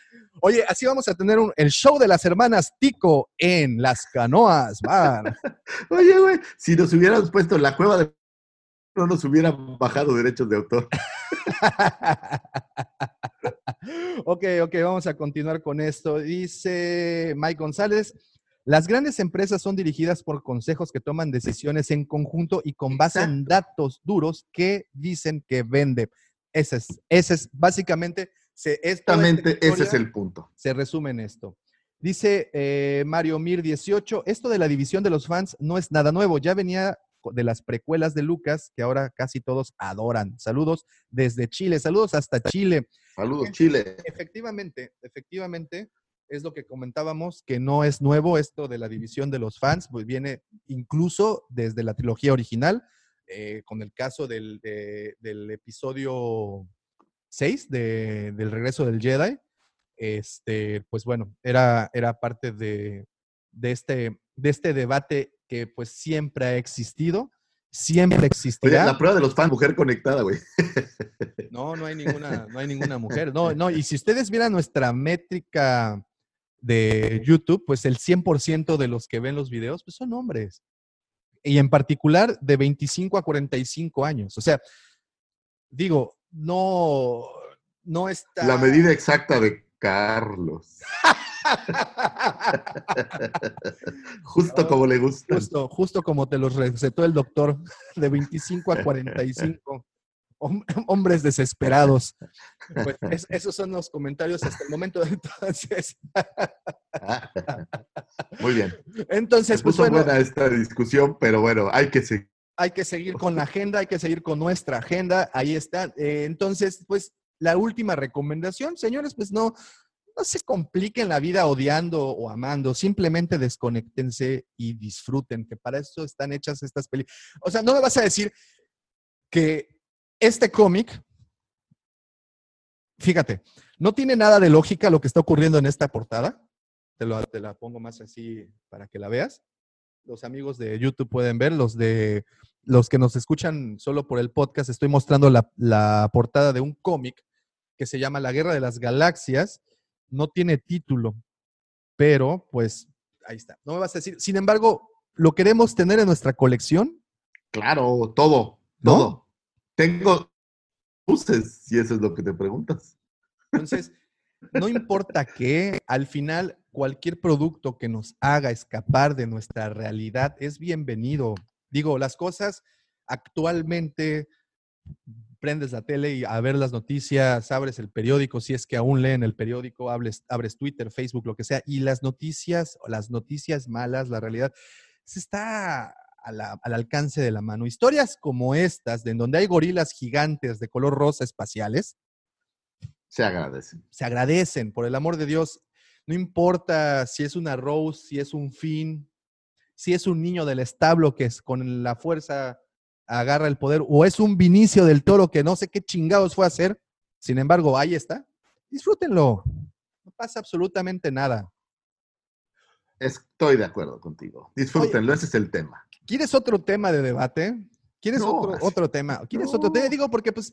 Speaker 3: Oye, así vamos a tener un- el show de las hermanas Tico en las canoas. Bar.
Speaker 2: Oye, güey, si nos hubiéramos puesto en la cueva de... No nos hubieran bajado derechos de autor.
Speaker 3: ok, ok, vamos a continuar con esto. Dice Mike González. Las grandes empresas son dirigidas por consejos que toman decisiones en conjunto y con base en datos duros que dicen que vende. Ese es, ese es básicamente, se,
Speaker 2: Exactamente, ese es el punto.
Speaker 3: se resume en esto. Dice eh, Mario Mir 18, esto de la división de los fans no es nada nuevo, ya venía de las precuelas de Lucas que ahora casi todos adoran. Saludos desde Chile, saludos hasta Chile.
Speaker 2: Saludos, Chile.
Speaker 3: Efectivamente, efectivamente, es lo que comentábamos, que no es nuevo esto de la división de los fans, pues viene incluso desde la trilogía original, eh, con el caso del, de- del episodio 6 de- del regreso del Jedi. Este, pues bueno, era, era parte de, de este, de este debate que pues siempre ha existido, siempre
Speaker 2: Oye,
Speaker 3: existirá.
Speaker 2: la prueba de los fans, mujer conectada, güey.
Speaker 3: No, no hay ninguna, no hay ninguna mujer. No, no, y si ustedes vieran nuestra métrica de YouTube, pues el 100% de los que ven los videos, pues son hombres. Y en particular de 25 a 45 años. O sea, digo, no, no está...
Speaker 2: La medida exacta de Carlos. Justo como le gusta.
Speaker 3: Justo, justo como te los recetó el doctor, de 25 a 45. Hom- Hombres desesperados. Pues es- esos son los comentarios hasta el momento. Entonces,
Speaker 2: Muy bien.
Speaker 3: entonces pues bueno,
Speaker 2: buena esta discusión, pero bueno, hay que seguir.
Speaker 3: Hay que seguir con la agenda, hay que seguir con nuestra agenda. Ahí está. Eh, entonces, pues la última recomendación, señores, pues no, no se compliquen la vida odiando o amando, simplemente desconectense y disfruten, que para eso están hechas estas películas. O sea, no me vas a decir que este cómic, fíjate, no tiene nada de lógica lo que está ocurriendo en esta portada. Te, lo- te la pongo más así para que la veas. Los amigos de YouTube pueden ver, los de los que nos escuchan solo por el podcast, estoy mostrando la, la portada de un cómic que se llama La Guerra de las Galaxias. No tiene título, pero pues ahí está. No me vas a decir. Sin embargo, lo queremos tener en nuestra colección.
Speaker 2: Claro, todo,
Speaker 3: ¿No?
Speaker 2: todo. Tengo luces, si eso es lo que te preguntas.
Speaker 3: Entonces, no importa qué, al final cualquier producto que nos haga escapar de nuestra realidad es bienvenido. Digo, las cosas actualmente prendes la tele y a ver las noticias, abres el periódico, si es que aún leen el periódico, hables, abres Twitter, Facebook, lo que sea, y las noticias, las noticias malas, la realidad, se está a la- al alcance de la mano. Historias como estas, de en donde hay gorilas gigantes de color rosa espaciales,
Speaker 2: Se agradece.
Speaker 3: se agradecen, por el amor de Dios. No importa si es una Rose, si es un Finn, si es un niño del establo que es con la fuerza agarra el poder, o es un Vinicio del Toro que no sé qué chingados fue a hacer. Sin embargo, ahí está. Disfrútenlo. No pasa absolutamente nada.
Speaker 2: Estoy de acuerdo contigo. Disfrútenlo, ese es el tema.
Speaker 3: ¿Quieres otro tema de debate? ¿Quieres
Speaker 2: No,
Speaker 3: otro, otro tema? ¿Quieres otro tema? Digo, porque pues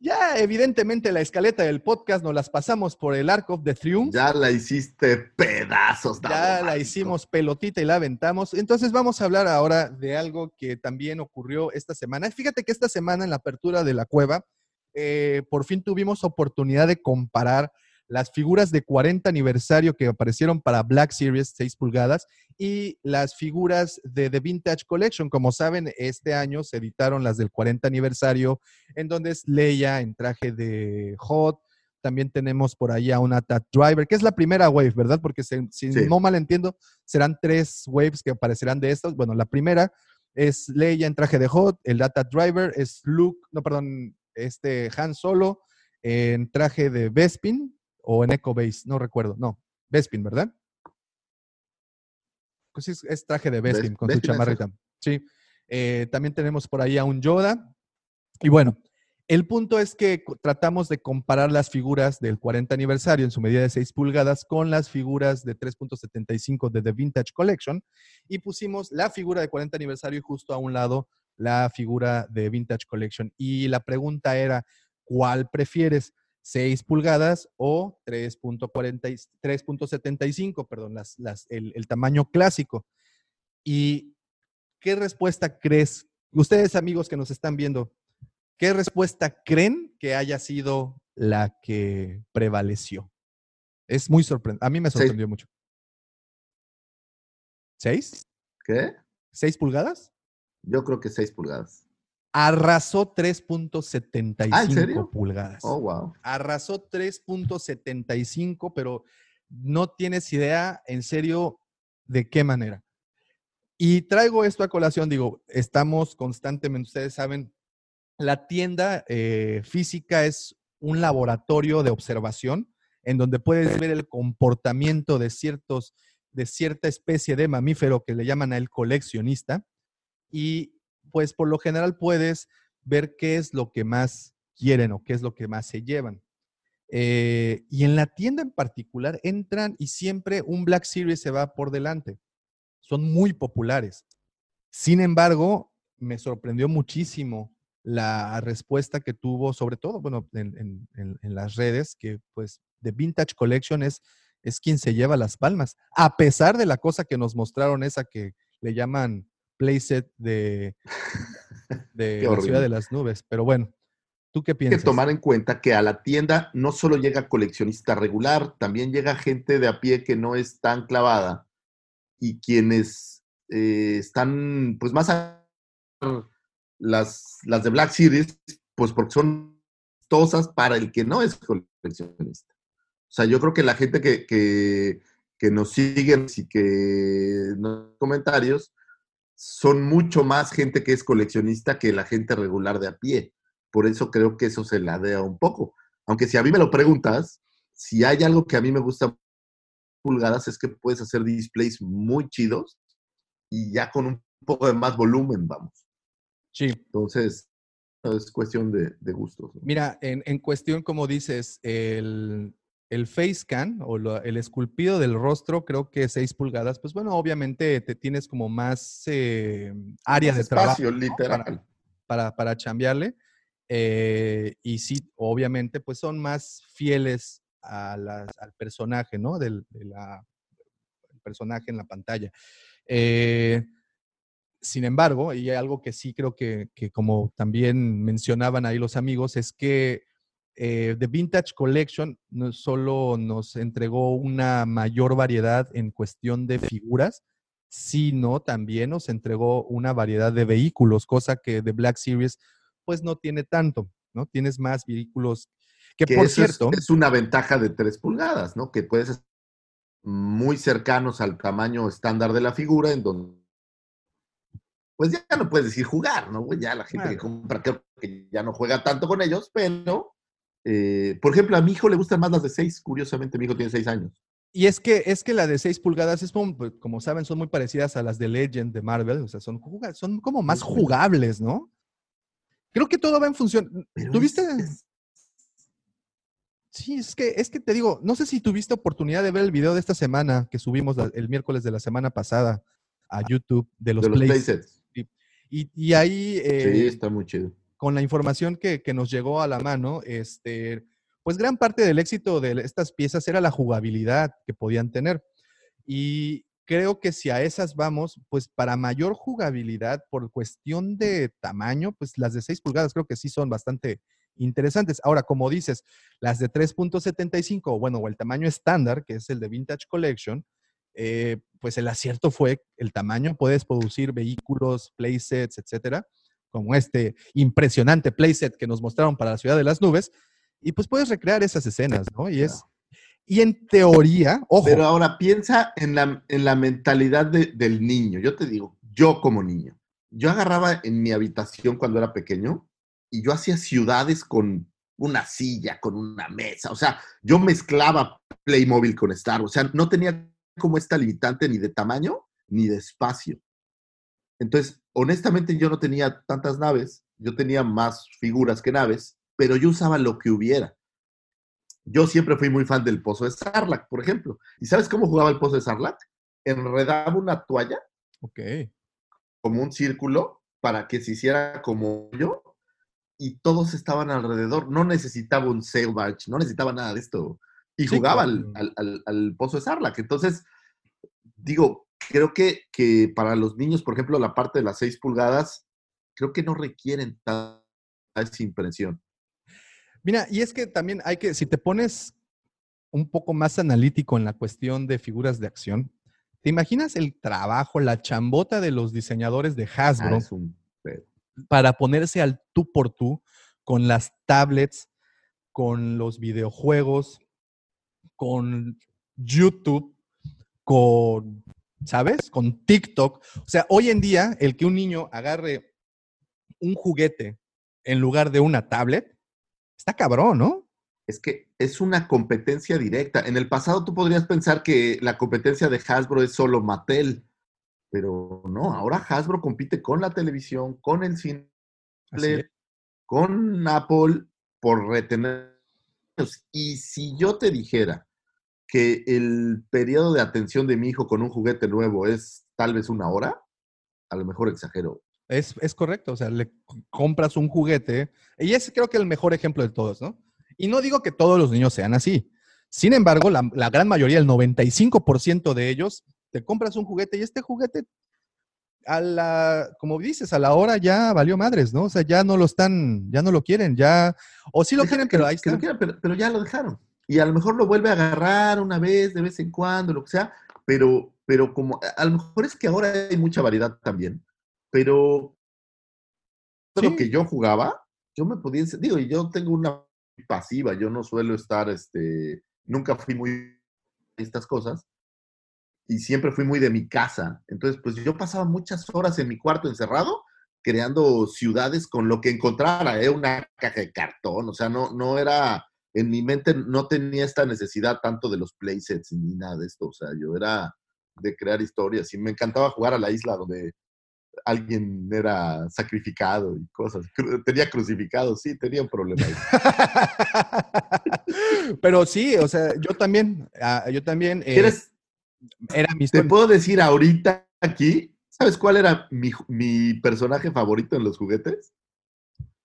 Speaker 3: ya evidentemente la escaleta del podcast nos las pasamos por el Arc of the Triumph.
Speaker 2: Ya la hiciste pedazos.
Speaker 3: Ya la hicimos pelotita y la aventamos. Entonces vamos a hablar ahora de algo que también ocurrió esta semana. Fíjate que esta semana en la apertura de la cueva, eh, por fin tuvimos oportunidad de comparar las figuras de 40 aniversario que aparecieron para Black Series 6 pulgadas y las figuras de The Vintage Collection. Como saben, este año se editaron las del 40 aniversario, en donde es Leia en traje de Hot, también tenemos por ahí a una Tat Driver, que es la primera wave, ¿verdad? Porque se- si
Speaker 2: Sí.
Speaker 3: no mal entiendo, serán tres waves que aparecerán de estas. Bueno, la primera es Leia en traje de Hot, el Data Driver es Luke, no, perdón, este Han Solo en traje de Bespin o en Echo Base, no recuerdo, no, Bespin, ¿verdad? Pues sí, es, es traje de Bespin
Speaker 2: Bes-
Speaker 3: con
Speaker 2: Bespin
Speaker 3: su chamarrita. Sí. Eh, también tenemos por ahí a un Yoda. Y bueno, El punto es que tratamos de comparar las figuras del 40 aniversario en su medida de 6 pulgadas con las figuras de 3.75 de The Vintage Collection y pusimos la figura de 40 aniversario y justo a un lado la figura de Vintage Collection. Y la pregunta era, ¿cuál prefieres? 6 pulgadas o 3.40 y- 3.75, perdón, las, las, el, el tamaño clásico. ¿Y qué respuesta crees? Ustedes amigos que nos están viendo, ¿qué respuesta creen que haya sido la que prevaleció? Es muy sorprendente. A mí me
Speaker 2: Seis.
Speaker 3: sorprendió mucho. ¿Seis?
Speaker 2: ¿Qué?
Speaker 3: ¿Seis pulgadas?
Speaker 2: Yo creo que 6 pulgadas.
Speaker 3: Arrasó 3.75
Speaker 2: Ah,
Speaker 3: pulgadas.
Speaker 2: Oh, wow.
Speaker 3: Arrasó 3.75, pero no tienes idea, en serio, de qué manera. Y traigo esto a colación, digo, estamos constantemente, ustedes saben, la tienda eh, física es un laboratorio de observación en donde puedes ver el comportamiento de ciertos, de cierta especie de mamífero que le llaman a el coleccionista. Y pues por lo general puedes ver qué es lo que más quieren o qué es lo que más se llevan. Eh, y en la tienda en particular entran y siempre un Black Series se va por delante. Son muy populares. Sin embargo, me sorprendió muchísimo la respuesta que tuvo, sobre todo, bueno, en, en- las redes, que pues The Vintage Collection es, es quien se lleva las palmas, a pesar de la cosa que nos mostraron, esa que le llaman playset de, de la ciudad de las nubes. Pero bueno, ¿tú qué
Speaker 2: Hay que
Speaker 3: piensas?
Speaker 2: tomar en cuenta que a la tienda no solo llega coleccionista regular, también llega gente de a pie que no es tan clavada y quienes eh, están pues más a las, las de Black Series, pues porque son costosas para el que no es coleccionista. O sea, yo creo que la gente que, que, que nos siguen y que nos comentarios son mucho más gente que es coleccionista que la gente regular de a pie. Por eso creo que eso se ladea un poco. Aunque si a mí me lo preguntas, si hay algo que a mí me gusta pulgadas es que puedes hacer displays muy chidos y ya con un poco de más volumen, vamos.
Speaker 3: Sí.
Speaker 2: Entonces, es cuestión de, de gustos. ¿no?
Speaker 3: Mira, en, en cuestión, como dices, el, el face scan o lo- el esculpido del rostro, creo que 6 pulgadas, pues bueno, obviamente te tienes como más eh, área
Speaker 2: Más
Speaker 3: de trabajo
Speaker 2: espacio,
Speaker 3: ¿no?
Speaker 2: literal.
Speaker 3: para, para, para chambearle. Eh, y sí, obviamente, pues son más fieles a las- al personaje, ¿no? Del de la- el personaje en la pantalla. Eh, sin embargo, y hay algo que sí creo que, que como también mencionaban ahí los amigos, es que eh, The Vintage Collection no solo nos entregó una mayor variedad en cuestión de figuras, sino también nos entregó una variedad de vehículos, cosa que The Black Series pues no tiene tanto, ¿no? Tienes más vehículos que,
Speaker 2: Que
Speaker 3: por
Speaker 2: es-
Speaker 3: cierto,
Speaker 2: es, una ventaja de 3 pulgadas, ¿no? Que puedes estar muy cercanos al tamaño estándar de la figura, en donde pues ya no puedes decir jugar, ¿no? Ya la gente que compra creo que ya no juega tanto con ellos, pero, eh, por ejemplo, a mi hijo le gustan más las de 6, curiosamente, mi hijo tiene 6 años.
Speaker 3: Y es que, es que la de 6 pulgadas es como, pues, como saben, son muy parecidas a las de Legend de Marvel, o sea, son, son como más jugables, ¿no? Creo que todo va en función.
Speaker 2: Pero
Speaker 3: ¿Tuviste?
Speaker 2: es-
Speaker 3: Sí, es que, es que te digo, no sé si tuviste oportunidad de ver el video de esta semana que subimos la- el miércoles de la semana pasada a YouTube de los,
Speaker 2: de los
Speaker 3: plays.
Speaker 2: playsets.
Speaker 3: Y, y ahí,
Speaker 2: Sí,
Speaker 3: eh,
Speaker 2: está muy chido.
Speaker 3: Con la información que, nos llegó a la mano, este, pues gran parte del éxito de estas piezas era la jugabilidad que podían tener. Y creo que si a esas vamos, pues para mayor jugabilidad, por cuestión de tamaño, pues las de 6 pulgadas creo que sí son bastante interesantes. Ahora, como dices, las de 3.75, bueno, o el tamaño estándar, que es el de Vintage Collection, eh, pues el acierto fue el tamaño, puedes producir vehículos, playsets, etcétera, como este impresionante playset que nos mostraron para la ciudad de las nubes, y pues puedes recrear esas escenas, ¿no? Y es, y en teoría, ojo,
Speaker 2: Pero ahora piensa en la, en la mentalidad de- del niño. Yo te digo, yo como niño, yo agarraba en mi habitación cuando era pequeño y yo hacía ciudades con una silla, con una mesa. O sea, yo mezclaba Playmobil con Star. O sea, no tenía como esta limitante ni de tamaño ni de espacio. Entonces, honestamente, yo no tenía tantas naves. Yo tenía más figuras que naves. pero yo usaba lo que hubiera. Yo siempre fui muy fan del pozo de Sarlacc, por ejemplo. ¿Y sabes cómo jugaba el pozo de Sarlacc? Enredaba una toalla
Speaker 3: Ok.
Speaker 2: como un círculo para que se hiciera como yo y todos estaban alrededor. No necesitaba un sail barge, no necesitaba nada de esto. Y
Speaker 3: Sí,
Speaker 2: jugaba
Speaker 3: claro.
Speaker 2: al, al- al- al pozo de Sarlacc. Entonces, digo, creo que, que para los niños, por ejemplo, la parte de las 6 pulgadas, creo que no requieren tanta impresión.
Speaker 3: Mira, y es que también hay que, si te pones un poco más analítico en la cuestión de figuras de acción, ¿te imaginas el trabajo, la chambota de los diseñadores de
Speaker 2: Ah,
Speaker 3: Hasbro
Speaker 2: un
Speaker 3: para ponerse al tú por tú con las tablets, con los videojuegos, con YouTube, con, ¿sabes? Con TikTok. O sea, hoy en día, el que un niño agarre un juguete en lugar de una tablet, está cabrón, ¿no?
Speaker 2: Es que es una competencia directa. En el pasado tú podrías pensar que la competencia de Hasbro es solo Mattel, pero no, ahora Hasbro compite con la televisión, con el cine, con Apple por retener. Y si yo te dijera que el periodo de atención de mi hijo con un juguete nuevo es tal vez una hora, a lo mejor exagero.
Speaker 3: Es, es correcto, o sea, le compras un juguete y es creo que el mejor ejemplo de todos, ¿no? Y no digo que todos los niños sean así. Sin embargo, la, la gran mayoría, el 95% de ellos, te compras un juguete y este juguete, a la, como dices, a la hora ya valió madres, ¿no? O sea, ya no lo están, ya no lo quieren, ya, o sí lo
Speaker 2: Déjame
Speaker 3: quieren,
Speaker 2: que-
Speaker 3: pero ahí está.
Speaker 2: pero, pero ya lo dejaron. Y a lo mejor lo vuelve a agarrar una vez, de vez en cuando, lo que sea, pero, pero como, a lo mejor es que ahora hay mucha variedad también, pero
Speaker 3: Sí.
Speaker 2: lo que yo jugaba, yo me podía, digo, yo tengo una pasiva, yo no suelo estar, este, nunca fui muy estas cosas, y siempre fui muy de mi casa. Entonces, pues yo pasaba muchas horas en mi cuarto encerrado creando ciudades con lo que encontrara, ¿eh? una caja de cartón, o sea, no, no era, en mi mente no tenía esta necesidad tanto de los playsets ni nada de esto, o sea, yo era de crear historias y me encantaba jugar a la isla donde alguien era sacrificado y cosas, tenía crucificado, sí, tenía un problema. ahí.
Speaker 3: pero sí, o sea, yo también, ah, yo también, eh,
Speaker 2: ¿Quieres,
Speaker 3: era mi
Speaker 2: te
Speaker 3: sueño.
Speaker 2: puedo decir ahorita aquí, ¿sabes cuál era mi personaje favorito en los juguetes?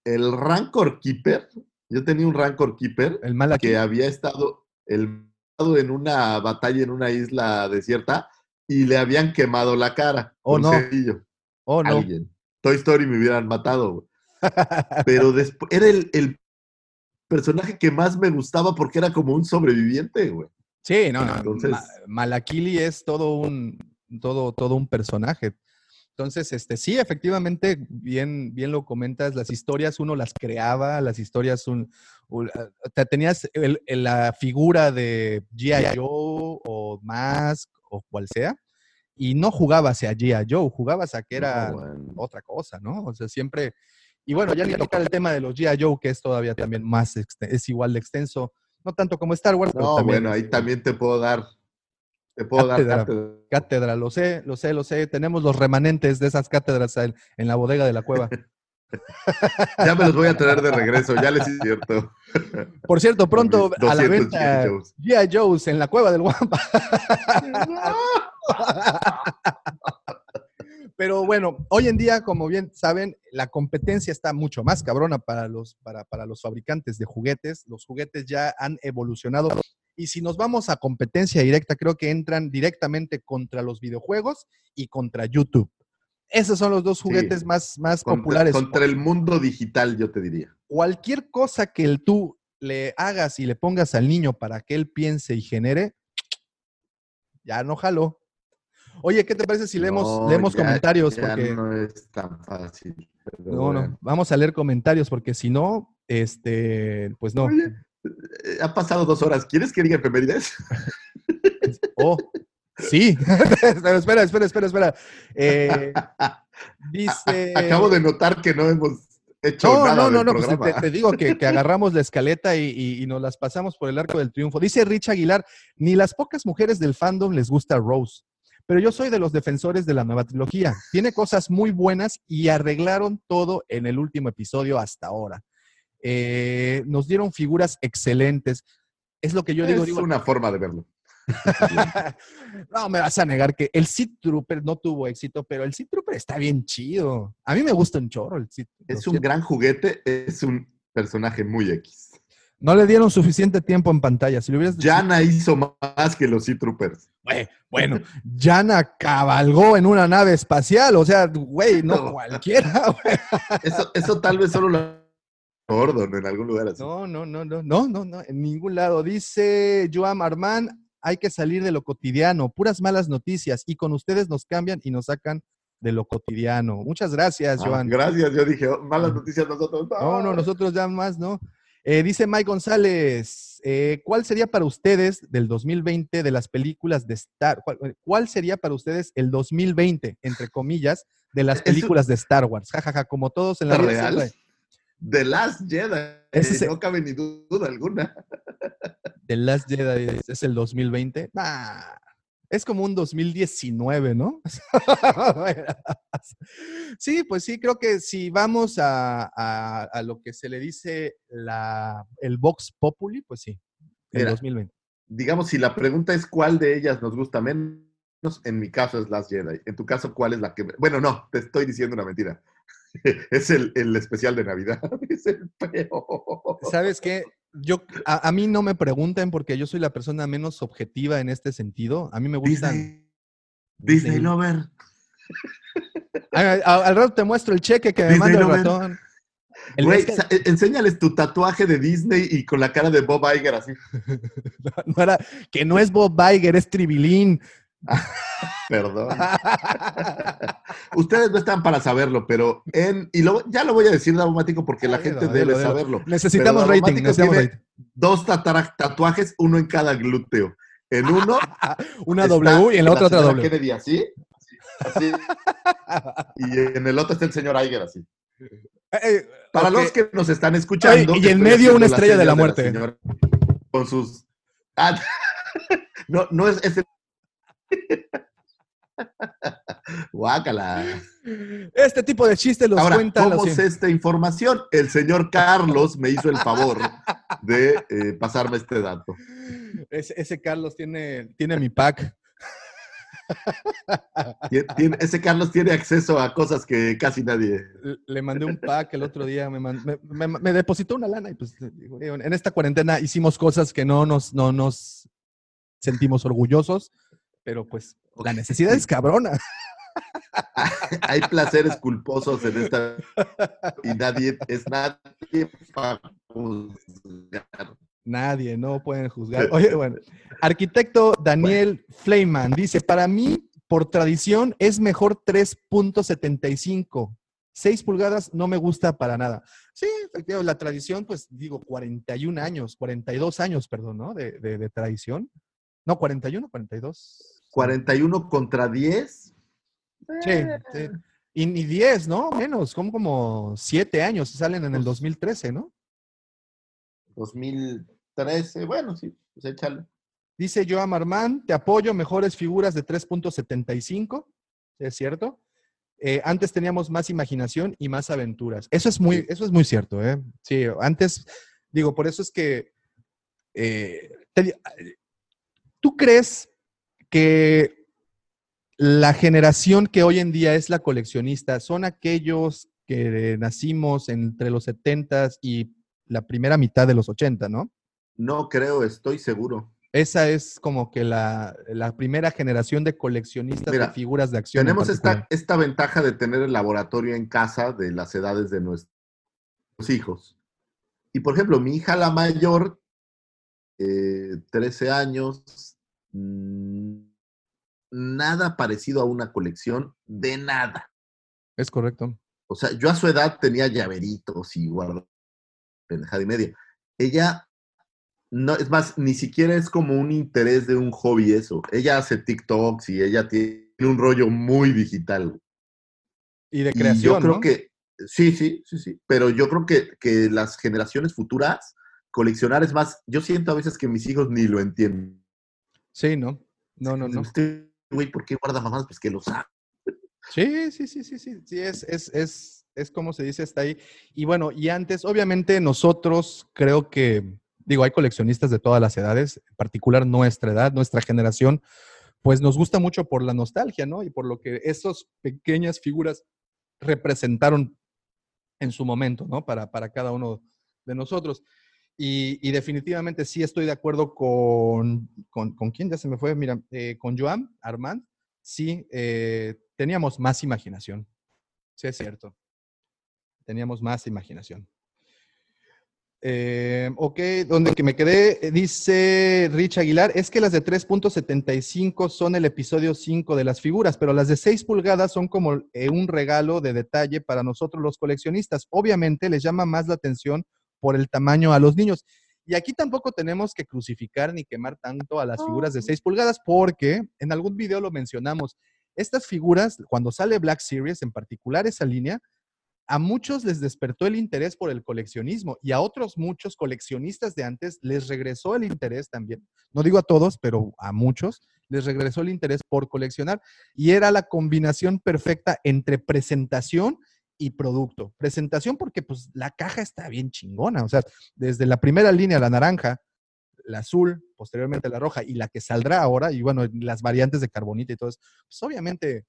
Speaker 2: El Rancor Keeper. Yo tenía un Rancor Keeper
Speaker 3: el mal aquí.
Speaker 2: que había estado el, en una batalla en una isla desierta y le habían quemado la cara.
Speaker 3: Oh, no. Oh, no.
Speaker 2: Alguien. Toy Story me hubieran matado. Pero después era el, el personaje que más me gustaba porque era como un sobreviviente, güey.
Speaker 3: Sí, no, no.
Speaker 2: Entonces-
Speaker 3: Ma- Malakili es todo un, todo, todo un personaje. Entonces, este, sí, efectivamente, bien, bien lo comentas, las historias uno las creaba, las historias un, un- ah, te- tenías el- el- la figura de G.I. Joe o Mask o cual sea, y no jugabas a G.I. Joe, jugabas a que era
Speaker 2: No, bueno.
Speaker 3: otra cosa, ¿no? O sea, siempre, y bueno, ya ni tocar el tema de los G.I. Joe, que es todavía también más, exten- es igual de extenso, no tanto como Star Wars, pero
Speaker 2: No,
Speaker 3: también,
Speaker 2: bueno, ahí
Speaker 3: este,
Speaker 2: también te puedo dar, te puedo dar
Speaker 3: Cátedra.
Speaker 2: cátedra.
Speaker 3: Lo sé, lo sé, lo sé. Tenemos los remanentes de esas cátedras en, en la bodega de la cueva.
Speaker 2: Ya me los voy a traer de regreso, ya les es cierto.
Speaker 3: Por cierto, pronto a la
Speaker 2: 200
Speaker 3: venta
Speaker 2: G.I. Joes.
Speaker 3: Joe's en la cueva del Guampa. Pero bueno, hoy en día, como bien saben, la competencia está mucho más cabrona para los, para, para los fabricantes de juguetes. Los juguetes ya han evolucionado. Y si nos vamos a competencia directa, creo que entran directamente contra los videojuegos y contra YouTube. Esos son los dos juguetes más, más
Speaker 2: Contra,
Speaker 3: populares.
Speaker 2: contra el mundo digital, yo te diría.
Speaker 3: Cualquier cosa que el tú le hagas y le pongas al niño para que él piense y genere, ya no jaló. Oye, ¿qué te parece si leemos,
Speaker 2: No,
Speaker 3: leemos
Speaker 2: ya-
Speaker 3: comentarios?
Speaker 2: ya
Speaker 3: Porque
Speaker 2: no es tan fácil.
Speaker 3: no, no, vamos a leer comentarios porque si no, este, pues no.
Speaker 2: Oye, ha pasado dos horas. ¿Quieres que diga efemérides?
Speaker 3: Oh, sí. Pero espera, espera, espera, espera. Eh, dice.
Speaker 2: Acabo de notar que no hemos hecho
Speaker 3: No,
Speaker 2: nada
Speaker 3: no, no,
Speaker 2: del
Speaker 3: no, pues te, digo que, que agarramos la escaleta y, y- y nos las pasamos por el arco del triunfo. Dice Rich Aguilar, ni las pocas mujeres del fandom les gusta Rose, pero yo soy de los defensores de la nueva trilogía. Tiene cosas muy buenas y arreglaron todo en el último episodio hasta ahora. Eh, nos dieron figuras excelentes. Es lo que yo digo.
Speaker 2: es
Speaker 3: digo
Speaker 2: una forma de verlo.
Speaker 3: no, me vas a negar que el Seed Trooper no tuvo éxito, pero el Seed Trooper está bien chido. A mí me gusta un chorro el Seed
Speaker 2: Es un gran juguete, es un personaje muy X.
Speaker 3: No le dieron suficiente tiempo en pantalla. Si le hubieras
Speaker 2: Yana hizo más que los Sea Troopers.
Speaker 3: Bueno, Yana cabalgó en una nave espacial. O sea, güey, no, cualquiera.
Speaker 2: Eso, eso tal vez solo lo Gordon en algún lugar así.
Speaker 3: No, no, no, no, no, no, no, en ningún lado. Dice Joam Armand, hay que salir de lo cotidiano, puras malas noticias, y con ustedes nos cambian y nos sacan de lo cotidiano. Muchas gracias,
Speaker 2: Ah,
Speaker 3: Joan.
Speaker 2: gracias, yo dije, oh, malas noticias nosotros.
Speaker 3: No, no, nosotros ya más, ¿no? Eh, dice Mike González, eh, ¿cuál sería para ustedes del 2020 de las películas de Star cuál, cuál sería para ustedes el 2020, entre comillas, de las películas de Star Wars? Ja, ja, ja, como todos en la vida
Speaker 2: ¿Real?
Speaker 3: siempre.
Speaker 2: The Last Jedi.
Speaker 3: Ese es-
Speaker 2: no cabe ni duda alguna.
Speaker 3: The Last Jedi es, es el 2020. Nah, es como un 2019, ¿no? sí, pues sí, creo que si vamos a, a- a lo que se le dice la, el Vox Populi, pues sí, el
Speaker 2: Mira.
Speaker 3: 2020.
Speaker 2: Digamos, si la pregunta es cuál de ellas nos gusta menos, en mi caso es Last Jedi. En tu caso, ¿cuál es la que... Bueno, no, te estoy diciendo una mentira. Es el, el especial de Navidad. Es el peor.
Speaker 3: ¿Sabes qué? Yo, a, a mí no me pregunten porque yo soy la persona menos objetiva en este sentido. A mí me gustan...
Speaker 2: Disney. Disney
Speaker 3: Disney.
Speaker 2: Lover.
Speaker 3: A- a- al rato te muestro el cheque que me
Speaker 2: Disney
Speaker 3: manda el
Speaker 2: Lover.
Speaker 3: ratón. El
Speaker 2: Güey,
Speaker 3: es que-
Speaker 2: sa- e- enséñales tu tatuaje de Disney y con la cara de Bob Iger así.
Speaker 3: no era- que no es Bob Iger, es Tribilín.
Speaker 2: Perdón. Ustedes no están para saberlo, pero en. Y lo- ya lo voy a decir, Daumático, porque la gente debe saberlo.
Speaker 3: Necesitamos rating, necesitamos
Speaker 2: tiene
Speaker 3: rating.
Speaker 2: Dos tatuajes, uno en cada glúteo. En uno.
Speaker 3: Una W y en la otra otra W.
Speaker 2: Kennedy así. Así. Y en el otro está el señor Iger así.
Speaker 3: Eh,
Speaker 2: Para
Speaker 3: ok.
Speaker 2: los que nos están escuchando.
Speaker 3: Ay, y en medio una estrella de la muerte.
Speaker 2: con sus. Ah, no, no es. es el- Guácala.
Speaker 3: Este tipo de chistes los
Speaker 2: Ahora,
Speaker 3: cuentan
Speaker 2: ¿cómo
Speaker 3: los...
Speaker 2: sé esta información? El señor Carlos me hizo el favor de eh, pasarme este dato.
Speaker 3: Ese, ese Carlos tiene, tiene mi pack.
Speaker 2: Tien- ese Carlos tiene acceso a cosas que casi nadie.
Speaker 3: Le- mandé un pack el otro día, me, man- me- me- me depositó una lana y pues en esta cuarentena hicimos cosas que no nos, no nos sentimos orgullosos, pero pues la necesidad es cabrona.
Speaker 2: Hay placeres culposos en esta y nadie es nadie para juzgar.
Speaker 3: Nadie, no pueden juzgar. Oye, bueno, arquitecto Daniel Fleiman dice, para mí, por tradición, es mejor 3.75. 6 pulgadas no me gusta para nada. Sí, efectivamente, la tradición, pues digo, 41 años, 42 años, perdón, ¿no? De, de- de tradición. No, 41, 42.
Speaker 2: 41 contra 10.
Speaker 3: Sí, sí. Y ni 10, ¿no? Menos, como como 7 años, salen en el 2013, ¿no?
Speaker 2: 2013. Bueno, sí, pues échale.
Speaker 3: Dice Joam Armand, te apoyo, mejores figuras de 3.75, es cierto. Eh, antes teníamos más imaginación y más aventuras. Eso es muy, eso es muy cierto, ¿eh? Sí, antes, digo, por eso es que eh, te ¿tú crees que la generación que hoy en día es la coleccionista son aquellos que nacimos entre los 70s y la primera mitad de los 80, ¿no?
Speaker 2: No creo, estoy seguro.
Speaker 3: Esa es como que la, la primera generación de coleccionistas
Speaker 2: Mira,
Speaker 3: de figuras de acción. en
Speaker 2: Tenemos esta, esta ventaja de tener el laboratorio en casa de las edades de nuestros hijos. Y por ejemplo, mi hija la mayor, eh, 13 años, nada parecido a una colección de nada.
Speaker 3: Es correcto.
Speaker 2: O sea, yo a su edad tenía llaveritos y guardo pendejada y media. Ella, no, es más, ni siquiera es como un interés de un hobby eso. Ella hace TikToks y ella tiene un rollo muy digital.
Speaker 3: Y de
Speaker 2: Y
Speaker 3: creación.
Speaker 2: yo creo
Speaker 3: ¿no?
Speaker 2: que, sí, sí, sí, sí, pero yo creo que, que las generaciones futuras, coleccionar es más, yo siento a veces que mis hijos ni lo entienden.
Speaker 3: Sí, ¿no? No, no, no.
Speaker 2: Este güey, ¿por qué guarda mamás? Pues que lo sabe.
Speaker 3: Sí, sí, sí, sí, sí. Sí, es, es, es. es como se dice, está ahí. Y bueno, y antes, obviamente nosotros creo que, digo, hay coleccionistas de todas las edades, en particular nuestra edad, nuestra generación, pues nos gusta mucho por la nostalgia, ¿no? Y por lo que esas pequeñas figuras representaron en su momento, ¿no? Para, para cada uno de nosotros. Y, definitivamente sí estoy de acuerdo con, con, con quién ya se me fue, mira, eh, con Joan Armand, sí, eh, teníamos más imaginación. Sí, es cierto. Teníamos más imaginación. Eh, ok, donde que me quedé, eh, dice Rich Aguilar, es que las de 3.75 son el episodio 5 de las figuras, pero las de 6 pulgadas son como un regalo de detalle para nosotros los coleccionistas. Obviamente les llama más la atención por el tamaño a los niños. Y aquí tampoco tenemos que crucificar ni quemar tanto a las figuras de 6 pulgadas, porque en algún video lo mencionamos. Estas figuras, cuando sale Black Series, en particular esa línea, a muchos les despertó el interés por el coleccionismo y a otros muchos coleccionistas de antes les regresó el interés también. No digo a todos, pero a muchos les regresó el interés por coleccionar y era la combinación perfecta entre presentación y producto. Presentación porque pues la caja está bien chingona, o sea, desde la primera línea, la naranja, la azul, posteriormente la roja y la que saldrá ahora, y bueno, las variantes de carbonita y todo eso, pues obviamente...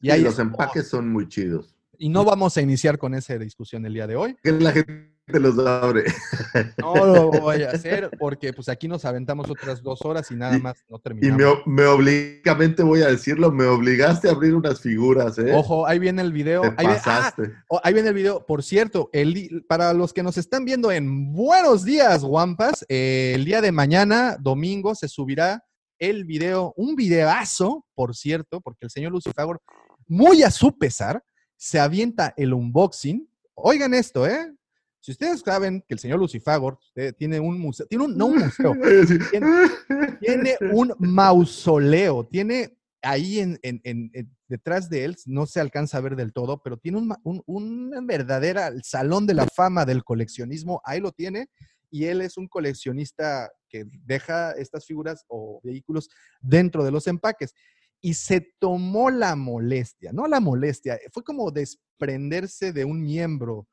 Speaker 2: Y,
Speaker 3: ahí
Speaker 2: los
Speaker 3: es-
Speaker 2: empaques son muy chidos.
Speaker 3: Y no vamos a iniciar con esa discusión el día de hoy.
Speaker 2: Que la gente los abre.
Speaker 3: No lo voy a hacer porque pues aquí nos aventamos otras dos horas y nada
Speaker 2: Y-
Speaker 3: más no
Speaker 2: Y
Speaker 3: terminamos.
Speaker 2: me, o- me obligamente voy a decirlo, me obligaste a abrir unas figuras, ¿eh?
Speaker 3: Ojo, ahí viene el video.
Speaker 2: Te
Speaker 3: Ahí, ah,
Speaker 2: pasaste.
Speaker 3: oh, ahí viene el video. Por cierto, el para los que nos están viendo en Buenos Días, Wampas, eh, el día de mañana, domingo, se subirá el video, un videazo, por cierto, porque el señor Lucifagor, muy a su pesar, se avienta el unboxing. Oigan esto, ¿eh? Si ustedes saben que el señor Lucifagor eh, tiene un museo, tiene un, no un museo, tiene un mausoleo, tiene ahí en, en- en- en- detrás de él, no se alcanza a ver del todo, pero tiene un, un- una verdadera salón de la fama del coleccionismo, ahí lo tiene, y él es un coleccionista que deja estas figuras o vehículos dentro de los empaques. Y se tomó la molestia, no la molestia, fue como desprenderse de un miembro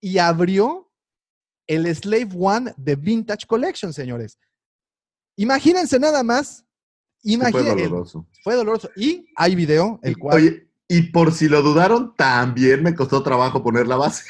Speaker 3: y abrió el Slave One de Vintage Collection, señores. Imagínense nada más.
Speaker 2: Fue doloroso.
Speaker 3: Fue doloroso. Y hay video, el cual.
Speaker 2: Oye, y por si lo dudaron, también me costó trabajo poner la base.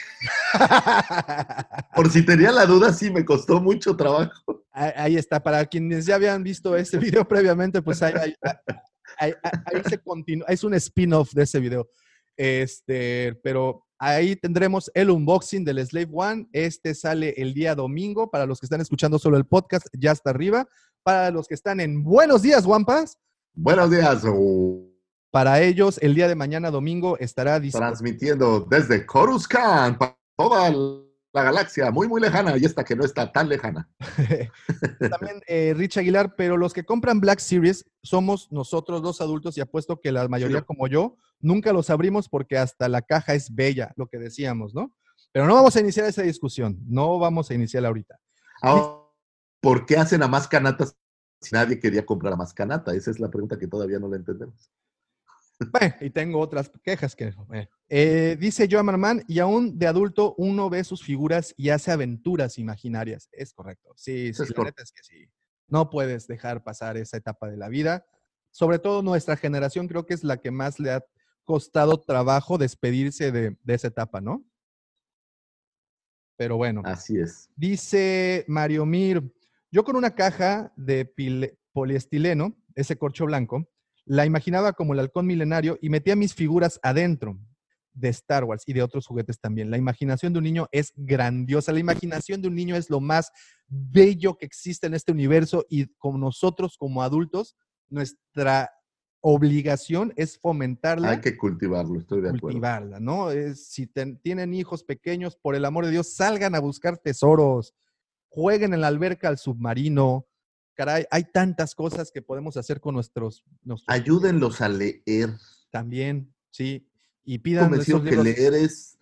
Speaker 2: Por si tenía la duda, sí, me costó mucho trabajo.
Speaker 3: ahí está. Para quienes ya habían visto ese video previamente, pues ahí, ahí- ahí- se continúa. Es un spin-off de ese video. Este, pero ahí tendremos el unboxing del Slave One. Este sale el día domingo. Para los que están escuchando solo el podcast, ya está arriba. Para los que están en Buenos Días, Wampas.
Speaker 2: Buenos días.
Speaker 3: Para ellos, el día de mañana domingo estará.
Speaker 2: Transmitiendo desde Coruscant para toda la galaxia, muy, muy lejana, y esta que no está tan lejana.
Speaker 3: También eh, Rich Aguilar, pero los que compran Black Series somos nosotros los adultos y apuesto que la mayoría
Speaker 2: Sí.
Speaker 3: como yo nunca los abrimos porque hasta la caja es bella, lo que decíamos, ¿no? Pero no vamos a iniciar esa discusión, no vamos a iniciar ahorita.
Speaker 2: Ahora, ¿por qué hacen a más canatas si nadie quería comprar a más canata? Esa es la pregunta que todavía no la entendemos.
Speaker 3: Bueno, y tengo otras quejas que... eh. Eh, dice Joan Marman, y aún de adulto uno ve sus figuras y hace aventuras imaginarias. Es correcto, sí, sí,
Speaker 2: es
Speaker 3: la
Speaker 2: correcto.
Speaker 3: neta es que sí. No puedes dejar pasar esa etapa de la vida. Sobre todo nuestra generación creo que es la que más le ha costado trabajo despedirse de, de esa etapa, ¿no? Pero bueno.
Speaker 2: Así es.
Speaker 3: Dice Mario Mir, yo con una caja de pile- poliestileno, ese corcho blanco, la imaginaba como el halcón milenario y metía mis figuras adentro de Star Wars y de otros juguetes también. La imaginación de un niño es grandiosa. La imaginación de un niño es lo más bello que existe en este universo y con nosotros como adultos, nuestra obligación es fomentarla
Speaker 2: Hay que cultivarlo, estoy de acuerdo.
Speaker 3: cultivarla, ¿no? Es, si ten- tienen hijos pequeños, por el amor de Dios, salgan a buscar tesoros, jueguen en la alberca al submarino. Caray, hay tantas cosas que podemos hacer con nuestros, nuestros
Speaker 2: Ayúdenlos a leer.
Speaker 3: también, sí, y pidan
Speaker 2: convencido que leer es,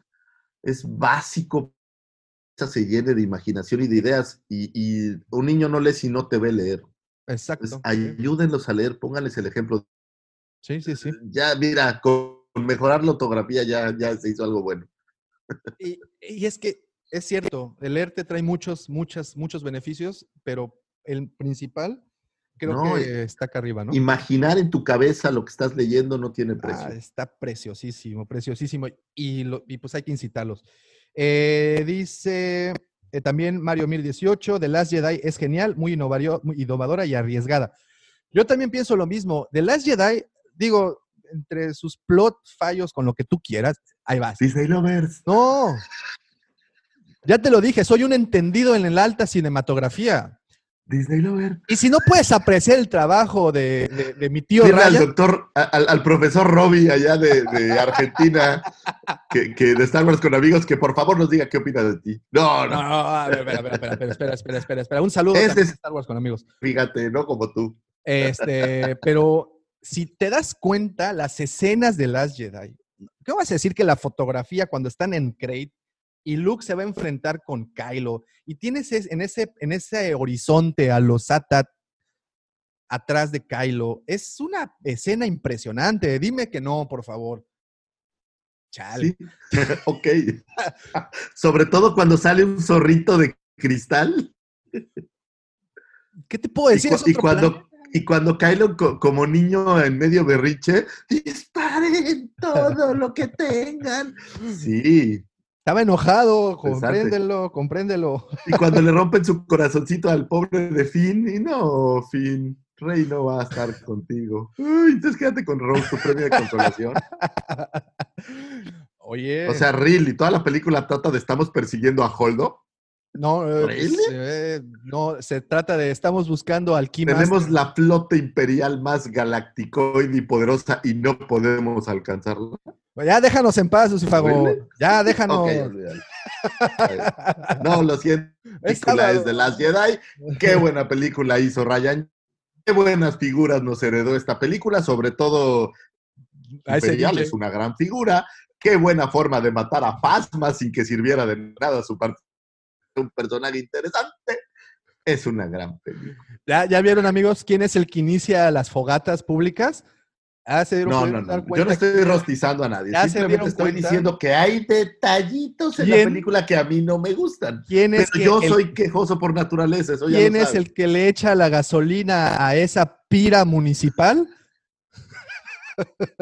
Speaker 2: es básico. Se llene de imaginación y de ideas. Y, y un niño no lee si no te ve leer.
Speaker 3: Exacto.
Speaker 2: Pues, ayúdenlos a leer, pónganles el ejemplo.
Speaker 3: Sí, sí, sí.
Speaker 2: Ya, mira, con mejorar la ortografía ya, ya se hizo algo bueno.
Speaker 3: Y, y es que es cierto, el leer te trae muchos, muchas, muchos beneficios, pero el principal creo
Speaker 2: No,
Speaker 3: que está acá arriba, ¿no?
Speaker 2: Imaginar en tu cabeza lo que estás leyendo no tiene
Speaker 3: Ah,
Speaker 2: precio.
Speaker 3: está preciosísimo, preciosísimo. Y, lo- y pues hay que incitarlos. Eh, dice eh, también Mario 1018, The Last Jedi es genial, muy, innovario- muy innovadora y arriesgada. Yo también pienso lo mismo. The Last Jedi, digo, entre sus plot fallos con lo que tú quieras, ahí vas.
Speaker 2: Disney Lovers.
Speaker 3: No. Ya te lo dije, soy un entendido en la alta cinematografía.
Speaker 2: Disney Lover.
Speaker 3: Y si no puedes apreciar el trabajo de, de, de mi tío.
Speaker 2: Mira
Speaker 3: Ryan?
Speaker 2: al doctor, al, al, profesor Robbie allá de, de Argentina, que, que, de Star Wars con amigos, que por favor nos diga qué opina de ti. No,
Speaker 3: no.
Speaker 2: no,
Speaker 3: no a ver, espera, espera, espera, espera, espera, espera, espera. Un saludo
Speaker 2: este
Speaker 3: a Star Wars con amigos.
Speaker 2: Fíjate, no como tú.
Speaker 3: Este, pero si te das cuenta, las escenas de Last Jedi, ¿qué vas a decir que la fotografía cuando están en crate y Luke se va a enfrentar con Kylo y tienes es- en ese, en ese horizonte a los Atat atrás de Kylo, es una escena impresionante. Dime que no, por favor. Chale.
Speaker 2: Sí. ok. Sobre todo cuando sale un zorrito de cristal.
Speaker 3: ¿Qué te puedo
Speaker 2: Y,
Speaker 3: decir?
Speaker 2: cu-
Speaker 3: Es
Speaker 2: y cuando, y cuando Kylo, co- como niño en medio berrinche, disparen todo lo que tengan. Sí.
Speaker 3: Estaba enojado, compréndelo, compréndelo.
Speaker 2: Y cuando le rompen su corazoncito al pobre de Finn, y no, Finn, Rey no va a estar contigo. Uy, entonces quédate con Rose, tu premio de consolación.
Speaker 3: Oye.
Speaker 2: O sea, really, toda la película trata de estamos persiguiendo a Holdo.
Speaker 3: No, eh,
Speaker 2: ¿really?
Speaker 3: pues, eh, no, se trata de estamos buscando al Key
Speaker 2: Tenemos
Speaker 3: Master.
Speaker 2: la flota imperial más galacticoide y poderosa y no podemos alcanzarla.
Speaker 3: Ya déjanos en paz, Lucifago.
Speaker 2: ¿Really?
Speaker 3: Ya déjanos.
Speaker 2: No, lo siento. Película es de Last Jedi. Qué buena película hizo Ryan. Qué buenas figuras nos heredó esta película, sobre todo Imperial es una gran figura. Qué buena forma de matar a Phasma sin que sirviera de nada su parte. Un personaje interesante. Es una gran película.
Speaker 3: ¿Ya, ya vieron, amigos, quién es el que inicia las fogatas públicas? Ah, se dieron-
Speaker 2: No, no, no. Yo no estoy
Speaker 3: que-
Speaker 2: rostizando a nadie. Simplemente estoy
Speaker 3: cuenta.
Speaker 2: diciendo que hay detallitos en
Speaker 3: ¿Quién?
Speaker 2: la película que a mí no me gustan.
Speaker 3: ¿Quién es,
Speaker 2: Pero yo
Speaker 3: el-
Speaker 2: soy quejoso por naturaleza. Eso
Speaker 3: ¿quién es el que le echa la gasolina a esa pira municipal?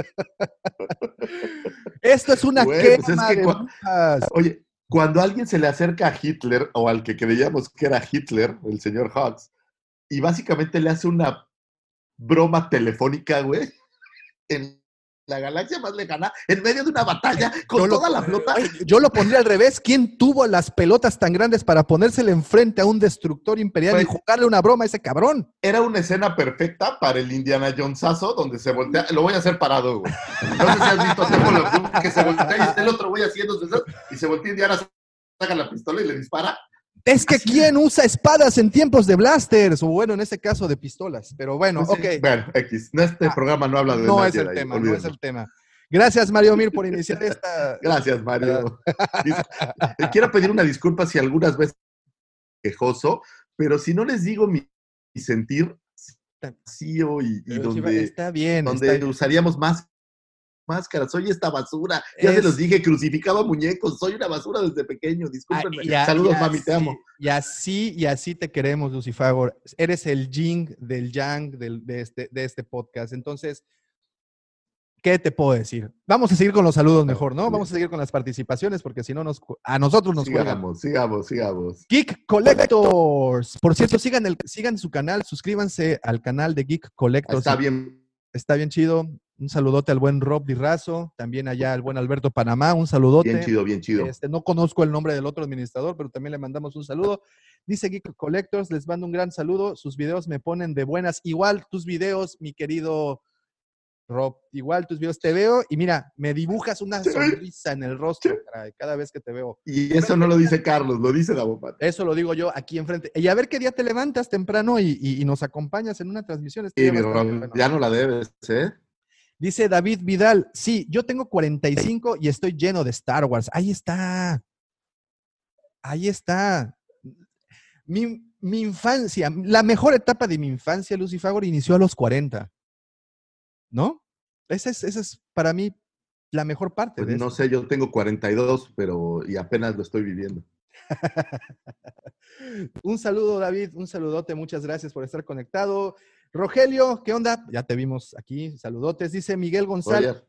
Speaker 3: Esto es una quema
Speaker 2: pues es que
Speaker 3: de
Speaker 2: cua-
Speaker 3: brujas.
Speaker 2: Oye, cuando alguien se le acerca a Hitler o al que creíamos que era Hitler, el señor Hawks, y básicamente le hace una broma telefónica, güey, en la galaxia más lejana, en medio de una batalla con
Speaker 3: Yo lo-
Speaker 2: toda la flota.
Speaker 3: Yo lo pondría al revés. ¿Quién tuvo las pelotas tan grandes para ponérsele enfrente a un destructor imperial y
Speaker 2: Pues-
Speaker 3: jugarle una broma a ese cabrón?
Speaker 2: Era una escena perfecta para el Indiana Jonesazo, donde se voltea. Lo voy a hacer parado, güey. No sé si has visto que se voltea y está el otro güey haciendo y se voltea Indiana, saca la pistola y le dispara.
Speaker 3: Es que ¿quién usa espadas en tiempos de blasters? O bueno, en este caso de pistolas. Pero bueno,
Speaker 2: Pues
Speaker 3: ok.
Speaker 2: Bueno, X. Este
Speaker 3: Ah,
Speaker 2: programa no habla de
Speaker 3: No es el tema, no es el tema. Gracias, Mario Mir, por iniciar esta.
Speaker 2: Gracias, Mario. Te quiero pedir una disculpa si algunas veces quejoso, pero si no les digo mi, sentir vacío y, donde,
Speaker 3: está bien.
Speaker 2: donde
Speaker 3: está bien.
Speaker 2: usaríamos más máscaras. Soy esta basura. Ya se
Speaker 3: Es-
Speaker 2: los dije, crucificaba muñecos. Soy una basura desde pequeño.
Speaker 3: Ah,
Speaker 2: Discúlpenme.
Speaker 3: y a-
Speaker 2: Saludos,
Speaker 3: y
Speaker 2: mami, te amo.
Speaker 3: Y así, y así te queremos, Lucifagor. Eres el Jing del Yang del- de, este, de este podcast. Entonces, ¿qué te puedo decir? Vamos a seguir con los saludos mejor, ¿no? Vamos a seguir con las participaciones porque si no, nos, a nosotros nos cuelgan.
Speaker 2: Sigamos, sigamos, sigamos.
Speaker 3: Geek Collectors. Por cierto, sigan, el, sigan su canal, suscríbanse al canal de Geek Collectors.
Speaker 2: Está bien.
Speaker 3: Está bien chido. Un saludote al buen Rob Dirrazo, también allá al buen Alberto Panamá, un saludote.
Speaker 2: Bien chido, bien chido.
Speaker 3: Este, no conozco el nombre del otro administrador, pero también le mandamos un saludo. Dice Geek Collectors, les mando un gran saludo. Sus videos me ponen de buenas. Igual tus videos, mi querido Rob, igual tus videos te veo y mira, me dibujas una
Speaker 2: Sí.
Speaker 3: sonrisa en el rostro caray, cada vez que te veo.
Speaker 2: Y eso no lo dice Carlos, lo dice Davomat.
Speaker 3: Eso lo digo yo aquí enfrente. Y a ver qué día te levantas temprano y, y- y nos acompañas en una transmisión.
Speaker 2: Mi
Speaker 3: bastante
Speaker 2: Ron,
Speaker 3: bueno.
Speaker 2: ya no la debes, ¿eh?
Speaker 3: Dice David Vidal, sí, yo tengo 45 y estoy lleno de Star Wars. Ahí está. Ahí está. Mi, mi infancia, la mejor etapa de mi infancia, Lucy Fagor, inició a los 40. ¿No? Esa es, esa es para mí la mejor parte
Speaker 2: Pues
Speaker 3: de
Speaker 2: no
Speaker 3: esto.
Speaker 2: sé, yo tengo 42, pero y apenas lo estoy viviendo.
Speaker 3: un saludo, David, un saludote, muchas gracias por estar conectado. Rogelio, ¿qué onda? Ya te vimos aquí, saludotes. Dice Miguel González,
Speaker 2: Oye,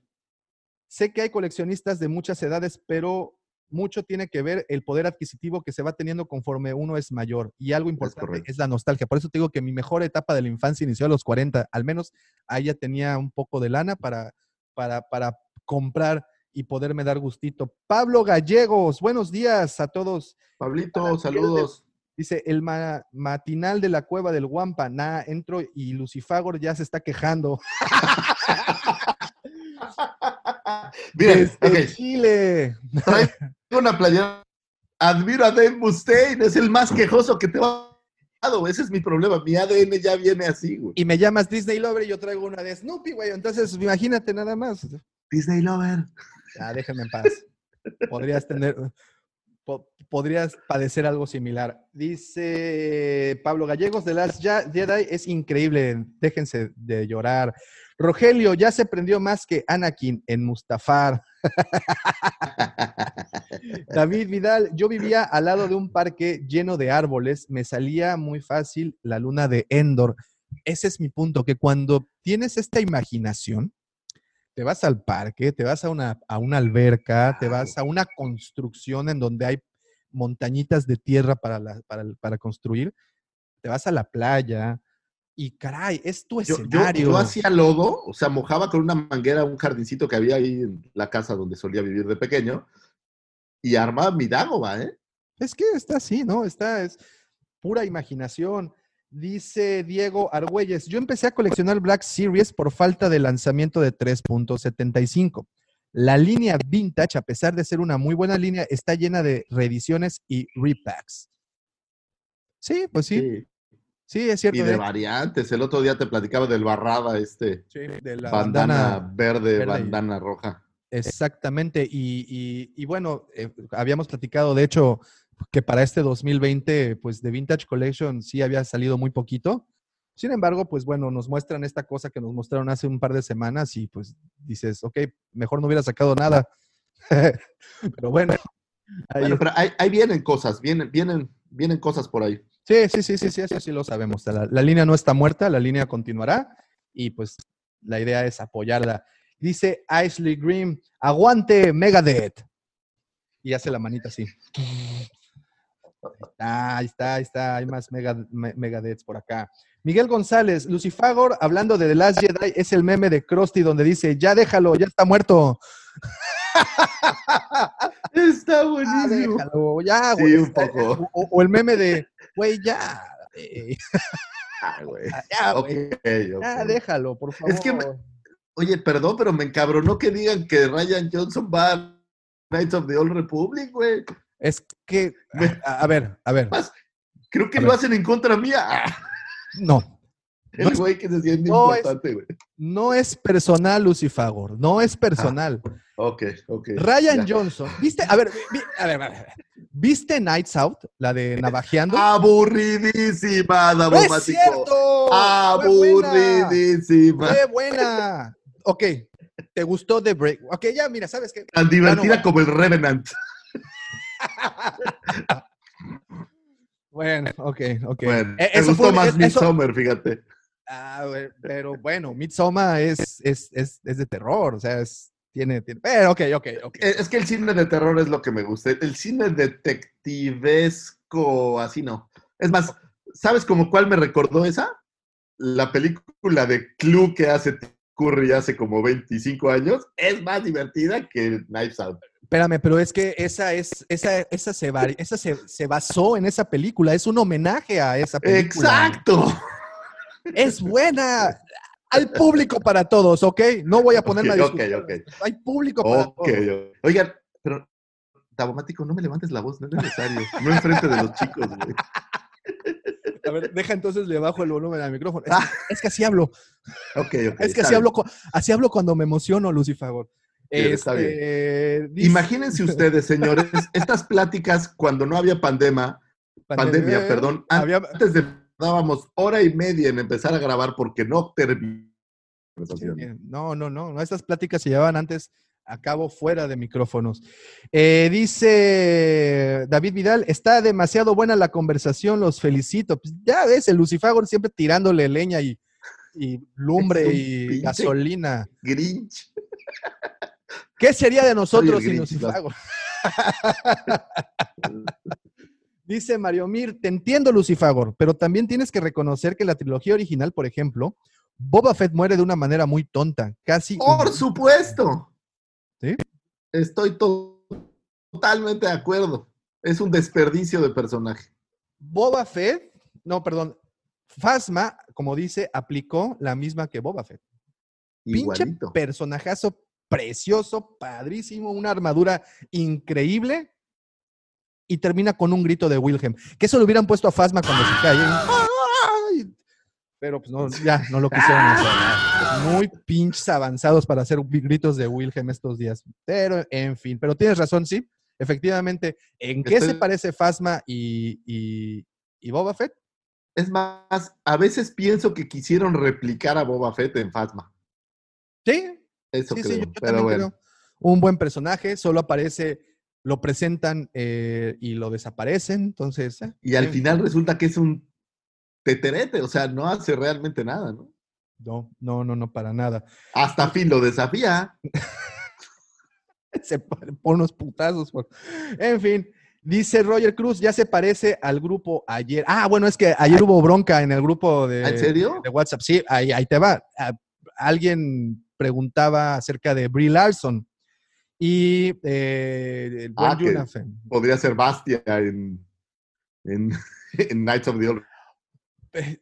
Speaker 3: sé que hay coleccionistas de muchas edades, pero mucho tiene que ver el poder adquisitivo que se va teniendo conforme uno es mayor. Y algo importante es, la nostalgia. Por eso te digo que mi mejor etapa de la infancia inició a los 40. Al menos ahí ya tenía un poco de lana para, para, para comprar y poderme dar gustito. Pablo Gallegos, buenos días a todos.
Speaker 2: Pablito, saludos.
Speaker 3: Dice, el ma- matinal de la cueva del Guampa, nada, entro y Lucifagor ya se está quejando.
Speaker 2: Miren,
Speaker 3: Desde
Speaker 2: ok,
Speaker 3: Chile.
Speaker 2: traigo una playera. Admiro a Dave Mustaine, es el más quejoso que te va. Ese es mi problema. Mi ADN ya viene así, güey.
Speaker 3: Y me llamas Disney Lover y yo traigo una de Snoopy, güey. Entonces, imagínate nada más.
Speaker 2: Disney Lover.
Speaker 3: Ya, déjenme en paz. Podrías tener, po- podrías padecer algo similar. Dice Pablo Gallegos, de Last Jedi es increíble. Déjense de llorar. Rogelio ya se prendió más que Anakin en Mustafar. David Vidal, yo vivía al lado de un parque lleno de árboles, me salía muy fácil la luna de Endor. Ese es mi punto, que cuando tienes esta imaginación, te vas al parque, te vas a una, a una alberca, te vas a una construcción en donde hay montañitas de tierra para, la- para, para construir, te vas a la playa y caray, es tu
Speaker 2: Yo, yo-
Speaker 3: escenario.
Speaker 2: yo hacía lodo, o sea, mojaba con una manguera un jardincito que había ahí en la casa donde solía vivir de pequeño y armaba mi Dagoba, ¿eh?
Speaker 3: Es que está así, ¿no? Está, es pura imaginación. Dice Diego Argüelles, yo empecé a coleccionar Black Series por falta de lanzamiento de 3.75. La línea vintage, a pesar de ser una muy buena línea, está llena de reediciones y repacks. Sí, pues sí, sí,
Speaker 2: Sí.
Speaker 3: es cierto.
Speaker 2: Y de
Speaker 3: de-
Speaker 2: variantes. El otro día te platicaba del barrada, este,
Speaker 3: sí, de la
Speaker 2: bandana,
Speaker 3: bandana
Speaker 2: verde, bandana roja.
Speaker 3: Exactamente, y, y- y bueno, eh, habíamos platicado, de hecho, que para este 2020, pues de Vintage Collection sí había salido muy poquito. Sin embargo, pues bueno, nos muestran esta cosa que nos mostraron hace un par de semanas y pues dices, ok, mejor no hubiera sacado nada. Pero bueno, ahí
Speaker 2: Bueno, pero ahí, ahí vienen cosas, vienen, vienen, vienen cosas por ahí.
Speaker 3: Sí, sí, sí, sí, sí, eso sí lo sabemos. La, línea no está muerta, la línea continuará y pues la idea es apoyarla. Dice Ashley Green, aguante Megadeth. Y hace la manita así. Ahí está, ahí está. Hay más mega, me- Megadeths por acá. Miguel González, Lucifagor, hablando de The Last Jedi, es el meme de Krusty donde dice, ya déjalo, ya está muerto.
Speaker 2: Está
Speaker 3: Ya
Speaker 2: buenísimo.
Speaker 3: déjalo, ya,
Speaker 2: Sí,
Speaker 3: güey.
Speaker 2: un poco.
Speaker 3: O, o el meme de, güey, ya. eh,
Speaker 2: Ah, güey.
Speaker 3: ya,
Speaker 2: Ok,
Speaker 3: güey.
Speaker 2: ok.
Speaker 3: Ya, déjalo, por favor.
Speaker 2: Es que me- Oye, perdón, pero me encabronó que digan que Ryan Johnson va a Knights of the Old Republic, güey.
Speaker 3: Es que, a, a ver, a ver,
Speaker 2: creo que
Speaker 3: A
Speaker 2: lo
Speaker 3: ver.
Speaker 2: hacen en contra mía. Ah,
Speaker 3: no.
Speaker 2: El
Speaker 3: No es-
Speaker 2: güey que se siente
Speaker 3: no es-
Speaker 2: importante, güey.
Speaker 3: No es personal, Lucifagor. No es personal.
Speaker 2: Ok, ok.
Speaker 3: Ryan
Speaker 2: Ah, ya.
Speaker 3: Johnson. ¿Viste? A ver, vi- a ver, a ver. ¿Viste Nights Out? La de Navajeando.
Speaker 2: Aburridísima,
Speaker 3: ¡No es cierto!
Speaker 2: Aburridísima.
Speaker 3: ¡Fue buena! Ok. ¿Te gustó The Break? Ok, ya, mira, ¿sabes qué?
Speaker 2: Tan divertida
Speaker 3: bueno.
Speaker 2: como el Revenant.
Speaker 3: Bueno, ok, ok.
Speaker 2: Bueno,
Speaker 3: Eh,
Speaker 2: me
Speaker 3: eso
Speaker 2: gustó
Speaker 3: fue-
Speaker 2: más
Speaker 3: eso-
Speaker 2: Midsommar, fíjate.
Speaker 3: Ah, pero bueno, Midsommar es, es, es, es de terror, o sea, es, tiene, tiene... Pero, ok, ok, ok.
Speaker 2: Eh, Es que el cine de terror es lo que me gusta. El cine detectivesco, así no. Es más, ¿sabes como cuál me recordó esa? La película de Clue que hace Curry hace como 25 años. Es más divertida que Knives Out.
Speaker 3: Espérame, pero es que esa es, esa, esa, se, esa se, se basó en esa película, es un homenaje a esa película.
Speaker 2: ¡Exacto!
Speaker 3: Es buena. Hay público para todos, ¿ok? No voy a ponerme a
Speaker 2: Ok,
Speaker 3: discutir.
Speaker 2: ok, ok.
Speaker 3: Hay público para todos.
Speaker 2: Oigan, pero Tabomático, no me levantes la voz, no es necesario. No enfrente de los chicos, güey.
Speaker 3: A ver, deja entonces le bajo el volumen al micrófono. Es, que- es que así hablo.
Speaker 2: Ok, ok.
Speaker 3: Es que así
Speaker 2: bien.
Speaker 3: hablo, así hablo cuando me emociono, Lucifagor.
Speaker 2: Bien, está
Speaker 3: Este, dice-
Speaker 2: Imagínense ustedes, señores, estas pláticas cuando no había pandemia, pandemia, perdón,
Speaker 3: Había-
Speaker 2: antes de dábamos hora y media en empezar a grabar porque no terminó.
Speaker 3: Eh, No, no, no, no. Estas pláticas se llevaban antes acabo fuera de micrófonos. Eh, dice David Vidal, está demasiado buena la conversación, los felicito. Pues ya ves, el Lucifagor siempre tirándole leña y, y lumbre y gasolina.
Speaker 2: Grinch.
Speaker 3: ¿Qué sería de nosotros sin Lucifagor? Dice Mario Mir, te entiendo Lucifagor, pero también tienes que reconocer que la trilogía original, por ejemplo, Boba Fett muere de una manera muy tonta, casi...
Speaker 2: Por supuesto.
Speaker 3: ¿Sí?
Speaker 2: Estoy to- totalmente de acuerdo. Es un desperdicio de personaje.
Speaker 3: Boba Fett, no, perdón, Fasma, como dice, aplicó la misma que Boba Fett. Pinche personajazo precioso, padrísimo, una armadura increíble y termina con un grito de Wilhelm. Que eso lo hubieran puesto a Fasma cuando se cae. ¡Ay! Pero pues no, ya, no lo quisieron hacer. Muy pinches avanzados para hacer gritos de Wilhelm estos días. Pero, en fin, pero tienes razón, sí. Efectivamente, ¿en qué se parece Fasma y, y, y Boba Fett?
Speaker 2: Es más, a veces pienso que quisieron replicar a Boba Fett en Phasma.
Speaker 3: Sí,
Speaker 2: Eso
Speaker 3: sí,
Speaker 2: creo.
Speaker 3: sí, yo
Speaker 2: pero
Speaker 3: también
Speaker 2: bueno.
Speaker 3: creo. Un buen personaje, solo aparece, lo presentan eh, y lo desaparecen, entonces... eh,
Speaker 2: Y al final
Speaker 3: fin.
Speaker 2: resulta que es un teterete, o sea, no hace realmente nada, ¿no?
Speaker 3: No, no, no, no, para nada.
Speaker 2: Hasta fin lo desafía.
Speaker 3: Se pone unos putazos. por- En fin, dice Roger Cruz, ya se parece al grupo ayer. Ah, bueno, es que ayer hubo bronca en el grupo de,
Speaker 2: ¿En serio?
Speaker 3: de WhatsApp. Sí, ahí, ahí te va. Ah, Alguien preguntaba acerca de Brie Larson y eh, el buen
Speaker 2: Ah. Podría ser Bastia en, en, en Knights of the Old.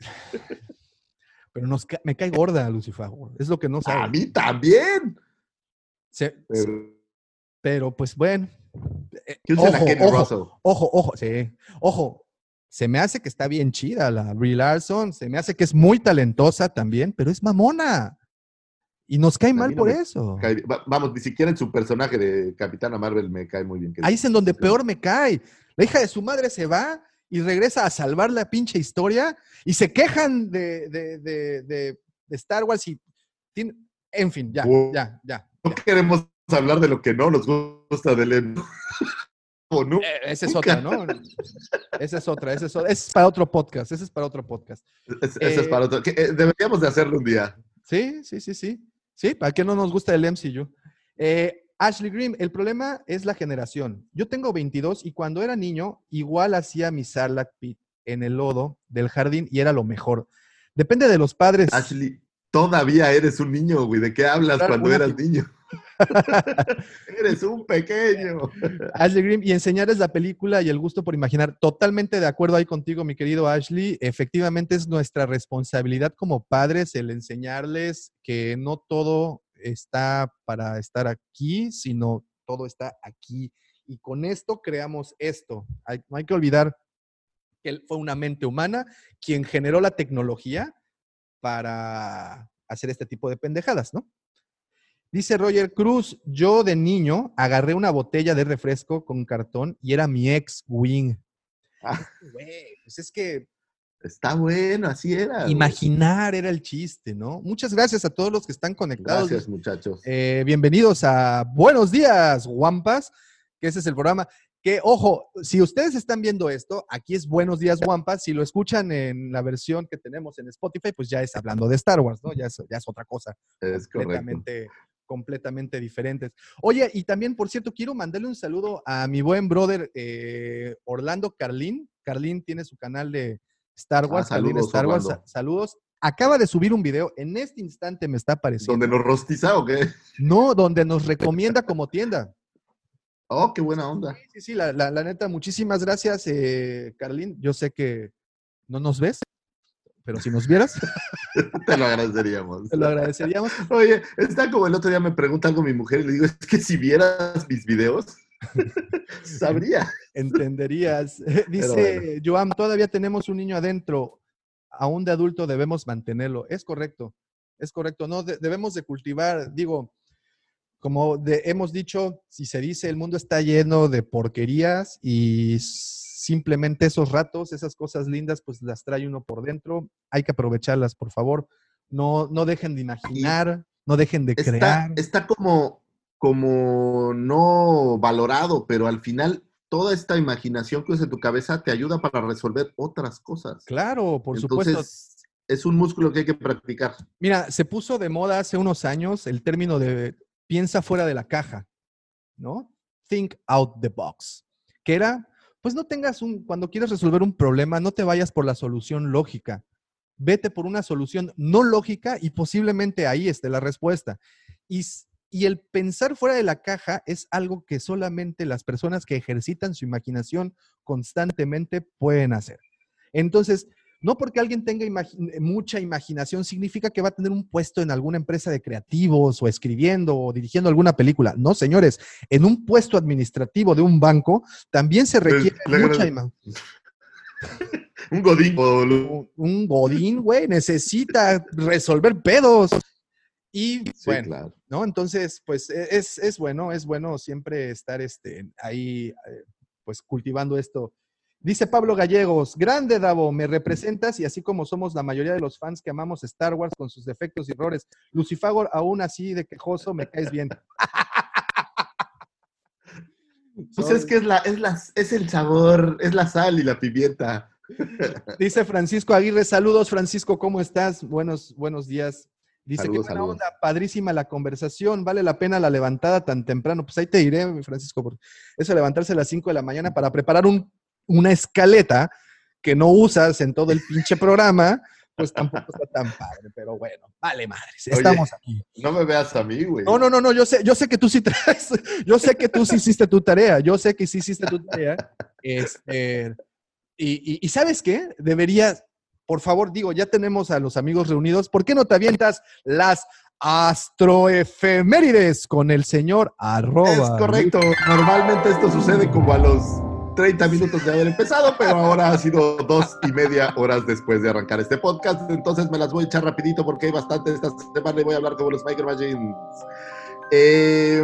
Speaker 3: Pero nos ca- me cae gorda Lucifer. Es lo que no
Speaker 2: A
Speaker 3: sabe.
Speaker 2: mí también.
Speaker 3: Se- se-
Speaker 2: Pero,
Speaker 3: pero pues bueno. Eh,
Speaker 2: ¿Qué usa la
Speaker 3: Ojo, ojo, ojo, ojo, sí. Ojo, se me hace que está bien chida la Brie Larson. Se me hace que es muy talentosa también, pero es mamona. Y nos cae mal
Speaker 2: no
Speaker 3: por eso.
Speaker 2: Cae- Vamos, ni siquiera en su personaje de Capitana Marvel me cae muy bien.
Speaker 3: Ahí es en donde peor me cae. La hija de su madre se va y regresa a salvar la pinche historia y se quejan de, de- de- de- Star Wars y... tiene- En fin, ya, ya, ya.
Speaker 2: No queremos hablar de lo que no nos gusta del Len. O no.
Speaker 3: Eh, Esa es otra, ¿no? Esa es otra, esa es otra. Ese es para otro podcast, ese es para otro podcast.
Speaker 2: Es- es
Speaker 3: eh,
Speaker 2: para otro. que, eh, deberíamos de hacerlo un día.
Speaker 3: Sí, sí, sí, sí. Sí, ¿para qué no nos gusta el MCU? Eh, Ashley Green, el problema es la generación. Yo tengo 22 y cuando era niño, igual hacía mi Sarlacc pit en el lodo del jardín y era lo mejor. Depende de los padres.
Speaker 2: Ashley, todavía eres un niño, güey. ¿De qué hablas
Speaker 3: Claro,
Speaker 2: cuando eras niño? eres un pequeño.
Speaker 3: Ashley Green, y enseñarles la película y el gusto por imaginar. Totalmente de acuerdo ahí contigo, mi querido Ashley. Efectivamente es nuestra responsabilidad como padres el enseñarles que no todo está para estar aquí, sino todo está aquí. Y con esto creamos esto. Hay, no hay que olvidar que él fue una mente humana quien generó la tecnología para hacer este tipo de pendejadas, ¿no? Dice Roger Cruz, yo de niño agarré una botella de refresco con cartón y era mi ex wing.
Speaker 2: Ah.
Speaker 3: Güey, pues es que
Speaker 2: Está bueno, así era. güey.
Speaker 3: imaginar era el chiste, ¿no? Muchas gracias a todos los que están conectados.
Speaker 2: Gracias, muchachos.
Speaker 3: Eh, bienvenidos a Buenos Días, Guampas, que ese es el programa. Que, ojo, si ustedes están viendo esto, aquí es Buenos Días, Guampas. Si lo escuchan en la versión que tenemos en Spotify, pues ya es hablando de Star Wars, ¿no? Ya es, ya es otra cosa.
Speaker 2: es correcto.
Speaker 3: completamente, completamente diferentes. Oye, y también, por cierto, quiero mandarle un saludo a mi buen brother eh, Orlando Carlín. Carlín tiene su canal de Star
Speaker 2: Ah,
Speaker 3: Wars, Carlín
Speaker 2: saludos,
Speaker 3: Star Wars.
Speaker 2: Orlando.
Speaker 3: Saludos. Acaba de subir un video, en este instante me está apareciendo.
Speaker 2: ¿Donde nos rostiza o qué?
Speaker 3: No, donde nos recomienda como tienda.
Speaker 2: Oh, qué buena onda.
Speaker 3: Sí, sí, sí, la, la- la neta, muchísimas gracias, eh, Carlín. Yo sé que no nos ves, pero si nos vieras,
Speaker 2: Te lo agradeceríamos.
Speaker 3: te lo agradeceríamos.
Speaker 2: Oye, está como el otro día me pregunta algo mi mujer y le digo, es que si vieras mis videos, sabría.
Speaker 3: Entenderías. Dice Joam, todavía tenemos un niño adentro. Aún de adulto debemos mantenerlo. Es correcto. Es correcto. No, de- debemos de cultivar, digo, como de- hemos dicho, si se dice, el mundo está lleno de porquerías y simplemente esos ratos, esas cosas lindas, pues las trae uno por dentro. Hay que aprovecharlas, por favor. No, no dejen de imaginar, no dejen de
Speaker 2: Está,
Speaker 3: crear.
Speaker 2: está como, como no valorado, pero al final toda esta imaginación que usas en tu cabeza te ayuda para resolver otras cosas.
Speaker 3: Claro, por supuesto.
Speaker 2: Entonces, es un músculo que hay que practicar.
Speaker 3: Mira, se puso de moda hace unos años el término de piensa fuera de la caja, ¿no? Think out the box. Que era, pues no tengas un, cuando quieres resolver un problema, no te vayas por la solución lógica. Vete por una solución no lógica y posiblemente ahí esté la respuesta. Y, y el pensar fuera de la caja es algo que solamente las personas que ejercitan su imaginación constantemente pueden hacer. Entonces, no porque alguien tenga imagi- mucha imaginación significa que va a tener un puesto en alguna empresa de creativos o escribiendo o dirigiendo alguna película. No, señores, en un puesto administrativo de un banco también se requiere
Speaker 2: le
Speaker 3: mucha
Speaker 2: agrade-
Speaker 3: ima-
Speaker 2: Un godín.
Speaker 3: Un godín, güey, necesita resolver pedos. Y
Speaker 2: Sí,
Speaker 3: bueno,
Speaker 2: claro.
Speaker 3: ¿no? Entonces, pues e- es, es bueno, es bueno siempre estar este, ahí, eh, pues cultivando esto. Dice Pablo Gallegos, grande Davo, me representas y así como somos la mayoría de los fans que amamos Star Wars con sus defectos y errores, Lucifagor aún así de quejoso, me caes bien.
Speaker 2: Pues es que es, la, es, la, es el sabor, es la sal y la pimienta.
Speaker 3: Dice Francisco Aguirre, saludos Francisco, ¿cómo estás? Buenos, buenos días. Dice
Speaker 2: Saludos,
Speaker 3: que buena
Speaker 2: saludos.
Speaker 3: onda, padrísima la conversación, vale la pena la levantada tan temprano. Pues ahí te diré, mi Francisco, porque eso levantarse a las 5 de la mañana para preparar un, una escaleta que no usas en todo el pinche programa, pues tampoco está tan padre, pero bueno, vale madres,
Speaker 2: Oye.
Speaker 3: estamos aquí.
Speaker 2: No me veas a mí, güey.
Speaker 3: No, no, no, no, yo sé, yo sé que tú sí traes, yo sé que tú sí hiciste tu tarea, yo sé que sí hiciste tu tarea. Este, y, y- y ¿sabes qué? Deberías, por favor, digo, ya tenemos a los amigos reunidos, ¿por qué no te avientas las astroefemérides con el señor arroba?
Speaker 2: Es correcto. Normalmente esto sucede como a los 30 minutos de haber empezado, pero ahora ha sido dos y media horas después de arrancar este podcast. Entonces me las voy a echar rapidito porque hay bastante esta semana y voy a hablar como los Micro Machines. Eh,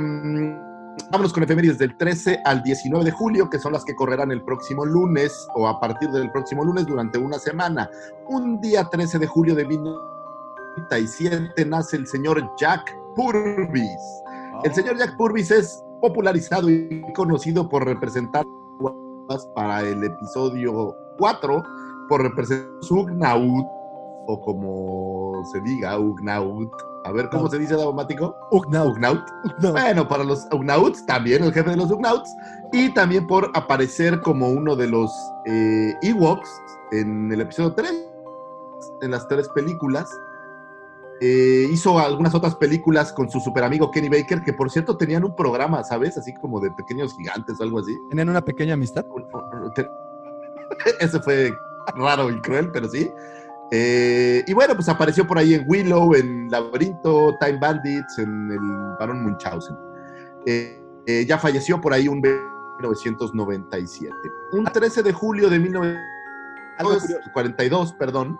Speaker 2: vámonos con efemérides del 13 al 19 de julio, que son las que correrán el próximo lunes o a partir del próximo lunes durante una semana. Un día 13 de julio de 1997 nace el señor Jack Purvis. El señor Jack Purvis es popularizado y conocido por representar para el episodio 4, por representar Ugnaut, o como se diga, Ugnaut. A ver, ¿cómo se dice, Davomático?
Speaker 3: Ugnaut,
Speaker 2: Ugnaut.
Speaker 3: Ugnaut.
Speaker 2: Bueno, para los Ugnauts, también el jefe de los Ugnauts, y también por aparecer como uno de los eh, Ewoks en el episodio 3, en las tres películas. Eh, hizo algunas otras películas con su super amigo Kenny Baker, que por cierto tenían un programa, ¿sabes? Así como de pequeños gigantes o algo así.
Speaker 3: ¿Tenían una pequeña amistad?
Speaker 2: Ese fue raro y cruel, pero sí. Eh, y bueno, pues apareció por ahí en Willow, en Laberinto, Time Bandits, en el Barón Munchausen. Eh, ya falleció por ahí un 1997. Un 13 de julio de
Speaker 3: Algo curioso.
Speaker 2: 1942, perdón,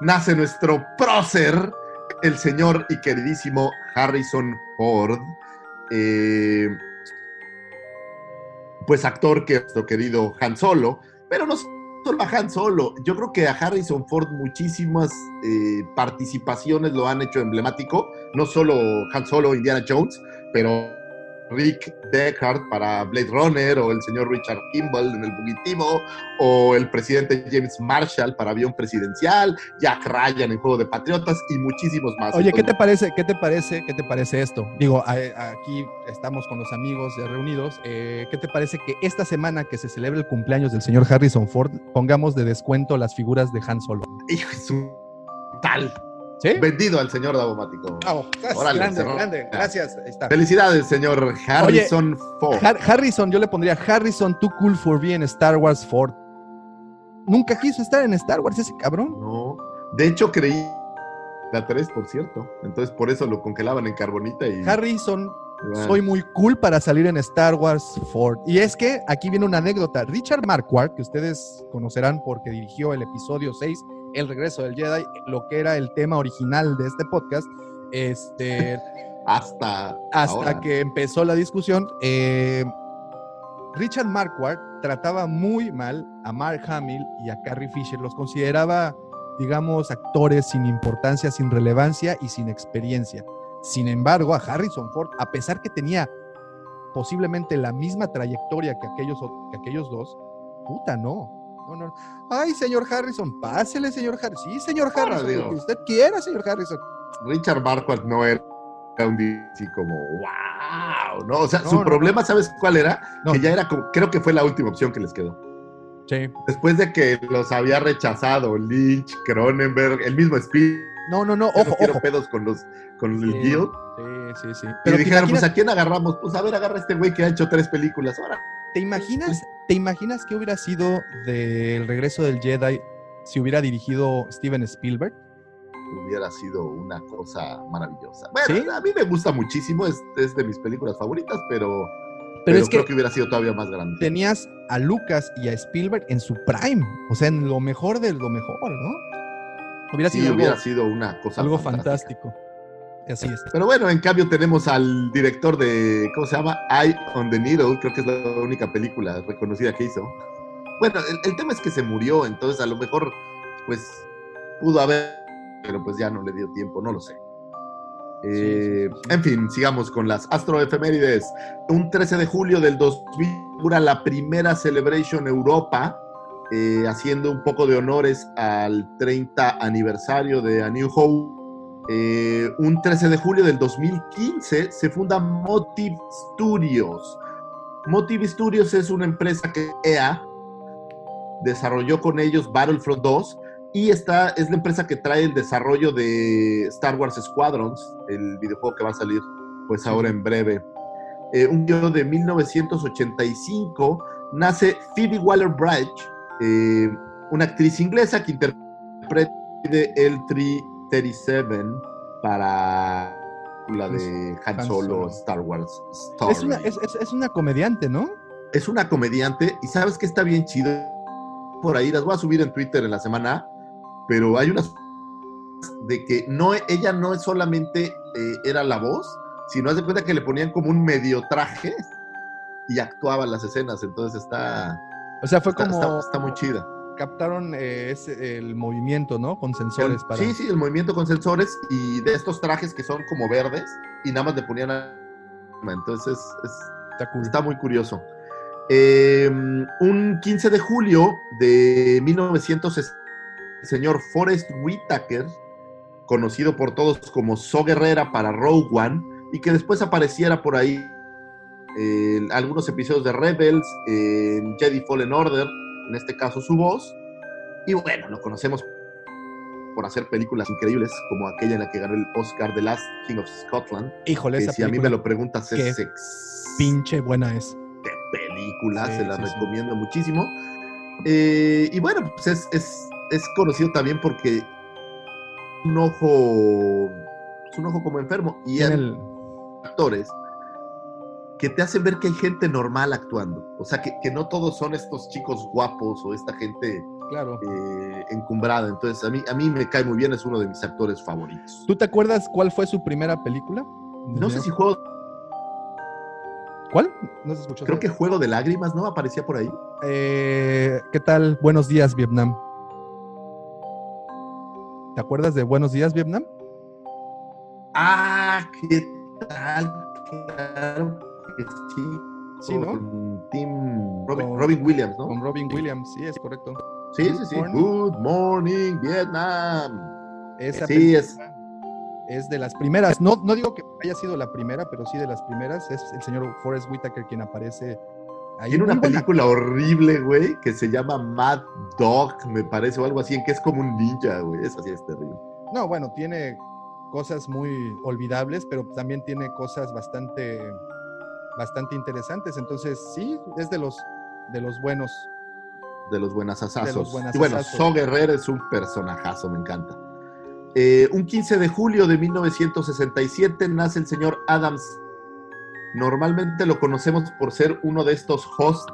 Speaker 2: nace nuestro prócer, el señor y queridísimo Harrison Ford. Eh, pues actor que nuestro querido Han Solo, pero no solo a Han Solo, yo creo que a Harrison Ford muchísimas eh, participaciones lo han hecho emblemático, no solo Han Solo, Indiana Jones, pero Rick Deckard para Blade Runner, o el señor Richard Kimball en El Fugitivo, o el presidente James Marshall para Avión Presidencial, Jack Ryan en Juego de Patriotas y muchísimos más.
Speaker 3: Oye, ¿qué te parece? ¿Qué te parece? ¿Qué te parece esto? Digo, a- aquí estamos con los amigos ya reunidos. eh, ¿Qué te parece que esta semana que se celebra el cumpleaños del señor Harrison Ford pongamos de descuento las figuras de Han Solo?
Speaker 2: Hijo de su tal.
Speaker 3: ¿Sí?
Speaker 2: Vendido al señor Davomático.
Speaker 3: Grande, grande. Gracias. Ahí está.
Speaker 2: Felicidades, señor Harrison Ford.
Speaker 3: Har- Harrison, yo le pondría Harrison, too cool for being Star Wars Ford. Nunca quiso estar en Star Wars ese cabrón.
Speaker 2: No. De hecho, creí la 3, por cierto. Entonces, por eso lo congelaban en carbonita y.
Speaker 3: Harrison,
Speaker 2: Bueno.
Speaker 3: soy muy cool para salir en Star Wars Ford. Y es que aquí viene una anécdota. Richard Marquardt, que ustedes conocerán porque dirigió el episodio 6, El regreso del Jedi, lo que era el tema original de este podcast, este,
Speaker 2: Hasta.
Speaker 3: hasta
Speaker 2: ahora.
Speaker 3: que empezó la discusión, eh, Richard Marquardt trataba muy mal a Mark Hamill y a Carrie Fisher. Los consideraba, digamos, actores sin importancia, sin relevancia y sin experiencia. Sin embargo, a Harrison Ford, a pesar que tenía posiblemente la misma trayectoria que aquellos, que aquellos dos, puta, no. No, no. Ay, señor Harrison, pásele, señor Harrison. Sí, señor Harrison, lo que usted quiera, señor Harrison.
Speaker 2: Richard Marquardt no era un así como, wow, ¿no? O sea,
Speaker 3: No,
Speaker 2: su
Speaker 3: no,
Speaker 2: problema, ¿sabes cuál era? Que ya era como, creo que fue la última opción que les quedó.
Speaker 3: Sí.
Speaker 2: Después de que los había rechazado Lynch, Cronenberg, el mismo Spielberg,
Speaker 3: No, no, no, ojo, ojo.
Speaker 2: pedos con los con el
Speaker 3: Sí.
Speaker 2: Guild.
Speaker 3: Sí, sí, sí.
Speaker 2: Y
Speaker 3: Pero te
Speaker 2: dijeron, pues ¿a quién agarramos? Pues a ver, agarra a este güey que ha hecho tres películas. Ahora,
Speaker 3: ¿te imaginas, ¿te imaginas qué hubiera sido del regreso del Jedi si hubiera dirigido Steven Spielberg?
Speaker 2: hubiera sido una cosa maravillosa. Bueno,
Speaker 3: ¿Sí?
Speaker 2: a mí me gusta muchísimo, es, es de mis películas favoritas, pero,
Speaker 3: Pero,
Speaker 2: pero
Speaker 3: es
Speaker 2: creo
Speaker 3: que,
Speaker 2: que hubiera sido todavía más grande.
Speaker 3: tenías a Lucas y a Spielberg en su prime, o sea, en lo mejor de lo mejor, ¿no? Hubiera
Speaker 2: Sí,
Speaker 3: sido algo,
Speaker 2: hubiera sido una cosa
Speaker 3: algo
Speaker 2: fantástica.
Speaker 3: fantástico. Así es.
Speaker 2: Pero bueno, en cambio tenemos al director de, ¿cómo se llama? Eye on the Needle, creo que es la única película reconocida que hizo. Bueno, el, el tema es que se murió, entonces a lo mejor, pues, pudo haber, pero pues ya no le dio tiempo, no lo sé. Eh,
Speaker 3: sí, sí.
Speaker 2: En fin, sigamos con las astroefemérides. Un 13 de julio del 2000 dura la primera Celebration Europa, eh, haciendo un poco de honores al 30 aniversario de A New Hope. Eh, un 13 de julio del 2015 se funda Motive Studios. Motive Studios es una empresa que EA desarrolló con ellos Battlefront 2 y esta es la empresa que trae el desarrollo de Star Wars Squadrons, el videojuego que va a salir pues ahora en breve. Eh, un año de 1985 nace Phoebe Waller-Bridge, eh, una actriz inglesa que interpreta el 337 para la de Han Solo. Star Wars.
Speaker 3: Es una, es, es- una comediante, ¿no?
Speaker 2: es una comediante y sabes que está bien chido por ahí las voy a subir en Twitter en la semana pero hay unas de que no ella no es solamente eh, era la voz sino haz de cuenta que le ponían como un medio traje y actuaba las escenas entonces está
Speaker 3: O sea, fue
Speaker 2: está,
Speaker 3: como
Speaker 2: está- está muy chida
Speaker 3: captaron eh, ese- el movimiento, ¿no? Con sensores
Speaker 2: El-
Speaker 3: para.
Speaker 2: sí sí el movimiento con sensores y de estos trajes que son como verdes y nada más le ponían a- entonces es,
Speaker 3: Está cool.
Speaker 2: Está muy curioso. Eh, un 15 de julio de 1960, el señor Forrest Whitaker, conocido por todos como So Guerrera para Rogue One, y que después apareciera por ahí en algunos episodios de Rebels, en Jedi Fallen Order, en este caso su voz. Y bueno, lo conocemos por hacer películas increíbles, como aquella en la que ganó el Oscar The Last King of Scotland,
Speaker 3: Híjole,
Speaker 2: que
Speaker 3: esa
Speaker 2: si a mí me lo preguntas
Speaker 3: qué
Speaker 2: es ex
Speaker 3: pinche buena es.
Speaker 2: de película,
Speaker 3: Sí,
Speaker 2: se la
Speaker 3: sí, sí.
Speaker 2: recomiendo muchísimo. Eh, y bueno, pues es, es, es conocido también porque un ojo, es un ojo como enfermo. Y hay
Speaker 3: el-
Speaker 2: actores que te hacen ver que hay gente normal actuando. O sea, que, que no todos son estos chicos guapos o esta gente
Speaker 3: Claro.
Speaker 2: eh, encumbrada. Entonces, a mí, a mí me cae muy bien, es uno de mis actores favoritos.
Speaker 3: ¿Tú te acuerdas cuál fue su primera película?
Speaker 2: No sé si juego,
Speaker 3: ¿Cuál? No se escuchó.
Speaker 2: creo que Juego de Lágrimas, ¿no? Aparecía por ahí.
Speaker 3: Eh, ¿Qué tal? Buenos días, Vietnam. ¿Te acuerdas de Buenos días, Vietnam?
Speaker 2: Ah, ¿qué tal? Claro que sí.
Speaker 3: Sí, ¿no?
Speaker 2: Con Tim Robin,
Speaker 3: Con-
Speaker 2: Robin Williams, ¿no?
Speaker 3: Con Robin Williams, sí, es correcto.
Speaker 2: Sí, sí, sí.
Speaker 3: Good morning.
Speaker 2: Good morning, Vietnam.
Speaker 3: Esa
Speaker 2: Sí, es-
Speaker 3: es de las primeras. No, no digo que haya sido la primera, pero sí de las primeras. Es el señor Forrest Whitaker quien aparece ahí.
Speaker 2: Tiene una
Speaker 3: buena.
Speaker 2: película horrible, güey, que se llama Mad Dog, me parece, o algo así, en que es como un ninja, güey. Esa sí es terrible.
Speaker 3: No, bueno, tiene cosas muy olvidables, pero también tiene cosas bastante, bastante interesantes. Entonces, sí, es de los, de los buenos.
Speaker 2: De los buenas asazos. Y bueno, So Guerrero es un personajazo, me encanta. Eh, un 15 de julio de 1967 nace el señor Adams. Normalmente lo conocemos por ser uno de estos hosts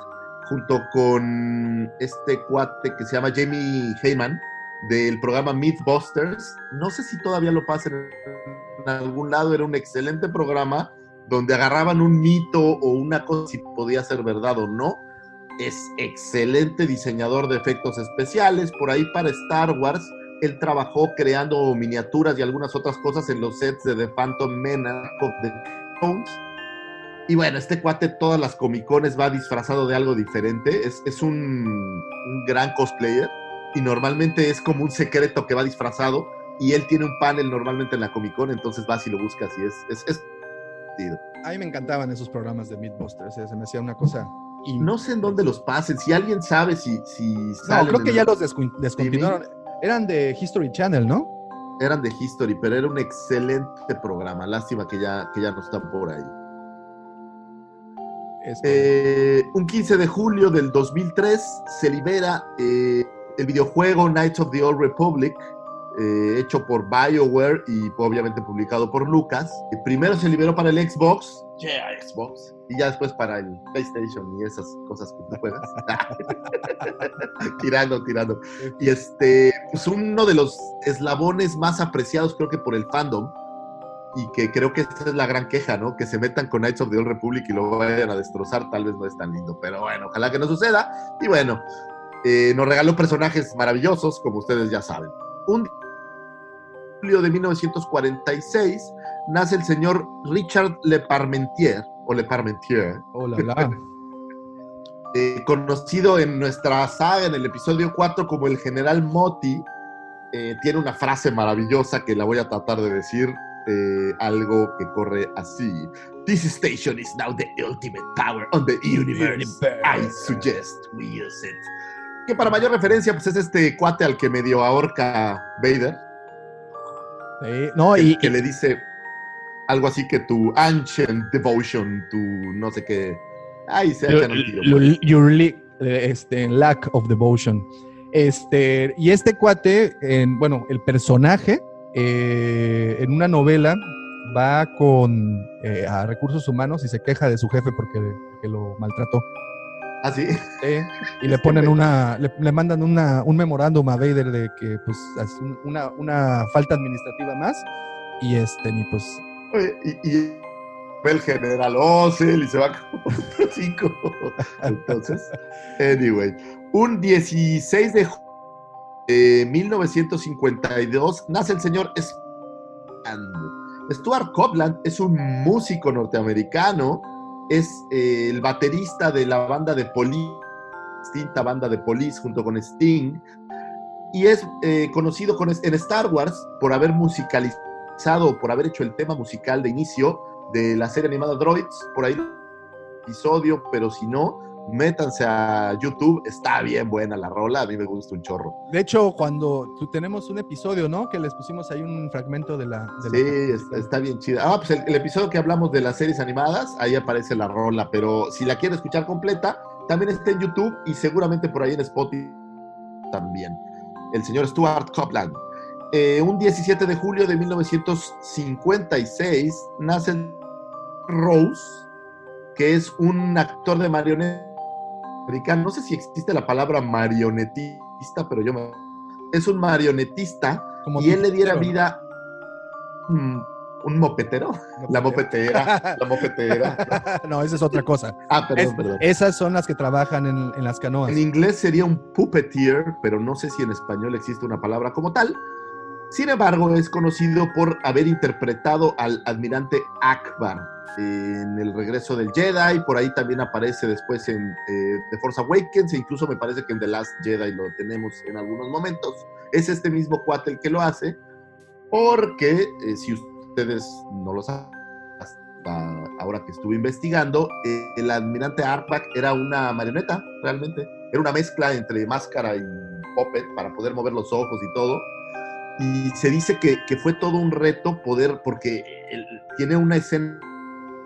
Speaker 2: junto con este cuate que se llama Jamie Heyman del programa Mythbusters. No sé si todavía lo pasan en algún lado, era un excelente programa donde agarraban un mito o una cosa si podía ser verdad o no. Es excelente diseñador de efectos especiales. Por ahí para Star Wars él trabajó creando miniaturas y algunas otras cosas en los sets de The Phantom Menace the Jones. Y bueno, este cuate todas las comicones va disfrazado de algo diferente. Es, es un, un gran cosplayer y normalmente es como un secreto que va disfrazado y él tiene un panel normalmente en la Comic Con, entonces vas y lo buscas y es, es, es divertido.
Speaker 3: A mí me encantaban esos programas de Mythbusters, eh, se me hacía una cosa. in-
Speaker 2: No sé en dónde los pasen, si alguien sabe si, si
Speaker 3: No, creo que ya los descontinuaron. Eran de History Channel, ¿no?
Speaker 2: eran de History, pero era un excelente programa. Lástima que ya, que ya no están por ahí. Eh, un 15 de julio del 2003 se libera eh, el videojuego Knights of the Old Republic, eh, hecho por BioWare y obviamente publicado por Lucas. Eh, primero se liberó para el Xbox, yeah, Xbox, y ya después para el PlayStation y esas cosas que tú juegas. tirando, tirando. Y este, pues uno de los eslabones más apreciados creo que por el fandom, y que creo que esta es la gran queja, ¿no? Que se metan con Knights of the Old Republic y lo vayan a destrozar, tal vez no es tan lindo, pero bueno, ojalá que no suceda. Y bueno, eh, nos regaló personajes maravillosos, como ustedes ya saben. Un julio de 1946 nace el señor Richard Le Parmentier, o Le Parmentier,
Speaker 3: Oh, la, la.
Speaker 2: eh, conocido en nuestra saga, en el episodio 4, como el general Moti, eh, tiene una frase maravillosa que la voy a tratar de decir, eh, algo que corre así. This station is now the ultimate power on the universe. I suggest we use it. Que para mayor referencia, pues es este cuate al que medio ahorca Vader,
Speaker 3: Sí, no,
Speaker 2: que,
Speaker 3: y,
Speaker 2: que le dice algo así que tu ancient devotion, tu no sé qué. Ay, se echan un tiro.
Speaker 3: your, your li- eh, este, lack of devotion. Este, y este cuate, en, bueno, el personaje eh, en una novela va con eh, a recursos humanos y se queja de su jefe porque, porque lo maltrató.
Speaker 2: ¿Ah, sí?
Speaker 3: Y le ponen una, le, le mandan una, un memorándum a Vader de que pues es un- una, una falta administrativa más y este, y pues
Speaker 2: Y, y el general Ossel y se va como otro cinco. Entonces, anyway, un 16 de ju- de 1952 nace el señor Stuart. Stuart Copeland es un músico norteamericano, es eh, el baterista de la banda de Police, distinta banda de Police junto con Sting, y es eh, conocido con, en Star Wars por haber musicalizado, por haber hecho el tema musical de inicio de la serie animada Droids, por ahí episodio, pero si no, métanse a YouTube, está bien buena la rola, a mí me gusta un chorro.
Speaker 3: De hecho, cuando tú tenemos un episodio, ¿no? Que les pusimos ahí un fragmento de la. de
Speaker 2: Sí, es- está bien chida. Ah, pues el, el episodio que hablamos de las series animadas, ahí aparece la rola, pero si la quiere escuchar completa, también está en YouTube y seguramente por ahí en Spotify también. El señor Stuart Copeland. Eh, un 17 de julio de 1956 nace Rose, que es un actor de marioneta No sé si existe la palabra marionetista, pero yo me... Es un marionetista
Speaker 3: como
Speaker 2: y él le diera vida mm, un mopetero, la mopetera, la mopetera.
Speaker 3: no, esa es otra cosa.
Speaker 2: Ah, perdón,
Speaker 3: Es-
Speaker 2: perdón.
Speaker 3: esas son las que trabajan en, en las canoas.
Speaker 2: En inglés sería un puppeteer, pero no sé si en español existe una palabra como tal. Sin embargo, es conocido por haber interpretado al almirante Akbar en El regreso del Jedi, por ahí también aparece después en eh, The Force Awakens, e incluso me parece que en The Last Jedi lo tenemos en algunos momentos. Es este mismo cuate el que lo hace, porque eh, si ustedes no lo saben, hasta ahora que estuve investigando, eh, el almirante Arkbach era una marioneta, realmente. Era una mezcla entre máscara y puppet para poder mover los ojos y todo. Y se dice que, que fue todo un reto poder, porque él tiene una escena,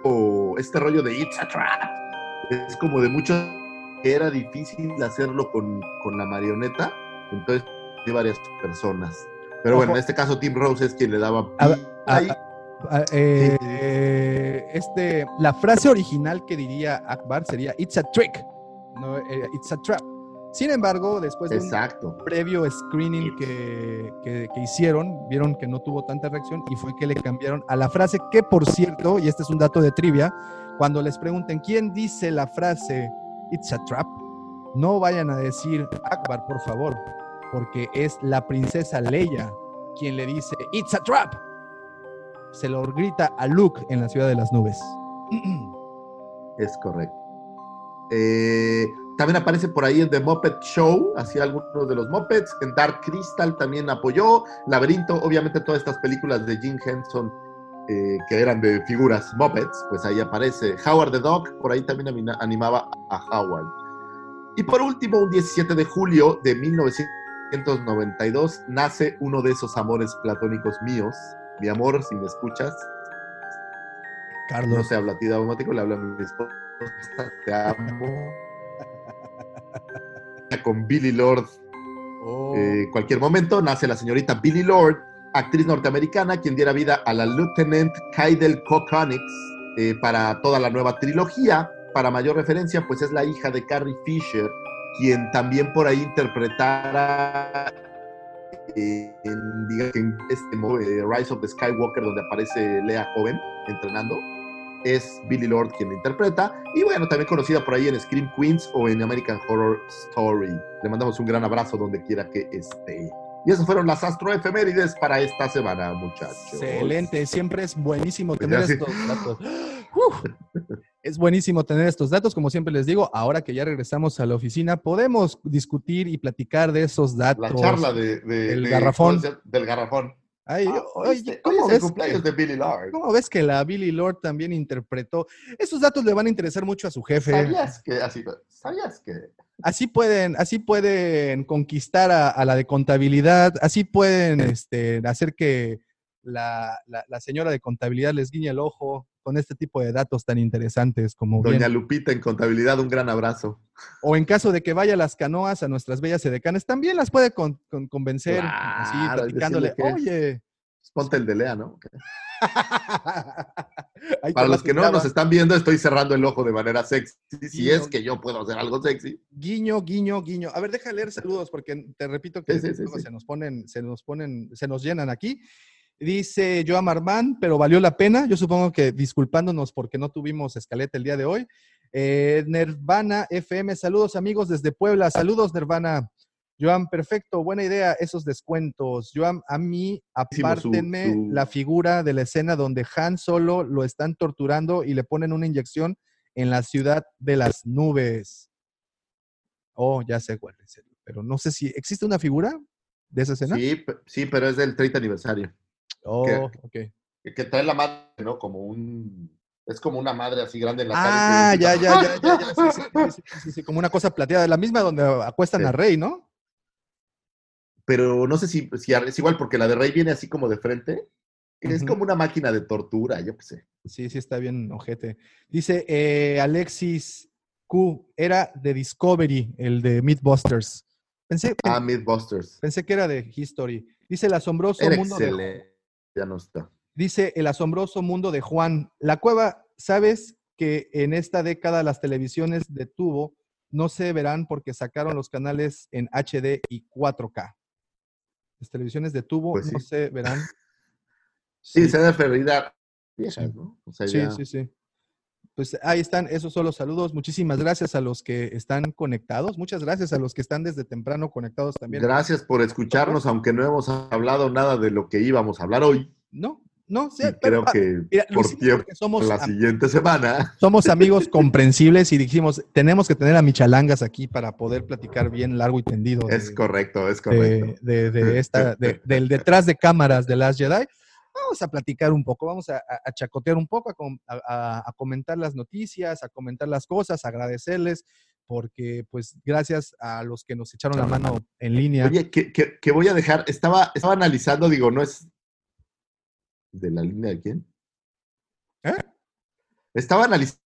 Speaker 2: o este rollo de It's a Trap. Es como de mucho que era difícil hacerlo con, con la marioneta. Entonces, de varias personas. Pero bueno,
Speaker 3: Ojo.
Speaker 2: en este caso, Tim Rose es quien le daba.
Speaker 3: A a- eh, este, la frase original que diría Akbar sería It's a trick, no, eh, It's a trap. Sin embargo, después de un previo screening que, que- que hicieron, vieron que no tuvo tanta reacción y fue que le cambiaron a la frase que, por cierto, y este es un dato de trivia, cuando les pregunten quién dice la frase It's a trap, no vayan a decir Akbar, por favor. porque es la princesa Leia quien le dice, It's a trap. Se lo grita a Luke en la ciudad de las nubes.
Speaker 2: Es correcto. Eh, también aparece por ahí en The Muppet Show, hacía algunos de los Muppets. En Dark Crystal también apoyó. Laberinto, obviamente todas estas películas de Jim Henson eh, que eran de figuras Muppets, pues ahí aparece. Howard the Dog, por ahí también animaba a Howard. Y por último, un 17 de julio de 1992, nace uno de esos amores platónicos míos. Mi amor, si me escuchas, no
Speaker 3: Carlos.
Speaker 2: se habla a ti de automático, le habla a mi esposa, te amo. Con Billy Lord,
Speaker 3: Oh,
Speaker 2: eh, cualquier momento, nace la señorita Billy Lord, actriz norteamericana, quien diera vida a la Lieutenant Kaidel Kokonix eh, para toda la nueva trilogía. Para mayor referencia, pues es la hija de Carrie Fisher, quien también por ahí interpretara eh, en, diga- en este Rise of the Skywalker, donde aparece Lea joven entrenando. Es Billy Lord quien la interpreta. Y bueno, también conocida por ahí en Scream Queens o en American Horror Story. Le mandamos un gran abrazo donde quiera que esté. Y esas fueron las astroefemérides para esta semana, muchachos.
Speaker 3: Excelente, siempre es buenísimo
Speaker 2: Pues
Speaker 3: tener
Speaker 2: sí.
Speaker 3: estos datos. Es buenísimo tener estos datos, como siempre les digo, ahora que ya regresamos a la oficina, podemos discutir y platicar de esos datos.
Speaker 2: La charla del garrafón.
Speaker 3: Ay,
Speaker 2: Ah. Hoy
Speaker 3: ¿cómo
Speaker 2: el
Speaker 3: ves,
Speaker 2: cumpleaños
Speaker 3: que,
Speaker 2: de Billy Lord.
Speaker 3: cómo ves que la Billy Lord también interpretó? Esos datos le van a interesar mucho a su jefe.
Speaker 2: ¿Sabías que así? ¿Sabías que?
Speaker 3: Así pueden, así pueden conquistar a, a la de contabilidad, así pueden este, hacer que la, la- la señora de contabilidad les guiñe el ojo con este tipo de datos tan interesantes como bien-
Speaker 2: Doña Lupita en contabilidad, un gran abrazo.
Speaker 3: O en caso de que vaya a las canoas, a nuestras bellas edecanes, también las puede con- con- convencer, así,
Speaker 2: Claro,
Speaker 3: platicándole,
Speaker 2: decirle que-
Speaker 3: oye.
Speaker 2: Ponte el de Lea, ¿no? Para los que no nos están viendo, estoy cerrando el ojo de manera sexy. Si es que yo puedo hacer algo sexy.
Speaker 3: Guiño, guiño, guiño. A ver, deja leer saludos porque te repito que
Speaker 2: Sí, sí, sí,
Speaker 3: luego
Speaker 2: sí.
Speaker 3: se nos ponen, se nos ponen, se nos llenan aquí. Dice Joan Marmán, pero valió la pena. Yo supongo que disculpándonos porque no tuvimos escaleta el día de hoy. Eh, Nirvana FM, saludos amigos desde Puebla. Saludos, Nirvana. Joan, perfecto, buena idea esos descuentos. Joan, a mí,
Speaker 2: su-
Speaker 3: apártenme
Speaker 2: su-
Speaker 3: la figura de la escena donde Han Solo lo están torturando y le ponen una inyección en la ciudad de las nubes. Oh, ya sé cuál es. el- Pero no sé si existe una figura de esa escena.
Speaker 2: Sí, sí, pero es del 30 aniversario.
Speaker 3: Oh.
Speaker 2: Que, que trae la madre, ¿no? Como un. Es como una madre así grande en la
Speaker 3: Ah,
Speaker 2: cara. y
Speaker 3: ya, ya, ya, ya, ya, sí, sí, sí, como una cosa plateada, la misma donde acuestan a Rey, ¿no?
Speaker 2: Pero no sé si, si es igual, porque la de Rey viene así como de frente. Es como una máquina de tortura, yo qué sé.
Speaker 3: Sí, sí, está bien, ojete. Dice eh, Alexis Q, era de Discovery, el de Mythbusters. Pensé,
Speaker 2: Ah, Mythbusters.
Speaker 3: pensé que era de History. Dice el asombroso
Speaker 2: Era
Speaker 3: mundo de
Speaker 2: excelente. Ya no está.
Speaker 3: Dice el asombroso mundo de Juan. La cueva, ¿sabes que en esta década las televisiones de tubo no se verán porque sacaron los canales en HD y 4K? Las televisiones de tubo
Speaker 2: Pues
Speaker 3: no se verán.
Speaker 2: Sí, se a viejas,
Speaker 3: Sí.
Speaker 2: ¿no? O sea,
Speaker 3: Sí,
Speaker 2: ya-
Speaker 3: sí, sí. Pues ahí están, esos son los saludos. Muchísimas gracias a los que están conectados. Muchas gracias a los que están desde temprano conectados también.
Speaker 2: Gracias por escucharnos, aunque no hemos hablado nada de lo que íbamos a hablar hoy.
Speaker 3: No, no, sí, pero,
Speaker 2: creo
Speaker 3: ah,
Speaker 2: que
Speaker 3: mira,
Speaker 2: por tiempo,
Speaker 3: somos
Speaker 2: la siguiente semana.
Speaker 3: somos amigos comprensibles y dijimos, tenemos que tener a Michalangas aquí para poder platicar bien largo y tendido de,
Speaker 2: Es correcto, es correcto.
Speaker 3: de- de esta, de- del detrás de cámaras de Last Jedi. Vamos a platicar un poco, vamos a, a- a chacotear un poco, a, com- a- a- a comentar las noticias, a comentar las cosas, a agradecerles, porque pues gracias a los que nos echaron la mano en línea.
Speaker 2: Oye, que, que- que voy a dejar, estaba, estaba analizando, digo, no es de la línea de quién.
Speaker 3: ¿Eh?
Speaker 2: Estaba analizando,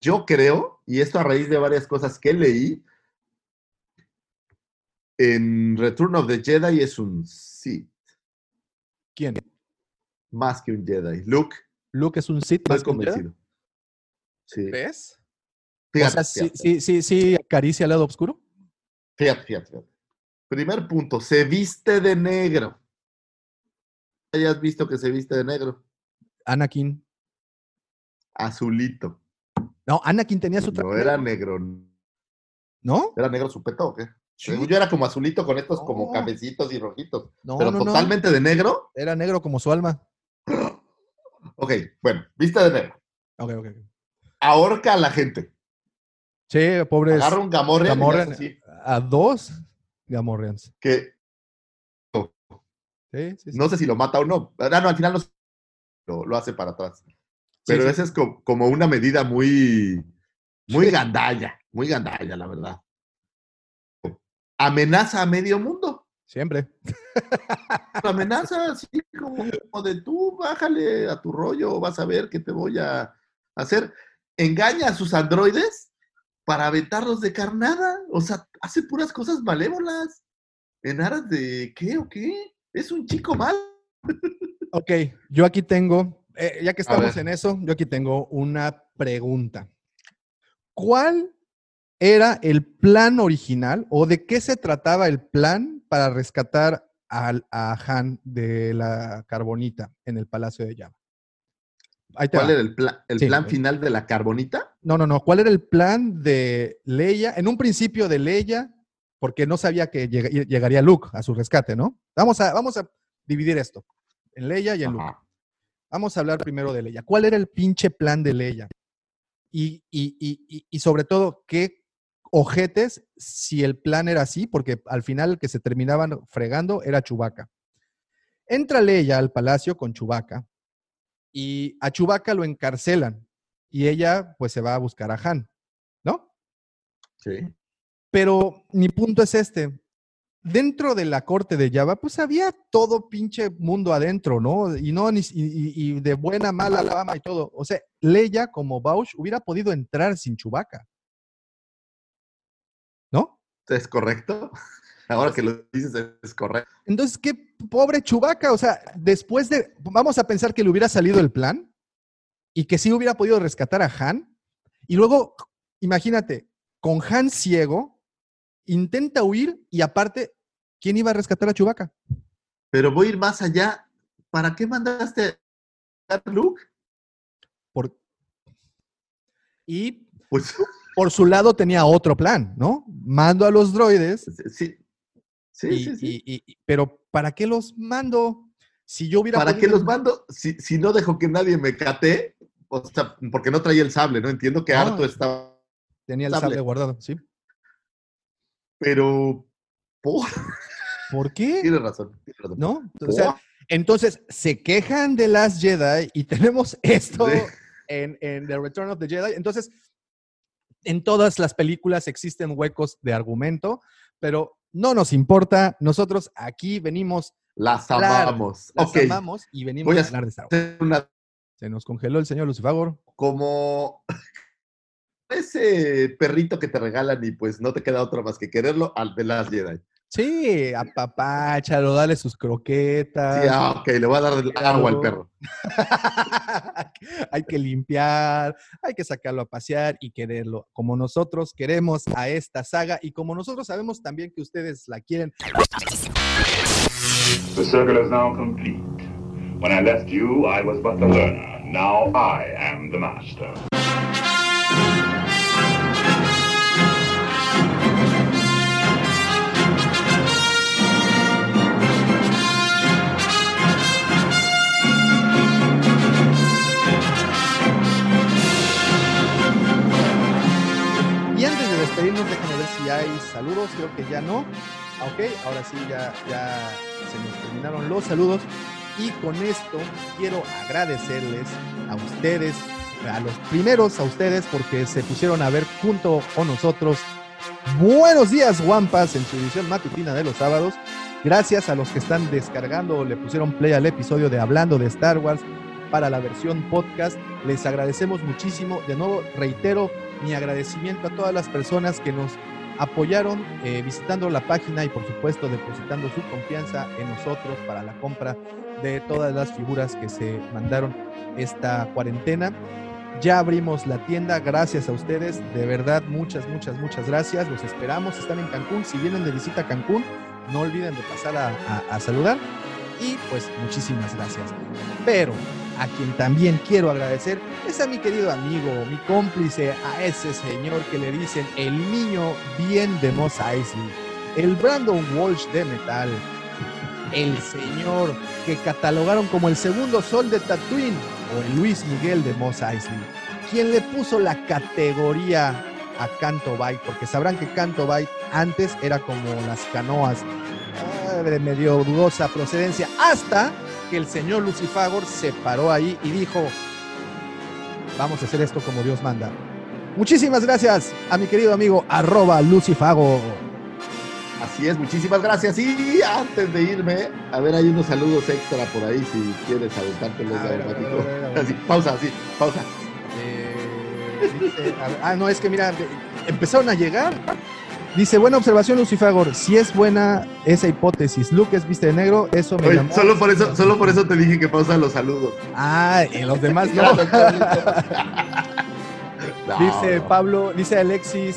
Speaker 2: yo creo, y esto a raíz de varias cosas que leí, en Return of the Jedi es un Sith,
Speaker 3: ¿Quién?
Speaker 2: Más que un Jedi. Luke,
Speaker 3: Luke es un Sith
Speaker 2: estoy
Speaker 3: más
Speaker 2: convencido. Sí.
Speaker 3: ¿Ves?
Speaker 2: Fíjate,
Speaker 3: o sea, sí,
Speaker 2: fíjate.
Speaker 3: sí, sí, sí, acaricia el lado oscuro.
Speaker 2: Fíjate, fíjate, fíjate. Primer punto, se viste de negro. ¿Hayas visto que se viste de negro?
Speaker 3: Anakin.
Speaker 2: Azulito.
Speaker 3: No, Anakin tenía su
Speaker 2: No
Speaker 3: traje
Speaker 2: era
Speaker 3: negro. ¿No?
Speaker 2: ¿Era negro su peto o qué? Según yo era como azulito con estos como
Speaker 3: No.
Speaker 2: cabecitos y rojitos.
Speaker 3: No,
Speaker 2: pero
Speaker 3: no, no.
Speaker 2: totalmente de negro.
Speaker 3: Era negro como su alma.
Speaker 2: Ok, bueno, vista de negro.
Speaker 3: Ok, ok.
Speaker 2: Ahorca a la gente.
Speaker 3: Sí, pobres
Speaker 2: Agarra un Gamorrean,
Speaker 3: Gamorrean. a dos Gamorreans.
Speaker 2: que
Speaker 3: Sí, sí, sí.
Speaker 2: no sé si lo mata o no. Ah, no, al final lo, lo hace para atrás. Pero esa es co- como, una medida muy, muy gandalla, muy gandalla, la verdad. Amenaza a medio mundo.
Speaker 3: Siempre.
Speaker 2: amenaza así como, como de tú, bájale a tu rollo, vas a ver qué te voy a hacer. Engaña a sus androides para aventarlos de carnada. O sea, hace puras cosas malévolas. ¿En aras de qué o qué? Es un chico mal.
Speaker 3: Ok, yo aquí tengo, eh, ya que estamos en eso, yo aquí tengo una pregunta. ¿Cuál era el plan original o de qué se trataba el plan para rescatar al, a Han de la carbonita en el Palacio de Java?
Speaker 2: ¿Cuál
Speaker 3: va.
Speaker 2: era el, plan el
Speaker 3: Sí.
Speaker 2: plan final de la carbonita?
Speaker 3: No, no, no. ¿Cuál era el plan de Leia? En un principio de Leia, porque no sabía que llega- llegaría Luke a su rescate, ¿no? Vamos a, vamos a dividir esto en Leia y en Luke.
Speaker 2: Ajá.
Speaker 3: Vamos a hablar primero de Leia. ¿Cuál era el pinche plan de Leia? Y- y- y- y sobre todo, ¿qué ojetes si el plan era así? Porque al final el que se terminaban fregando era Chubaca. Entra Leia al palacio con Chubaca y a Chubaca lo encarcelan y ella pues se va a buscar a Han, ¿no?
Speaker 2: Sí.
Speaker 3: Pero mi punto es este. Dentro de la corte de Java, pues había todo pinche mundo adentro, ¿no? Y no, ni, y, y- de buena, mala fama y todo. O sea, Leia como Bausch hubiera podido entrar sin Chubaca.
Speaker 2: ¿Es correcto? Ahora que lo dices, es correcto.
Speaker 3: Entonces, qué pobre Chubaca. O sea, después de. Vamos a pensar que le hubiera salido el plan y que sí hubiera podido rescatar a Han. Y luego, imagínate, con Han ciego, intenta huir y aparte, ¿quién iba a rescatar a Chubaca?
Speaker 2: Pero voy a ir más allá. ¿Para qué mandaste a Luke?
Speaker 3: Por... Y
Speaker 2: Pues
Speaker 3: por su lado tenía otro plan, ¿no? Mando a los droides,
Speaker 2: sí. Sí,
Speaker 3: y-
Speaker 2: sí, sí.
Speaker 3: y- y- pero ¿para qué los mando? Si yo hubiera
Speaker 2: ¿Para qué los mando? Si, si no dejo que nadie me cate, o sea, porque no traía el sable, ¿no? Entiendo que
Speaker 3: No.
Speaker 2: harto estaba,
Speaker 3: Tenía el
Speaker 2: sable.
Speaker 3: sable guardado, ¿sí?
Speaker 2: pero por...
Speaker 3: ¿Por qué?
Speaker 2: Tienes razón, tienes razón.
Speaker 3: ¿No? O sea, entonces se quejan de las Jedi y tenemos esto
Speaker 2: Sí.
Speaker 3: en, en The Return of the Jedi. Entonces, en todas las películas existen huecos de argumento, pero no nos importa. Nosotros aquí venimos,
Speaker 2: las
Speaker 3: Claro,
Speaker 2: amamos.
Speaker 3: las amamos y venimos
Speaker 2: Voy a
Speaker 3: a hablar de Star Wars.
Speaker 2: una
Speaker 3: Se nos congeló el señor Lucifagor.
Speaker 2: como ese perrito que te regalan y pues no te queda otra más que quererlo al de las Jedi.
Speaker 3: Sí, apapáchalo, dale sus croquetas.
Speaker 2: Sí, ah, ok, le voy a dar el agua al perro.
Speaker 3: hay que limpiar, hay que sacarlo a pasear y quererlo como nosotros queremos a esta saga y como nosotros sabemos también que ustedes la quieren.
Speaker 1: The circle is now complete. When I left you, I was but the learner. Now I am the master.
Speaker 3: Despedirnos, déjenme ver si hay saludos, creo que ya no. Ok, ahora sí, ya, ya se nos terminaron los saludos. Y con esto quiero agradecerles a ustedes, a los primeros a ustedes, porque se pusieron a ver junto con nosotros. Buenos días, Wampas, en su edición matutina de los sábados. Gracias a los que están descargando o le pusieron play al episodio de Hablando de Star Wars para la versión podcast. Les agradecemos muchísimo. De nuevo, reitero mi agradecimiento a todas las personas que nos apoyaron eh, visitando la página y por supuesto depositando su confianza en nosotros para la compra de todas las figuras que se mandaron esta cuarentena. Ya abrimos la tienda, gracias a ustedes, de verdad muchas, muchas, muchas gracias. Los esperamos, están en Cancún, si vienen de visita a Cancún, no olviden de pasar a, a- a saludar y pues muchísimas gracias. Pero a quien también quiero agradecer es a mi querido amigo, mi cómplice, a ese señor que le dicen el niño bien de Mos Eisley. el Brandon Walsh de metal, el señor que catalogaron como el segundo sol de Tatooine o el Luis Miguel de Mos Eisley, quien le puso la categoría a Canto Bight, porque sabrán que Canto Bight antes era como las canoas ah, de medio dudosa procedencia, hasta que el señor Lucifagor se paró ahí y dijo, vamos a hacer esto como Dios manda. Muchísimas gracias a mi querido amigo arroba Lucifago.
Speaker 2: Así es, muchísimas gracias. Y antes de irme, a ver, hay unos saludos extra por ahí si quieres aventártelos.
Speaker 3: A ver, a ver,
Speaker 2: Matito.
Speaker 3: a ver, a ver.
Speaker 2: Así, pausa, así, pausa.
Speaker 3: Eh, dice, ah, no, es que mira, empezaron a llegar. Dice, buena observación, Lucifagor. Si es buena esa hipótesis, Luke es viste de negro, eso me
Speaker 2: Oye,
Speaker 3: llamó.
Speaker 2: solo por eso, solo por eso te dije que pausa los saludos.
Speaker 3: Ah, y los demás no.
Speaker 2: No,
Speaker 3: Dice. Pablo, dice Alexis,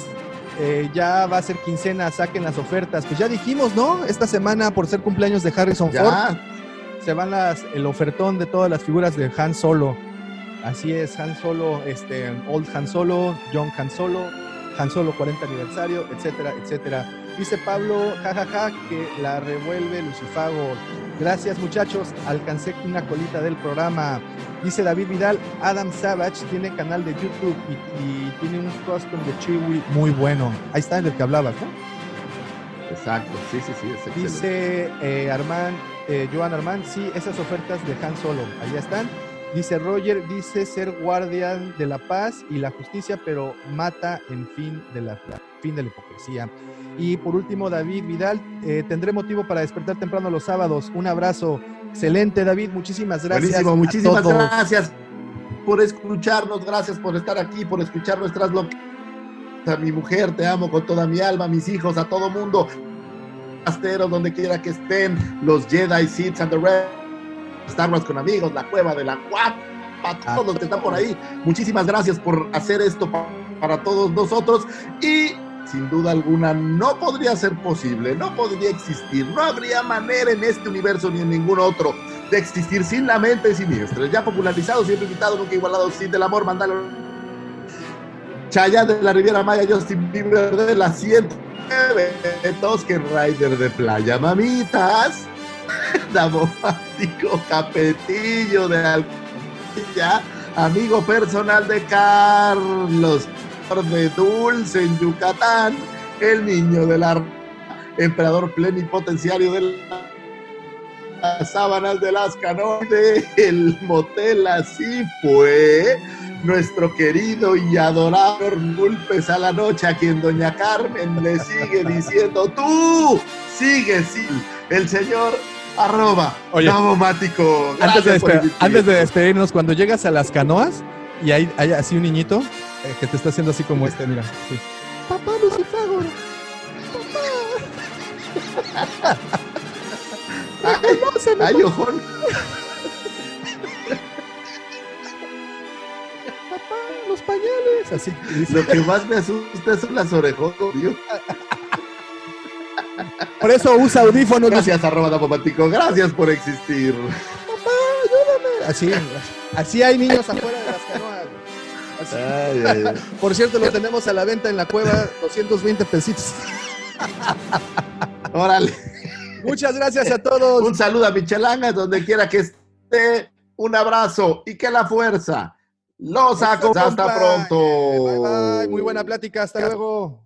Speaker 3: eh, ya va a ser quincena, saquen las ofertas. Pues ya dijimos, ¿no? Esta semana, por ser cumpleaños de Harrison Ford, se van las, el ofertón de todas las figuras de Han Solo. Así es, Han Solo, este, Old Han Solo, Young Han Solo, Han Solo 40 aniversario, etcétera, etcétera. Dice Pablo, jajaja, que la revuelve Lucifago. Gracias muchachos, alcancé una colita del programa. Dice David Vidal, Adam Savage tiene canal de YouTube y, y tiene un custom de Chewie muy bueno. Ahí está en el que hablabas, ¿no?
Speaker 2: exacto, sí, sí, sí, es.
Speaker 3: Dice eh, Armand, eh, Joan Armand, sí, esas ofertas de Han Solo, allá están. Dice Roger, dice ser guardián de la paz y la justicia, pero mata en fin de la, fin de la hipocresía. Y por último, David Vidal, eh, tendré motivo para despertar temprano los sábados. Un abrazo. Excelente, David, muchísimas gracias.
Speaker 2: Buenísimo, muchísimas
Speaker 3: todos.
Speaker 2: gracias por escucharnos, gracias por estar aquí, por escuchar nuestras locuras. A mi mujer, te amo con toda mi alma, a mis hijos, a todo mundo. Asteros, donde quiera que estén, los Jedi, Seeds and the Red, Star Wars con amigos, la cueva de la guapa, todos los que están por ahí. Muchísimas gracias por hacer esto pa- para todos nosotros y sin duda alguna no podría ser posible, no podría existir, no habría manera en este universo ni en ningún otro de existir sin la mente siniestra. Ya popularizado, siempre invitado, nunca igualado, sin del amor, mandalo. Chaya de la Riviera Maya, Justin Bieber de la 109, Tosken Rider de Playa Mamitas, Damomático Capetillo de Alcilla, amigo personal de Carlos, de Dulce en Yucatán, el niño de la emperador plenipotenciario de las sábanas de las canoides, el motel así fue. Nuestro querido y adorado Gulpes a la noche, a quien doña Carmen le sigue diciendo, tú sigue, sí, el señor arroba
Speaker 3: Oye,
Speaker 2: Davomático.
Speaker 3: Antes de, antes de despedirnos, cuando llegas a las canoas y hay, hay así un niñito eh, que te está haciendo así como este, mira. sí. Papá Lucifagor.
Speaker 2: Ay, ay, ojón.
Speaker 3: Papá, los pañales. Así.
Speaker 2: Lo que más me asusta son las orejotas, Dios.
Speaker 3: Por eso usa audífonos.
Speaker 2: Gracias, arroba Davomático. Gracias por existir.
Speaker 3: Papá, ayúdame. Así, así hay niños afuera de las canoas. Así.
Speaker 2: Ay, ay, ay.
Speaker 3: Por cierto, lo tenemos a la venta en la cueva, 220 pesitos.
Speaker 2: Órale.
Speaker 3: Muchas gracias a todos.
Speaker 2: Un saludo a Michelanga, donde quiera que esté. Un abrazo y que la fuerza los acompañe. Hasta pronto.
Speaker 3: Bye, bye. Muy buena plática. Hasta luego.